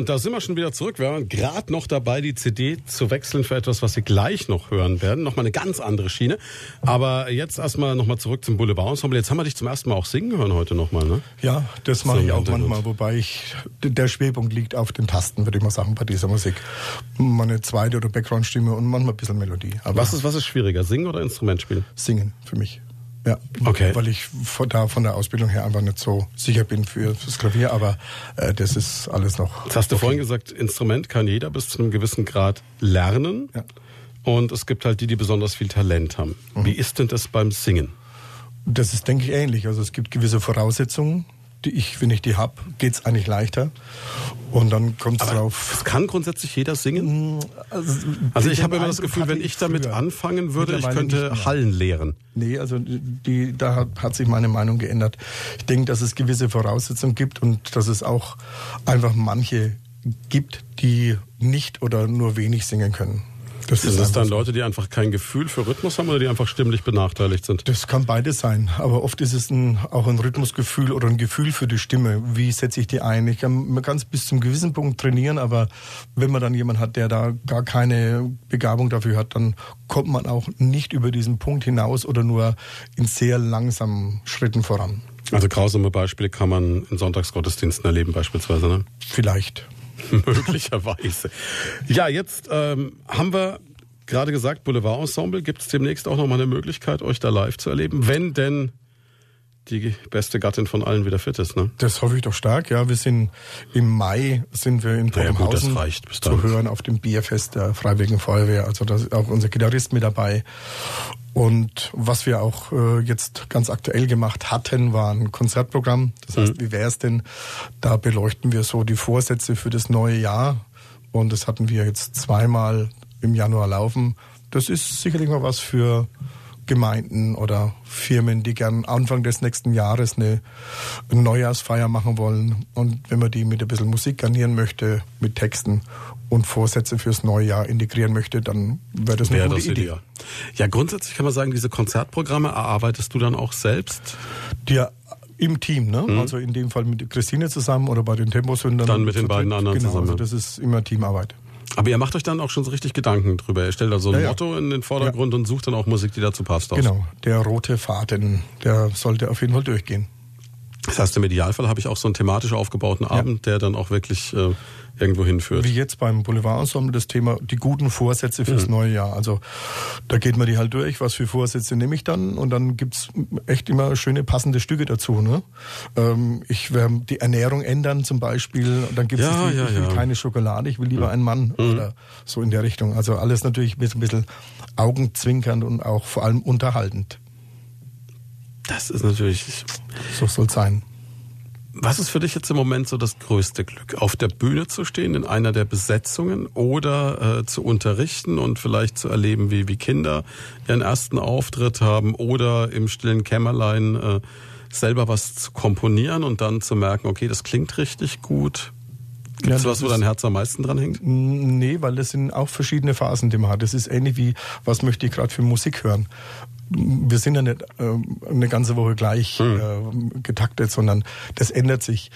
Und da sind wir schon wieder zurück. Wir waren gerade noch dabei, die CD zu wechseln für etwas, was Sie gleich noch hören werden. Nochmal eine ganz andere Schiene. Aber jetzt erstmal nochmal zurück zum Boulevard Ensemble. Jetzt haben wir dich zum ersten Mal auch singen hören heute nochmal, ne? Ja, das mache So ich auch Hintergrund. manchmal, wobei ich, der Schwerpunkt liegt auf den Tasten, würde ich mal sagen, bei dieser Musik. Meine zweite oder Background-Stimme und manchmal ein bisschen Melodie. Aber Was ist, was ist schwieriger, singen oder Instrument spielen? Singen für mich. Ja, Okay. weil ich von, da von der Ausbildung her einfach nicht so sicher bin für, fürs Klavier, aber äh, das ist alles noch. Jetzt hast du vorhin gesagt, Instrument kann jeder bis zu einem gewissen Grad lernen. Ja. Und es gibt halt die, die besonders viel Talent haben. Wie ist denn das beim Singen? Das ist, denke ich, ähnlich. Also es gibt gewisse Voraussetzungen, die ich, wenn ich die hab, geht's eigentlich leichter. Und dann kommt es drauf. es kann grundsätzlich jeder singen. Also, Also ich habe immer das Gefühl, wenn ich damit anfangen würde, ich könnte. Hallen leeren. Nee, also die, da hat, hat sich meine Meinung geändert. Ich denke, dass es gewisse Voraussetzungen gibt und dass es auch einfach manche gibt, die nicht oder nur wenig singen können. Das Sind das dann so. Leute, die einfach kein Gefühl für Rhythmus haben oder die einfach stimmlich benachteiligt sind? Das kann beides sein, aber oft ist es ein, auch ein Rhythmusgefühl oder ein Gefühl für die Stimme. Wie setze ich die ein? Ich kann, man kann es bis zum gewissen Punkt trainieren, aber wenn man dann jemanden hat, der da gar keine Begabung dafür hat, dann kommt man auch nicht über diesen Punkt hinaus oder nur in sehr langsamen Schritten voran. Also grausame Beispiele kann man in Sonntagsgottesdiensten erleben beispielsweise. Ne? Vielleicht. Möglicherweise. Ja, jetzt ähm, haben wir gerade gesagt, Boulevard-Ensemble. Gibt es demnächst auch nochmal eine Möglichkeit, euch da live zu erleben, wenn denn die beste Gattin von allen wieder fit ist. Ne? Das hoffe ich doch stark. Ja, wir sind im Mai sind wir in Naja, gut, zu hören auf dem Bierfest der Freiwilligen Feuerwehr. Also da ist auch unser Gitarrist mit dabei. Und was wir auch äh, jetzt ganz aktuell gemacht hatten, war ein Konzertprogramm. Das heißt, Mhm. wie wäre es denn? Da beleuchten wir so die Vorsätze für das neue Jahr. Und das hatten wir jetzt zweimal im Januar laufen. Das ist sicherlich mal was für Gemeinden oder Firmen, die gern Anfang des nächsten Jahres eine Neujahrsfeier machen wollen. Und wenn man die mit ein bisschen Musik garnieren möchte, mit Texten und Vorsätze fürs neue Jahr integrieren möchte, dann wäre das eine Wäre gute das Idee. ideal. Ja, grundsätzlich kann man sagen, diese Konzertprogramme erarbeitest du dann auch selbst? Die im Team, ne? Also in dem Fall mit Christine zusammen oder bei den Temposündern. Mhm. Dann mit den beiden anderen genau, zusammen. Also das ist immer Teamarbeit. Aber ihr macht euch dann auch schon so richtig Gedanken drüber. Ihr stellt da so ein Ja, ja. Motto in den Vordergrund und sucht dann auch Musik, die dazu passt. Aus. Genau. Der rote Faden, der sollte auf jeden Fall durchgehen. Das heißt, im Idealfall habe ich auch so einen thematisch aufgebauten Abend, der dann auch wirklich äh, irgendwo hinführt. Wie jetzt beim Boulevard-Ensemble das Thema die guten Vorsätze fürs Mhm. neue Jahr. Also da geht man die halt durch, was für Vorsätze nehme ich dann und dann gibt's echt immer schöne passende Stücke dazu. Ne? Ähm, ich werde die Ernährung ändern zum Beispiel und dann gibt's Ja, es, ja, ich will ja. keine Schokolade, ich will lieber einen Mann Mhm. oder so in der Richtung. Also alles natürlich mit ein bisschen augenzwinkernd und auch vor allem unterhaltend. Das ist natürlich. So soll's sein. Was ist für dich jetzt im Moment so das größte Glück? Auf der Bühne zu stehen, in einer der Besetzungen oder äh, zu unterrichten und vielleicht zu erleben, wie, wie Kinder ihren ersten Auftritt haben oder im stillen Kämmerlein äh, selber was zu komponieren und dann zu merken, okay, das klingt richtig gut. Gibt Ja, es das was, wo dein Herz am meisten dran hängt? Nee, weil das sind auch verschiedene Phasen, die man hat. Das ist ähnlich wie, was möchte ich gerade für Musik hören. Wir sind ja nicht ähm, eine ganze Woche gleich äh, getaktet, sondern das ändert sich.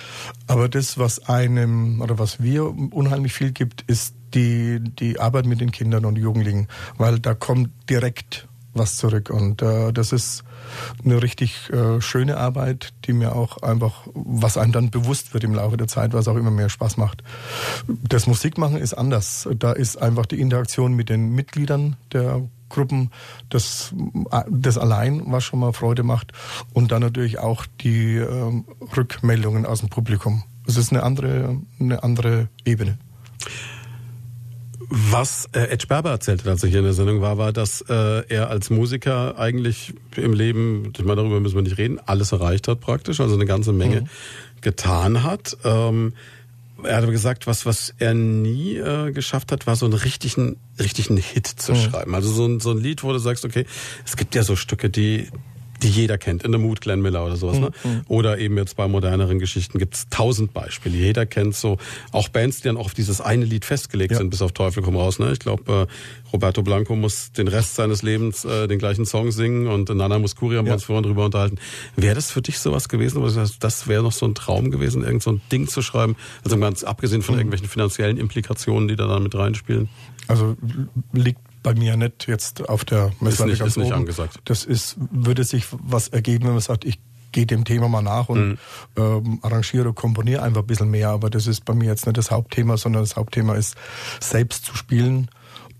Aber das, was einem oder was wir unheimlich viel gibt, ist die, die Arbeit mit den Kindern und Jugendlichen, weil da kommt direkt was zurück. Und äh, das ist eine richtig äh, schöne Arbeit, die mir auch einfach, was einem dann bewusst wird im Laufe der Zeit, was auch immer mehr Spaß macht. Das Musikmachen ist anders. Da ist einfach die Interaktion mit den Mitgliedern der Gruppen, das, das allein, was schon mal Freude macht. Und dann natürlich auch die ähm, Rückmeldungen aus dem Publikum. Es ist eine andere, eine andere Ebene. Was äh, Ed Sperber erzählte, als er hier in der Sendung war, war, dass äh, er als Musiker eigentlich im Leben, ich meine, darüber müssen wir nicht reden, alles erreicht hat praktisch, also eine ganze Menge getan hat. Ähm, er hat aber gesagt, was, was er nie äh, geschafft hat, war so einen richtigen, richtigen Hit zu schreiben. Also so ein, so ein Lied, wo du sagst, okay, es gibt ja so Stücke, die die jeder kennt, in The Mood, Glenn Miller oder sowas. Ne? Oder eben jetzt bei moderneren Geschichten gibt's tausend Beispiele. Jeder kennt so auch Bands, die dann auch auf dieses eine Lied festgelegt Ja. sind, bis auf Teufel komm raus. Ne? Ich glaube, äh, Roberto Blanco muss den Rest seines Lebens äh, den gleichen Song singen und Nana Muscuri haben wir Ja. uns vorhin drüber unterhalten. Wäre das für dich sowas gewesen, das wäre noch so ein Traum gewesen, irgend so ein Ding zu schreiben? Also ganz abgesehen Mhm. von irgendwelchen finanziellen Implikationen, die da dann mit reinspielen. Also liegt bei mir nicht jetzt auf der Messlatte nicht- ist nicht oben. angesagt. Das ist, würde sich was ergeben, wenn man sagt, ich gehe dem Thema mal nach und Mhm. ähm, arrangiere, komponiere einfach ein bisschen mehr. Aber das ist bei mir jetzt nicht das Hauptthema, sondern das Hauptthema ist, selbst zu spielen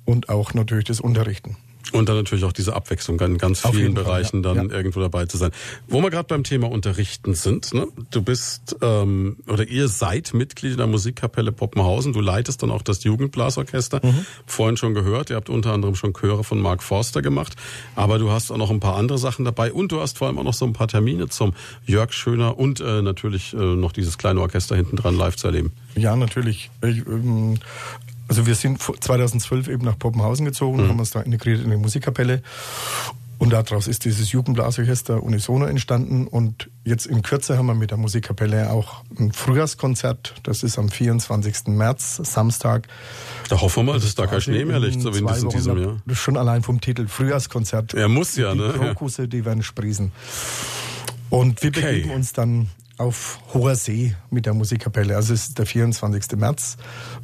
und auch natürlich das Unterrichten. Und dann natürlich auch diese Abwechslung in ganz vielen jeden Fall, Bereichen ja. dann Ja. irgendwo dabei zu sein. Wo wir gerade beim Thema Unterrichten sind, ne? du bist ähm, oder ihr seid Mitglied der Musikkapelle Poppenhausen, du leitest dann auch das Jugendblasorchester. Mhm. Vorhin schon gehört, ihr habt unter anderem schon Chöre von Mark Forster gemacht, aber du hast auch noch ein paar andere Sachen dabei und du hast vor allem auch noch so ein paar Termine zum Jörg Schöner und äh, natürlich äh, noch dieses kleine Orchester hinten dran live zu erleben. Ja, natürlich. Ich, ähm, also wir sind vor- 2012 eben nach Poppenhausen gezogen, haben uns da integriert in die Musikkapelle. Und daraus ist dieses Jugendblasorchester Unisono entstanden. Und jetzt in Kürze haben wir mit der Musikkapelle auch ein Frühjahrskonzert. Das ist am 24. März, Samstag. Da hoffen wir mal, dass da kein Schnee mehr liegt, so wie in diesem diesem Jahr. Schon allein vom Titel Frühjahrskonzert. Er muss ja, die ne? Ja. Krokusse, die werden sprießen. Und wir Okay. begeben uns dann auf hoher See mit der Musikkapelle. Also es ist der 24. März.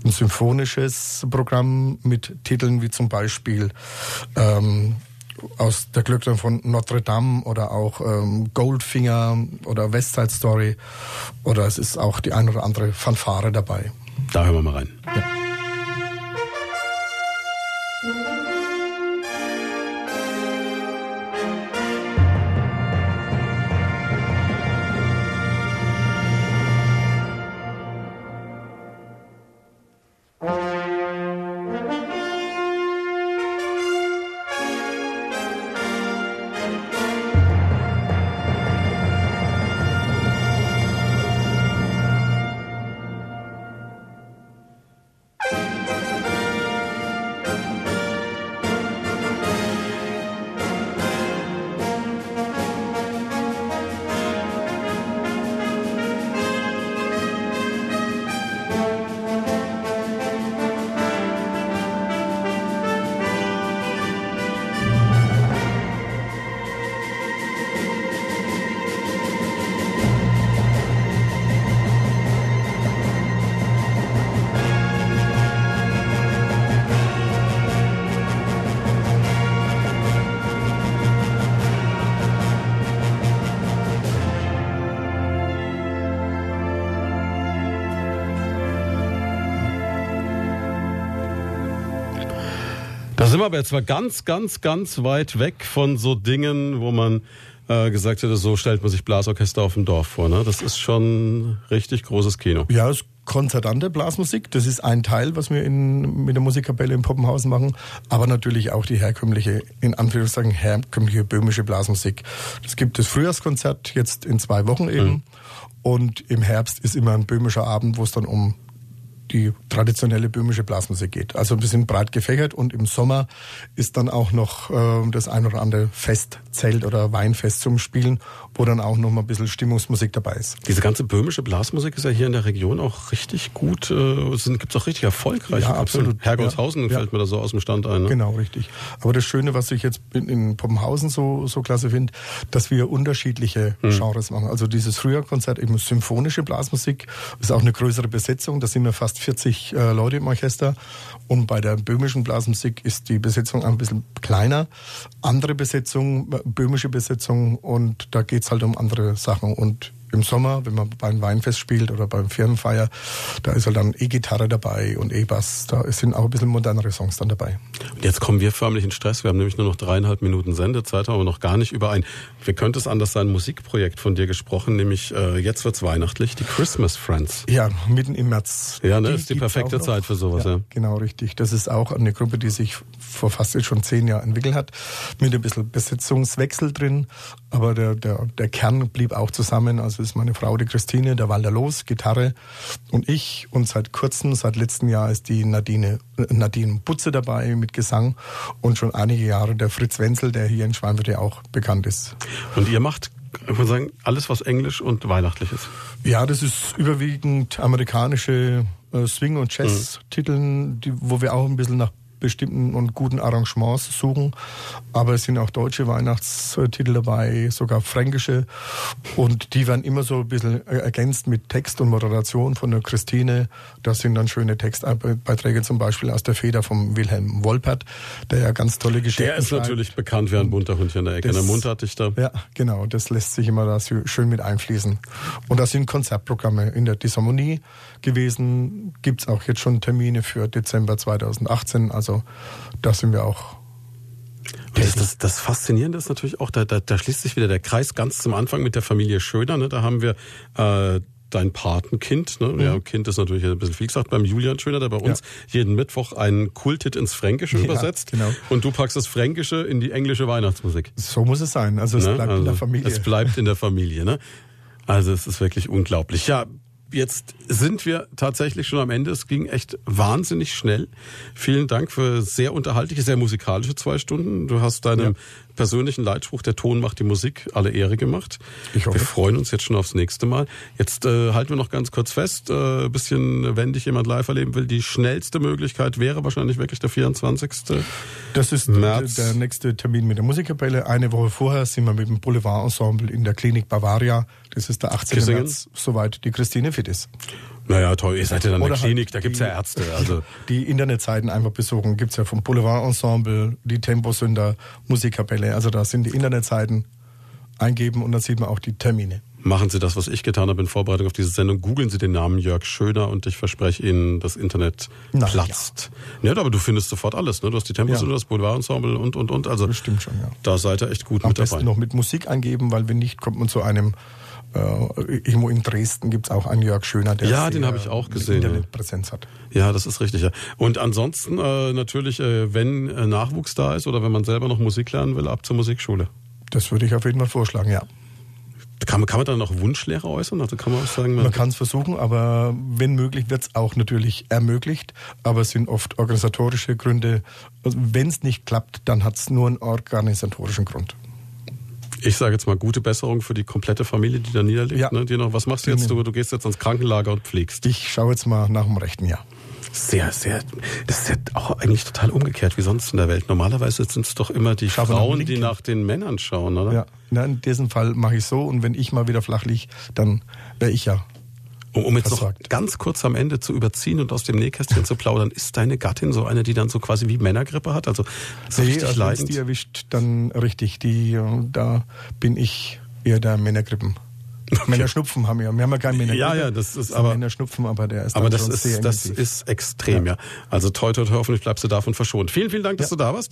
Ein symphonisches Programm mit Titeln wie zum Beispiel ähm, aus der Glöckner von Notre Dame oder auch ähm, Goldfinger oder West Side Story oder es ist auch die ein oder andere Fanfare dabei. Da hören wir mal rein. Da sind wir aber jetzt mal ganz, ganz, ganz weit weg von so Dingen, wo man äh, gesagt hätte, so stellt man sich Blasorchester auf dem Dorf vor. Ne? Das ist schon richtig großes Kino. Ja, es ist konzertante Blasmusik. Das ist ein Teil, was wir in, mit der Musikkapelle in Poppenhausen machen. Aber natürlich auch die herkömmliche, in Anführungszeichen, herkömmliche böhmische Blasmusik. Es gibt das Frühjahrskonzert jetzt in zwei Wochen eben. Und im Herbst ist immer ein böhmischer Abend, wo es dann um die traditionelle böhmische Blasmusik geht. Also wir sind breit gefächert und im Sommer ist dann auch noch äh, das ein oder andere Festzelt oder Weinfest zum Spielen, wo dann auch noch mal ein bisschen Stimmungsmusik dabei ist. Diese ganze böhmische Blasmusik ist ja hier in der Region auch richtig gut, äh, sind, gibt's auch richtig erfolgreich. Ja, absolut. Hergolshausen Ja. fällt mir da so aus dem Stand ein. Ne? Genau, richtig. Aber das Schöne, was ich jetzt in- in Poppenhausen so, so klasse finde, dass wir unterschiedliche Hm. Genres machen. Also dieses Frühjahrkonzert, eben symphonische Blasmusik, ist auch eine größere Besetzung. Da sind wir fast 40 äh, Leute im Orchester. Und bei der böhmischen Blasmusik ist die Besetzung ein bisschen kleiner. Andere Besetzung, äh, böhmische Besetzung und da geht's halt um andere Sachen. Und im Sommer, wenn man beim Weinfest spielt oder beim Firmenfeier, da ist halt dann E-Gitarre dabei und E-Bass. Da sind auch ein bisschen modernere Songs dann dabei. Und jetzt kommen wir förmlich in Stress. Wir haben nämlich nur noch dreieinhalb Minuten Sendezeit, haben aber noch gar nicht über ein, wie könnte es anders sein, Musikprojekt von dir gesprochen, nämlich äh, jetzt wird's weihnachtlich, die Christmas Friends. Ja, mitten im März. Ja, ne, ist die perfekte. Zeit für sowas, ja. Genau, richtig. Das ist auch eine Gruppe, die sich vor fast jetzt schon zehn Jahren entwickelt hat, mit ein bisschen Besetzungswechsel drin. Aber der, der, der Kern blieb auch zusammen. Also ist meine Frau, die Christine, der Walter Los, Gitarre und ich. Und seit kurzem, seit letztem Jahr ist die Nadine, äh, Nadine Butze dabei mit Gesang. Und schon einige Jahre der Fritz Wenzel, der hier in Schweinfurt ja auch bekannt ist. Und ihr macht, ich würde sagen, alles, was englisch und weihnachtlich ist. Ja, das ist überwiegend amerikanische äh, Swing- und Jazz-Titeln, die, wo wir auch ein bisschen nach bestimmten und guten Arrangements suchen. Aber es sind auch deutsche Weihnachtstitel dabei, sogar fränkische. Und die werden immer so ein bisschen ergänzt mit Text und Moderation von der Christine. Das sind dann schöne Textbeiträge zum Beispiel aus der Feder vom Wilhelm Wolpert, der ja ganz tolle Geschichten Der ist schreibt. natürlich bekannt wie ein bunter Hund hier in der Ecke. Das- Der Munterdichter. Ja, genau. Das lässt sich immer da so schön mit einfließen. Und da sind Konzertprogramme in der Disharmonie gewesen. Gibt's auch jetzt schon Termine für Dezember 2018. Also da sind wir auch das, das, das Faszinierende ist natürlich auch, da, da, da schließt sich wieder der Kreis ganz zum Anfang mit der Familie Schöner. Ne? Da haben wir äh, dein Patenkind. Ne? Ja, Kind ist natürlich ein bisschen viel gesagt beim Julian Schöner, der bei uns jeden Mittwoch einen Kulthit ins Fränkische Ja, übersetzt. genau. Und du packst das Fränkische in die englische Weihnachtsmusik. So muss es sein. Also es Ne? bleibt in Also, der Familie. Es bleibt in der Familie. Ne? Also es ist wirklich unglaublich. Ja, jetzt sind wir tatsächlich schon am Ende. Es ging echt wahnsinnig schnell. Vielen Dank für sehr unterhaltliche, sehr musikalische zwei Stunden. Du hast deinem persönlichen Leitspruch, der Ton macht die Musik, alle Ehre gemacht. Ich hoffe. Wir freuen uns jetzt schon aufs nächste Mal. Jetzt äh, halten wir noch ganz kurz fest, äh, bisschen, wenn dich jemand live erleben will, die schnellste Möglichkeit wäre wahrscheinlich wirklich der 24. Das ist März. der nächste Termin mit der Musikkapelle. Eine Woche vorher sind wir mit dem Boulevard-Ensemble in der Klinik Bavaria. Das ist der 18. Kissingen? März, soweit die Christine fit ist. Naja, toll, ihr seid ja dann in der halt Klinik, da gibt's ja die- Ärzte. Also Die Internetseiten einfach besuchen. Gibt's ja vom Boulevard-Ensemble, die Temposünder, Musikkapelle. Also da sind die Internetseiten eingeben und dann sieht man auch die Termine. Machen Sie das, was ich getan habe in Vorbereitung auf diese Sendung. Googeln Sie den Namen Jörg Schöner und ich verspreche Ihnen, das Internet Na platzt. Ja. aber du findest sofort alles. Ne? Du hast die Tempos Ja. das Boulevardensemble und, und, und. Also Das stimmt schon, ja. da seid ihr echt gut Am mit besten dabei. noch mit Musik eingeben, weil wenn nicht, kommt man zu einem äh, irgendwo in Dresden gibt's auch einen Jörg Schöner, der Ja, den habe ich auch gesehen, ja. Internetpräsenz hat. Ja, das ist richtig. Ja. Und ansonsten äh, natürlich, äh, wenn äh, Nachwuchs da ist oder wenn man selber noch Musik lernen will, ab zur Musikschule. Das würde ich auf jeden Fall vorschlagen, ja. Kann, man- kann man dann noch Wunschlehre äußern? Also kann man auch sagen, man, Man kann es versuchen, aber wenn möglich wird es auch natürlich ermöglicht. Aber es sind oft organisatorische Gründe. Also wenn es nicht klappt, dann hat es nur einen organisatorischen Grund. Ich sage jetzt mal gute Besserung für die komplette Familie, die da niederliegt. Ja. Ne? Die noch, was machst du jetzt? Du, du gehst jetzt ans Krankenlager und pflegst. Ich schaue jetzt mal nach dem rechten Jahr. Sehr, sehr. Das ist ja auch eigentlich total umgekehrt wie sonst in der Welt. Normalerweise sind es doch immer die nach Frauen, die nach den Männern schauen, oder? Ja. Na, in diesem Fall mache ich so und wenn ich mal wieder flach liege, dann wäre ich ja. Um, um jetzt noch Versagt. ganz kurz am Ende zu überziehen und aus dem Nähkästchen zu plaudern, ist deine Gattin so eine, die dann so quasi wie Männergrippe hat? Also so richtig also leidend? die erwischt, dann richtig. Die, äh, da bin ich eher der Männergrippen. Männerschnupfen haben wir. Wir haben ja keinen Männergrippe. Ja, ja, das ist ein aber- Männerschnupfen, aber der ist Aber das ist, das ist extrem, ja. Also toi, toi, toi, hoffentlich bleibst du davon verschont. Vielen, vielen Dank, dass Ja. du da warst.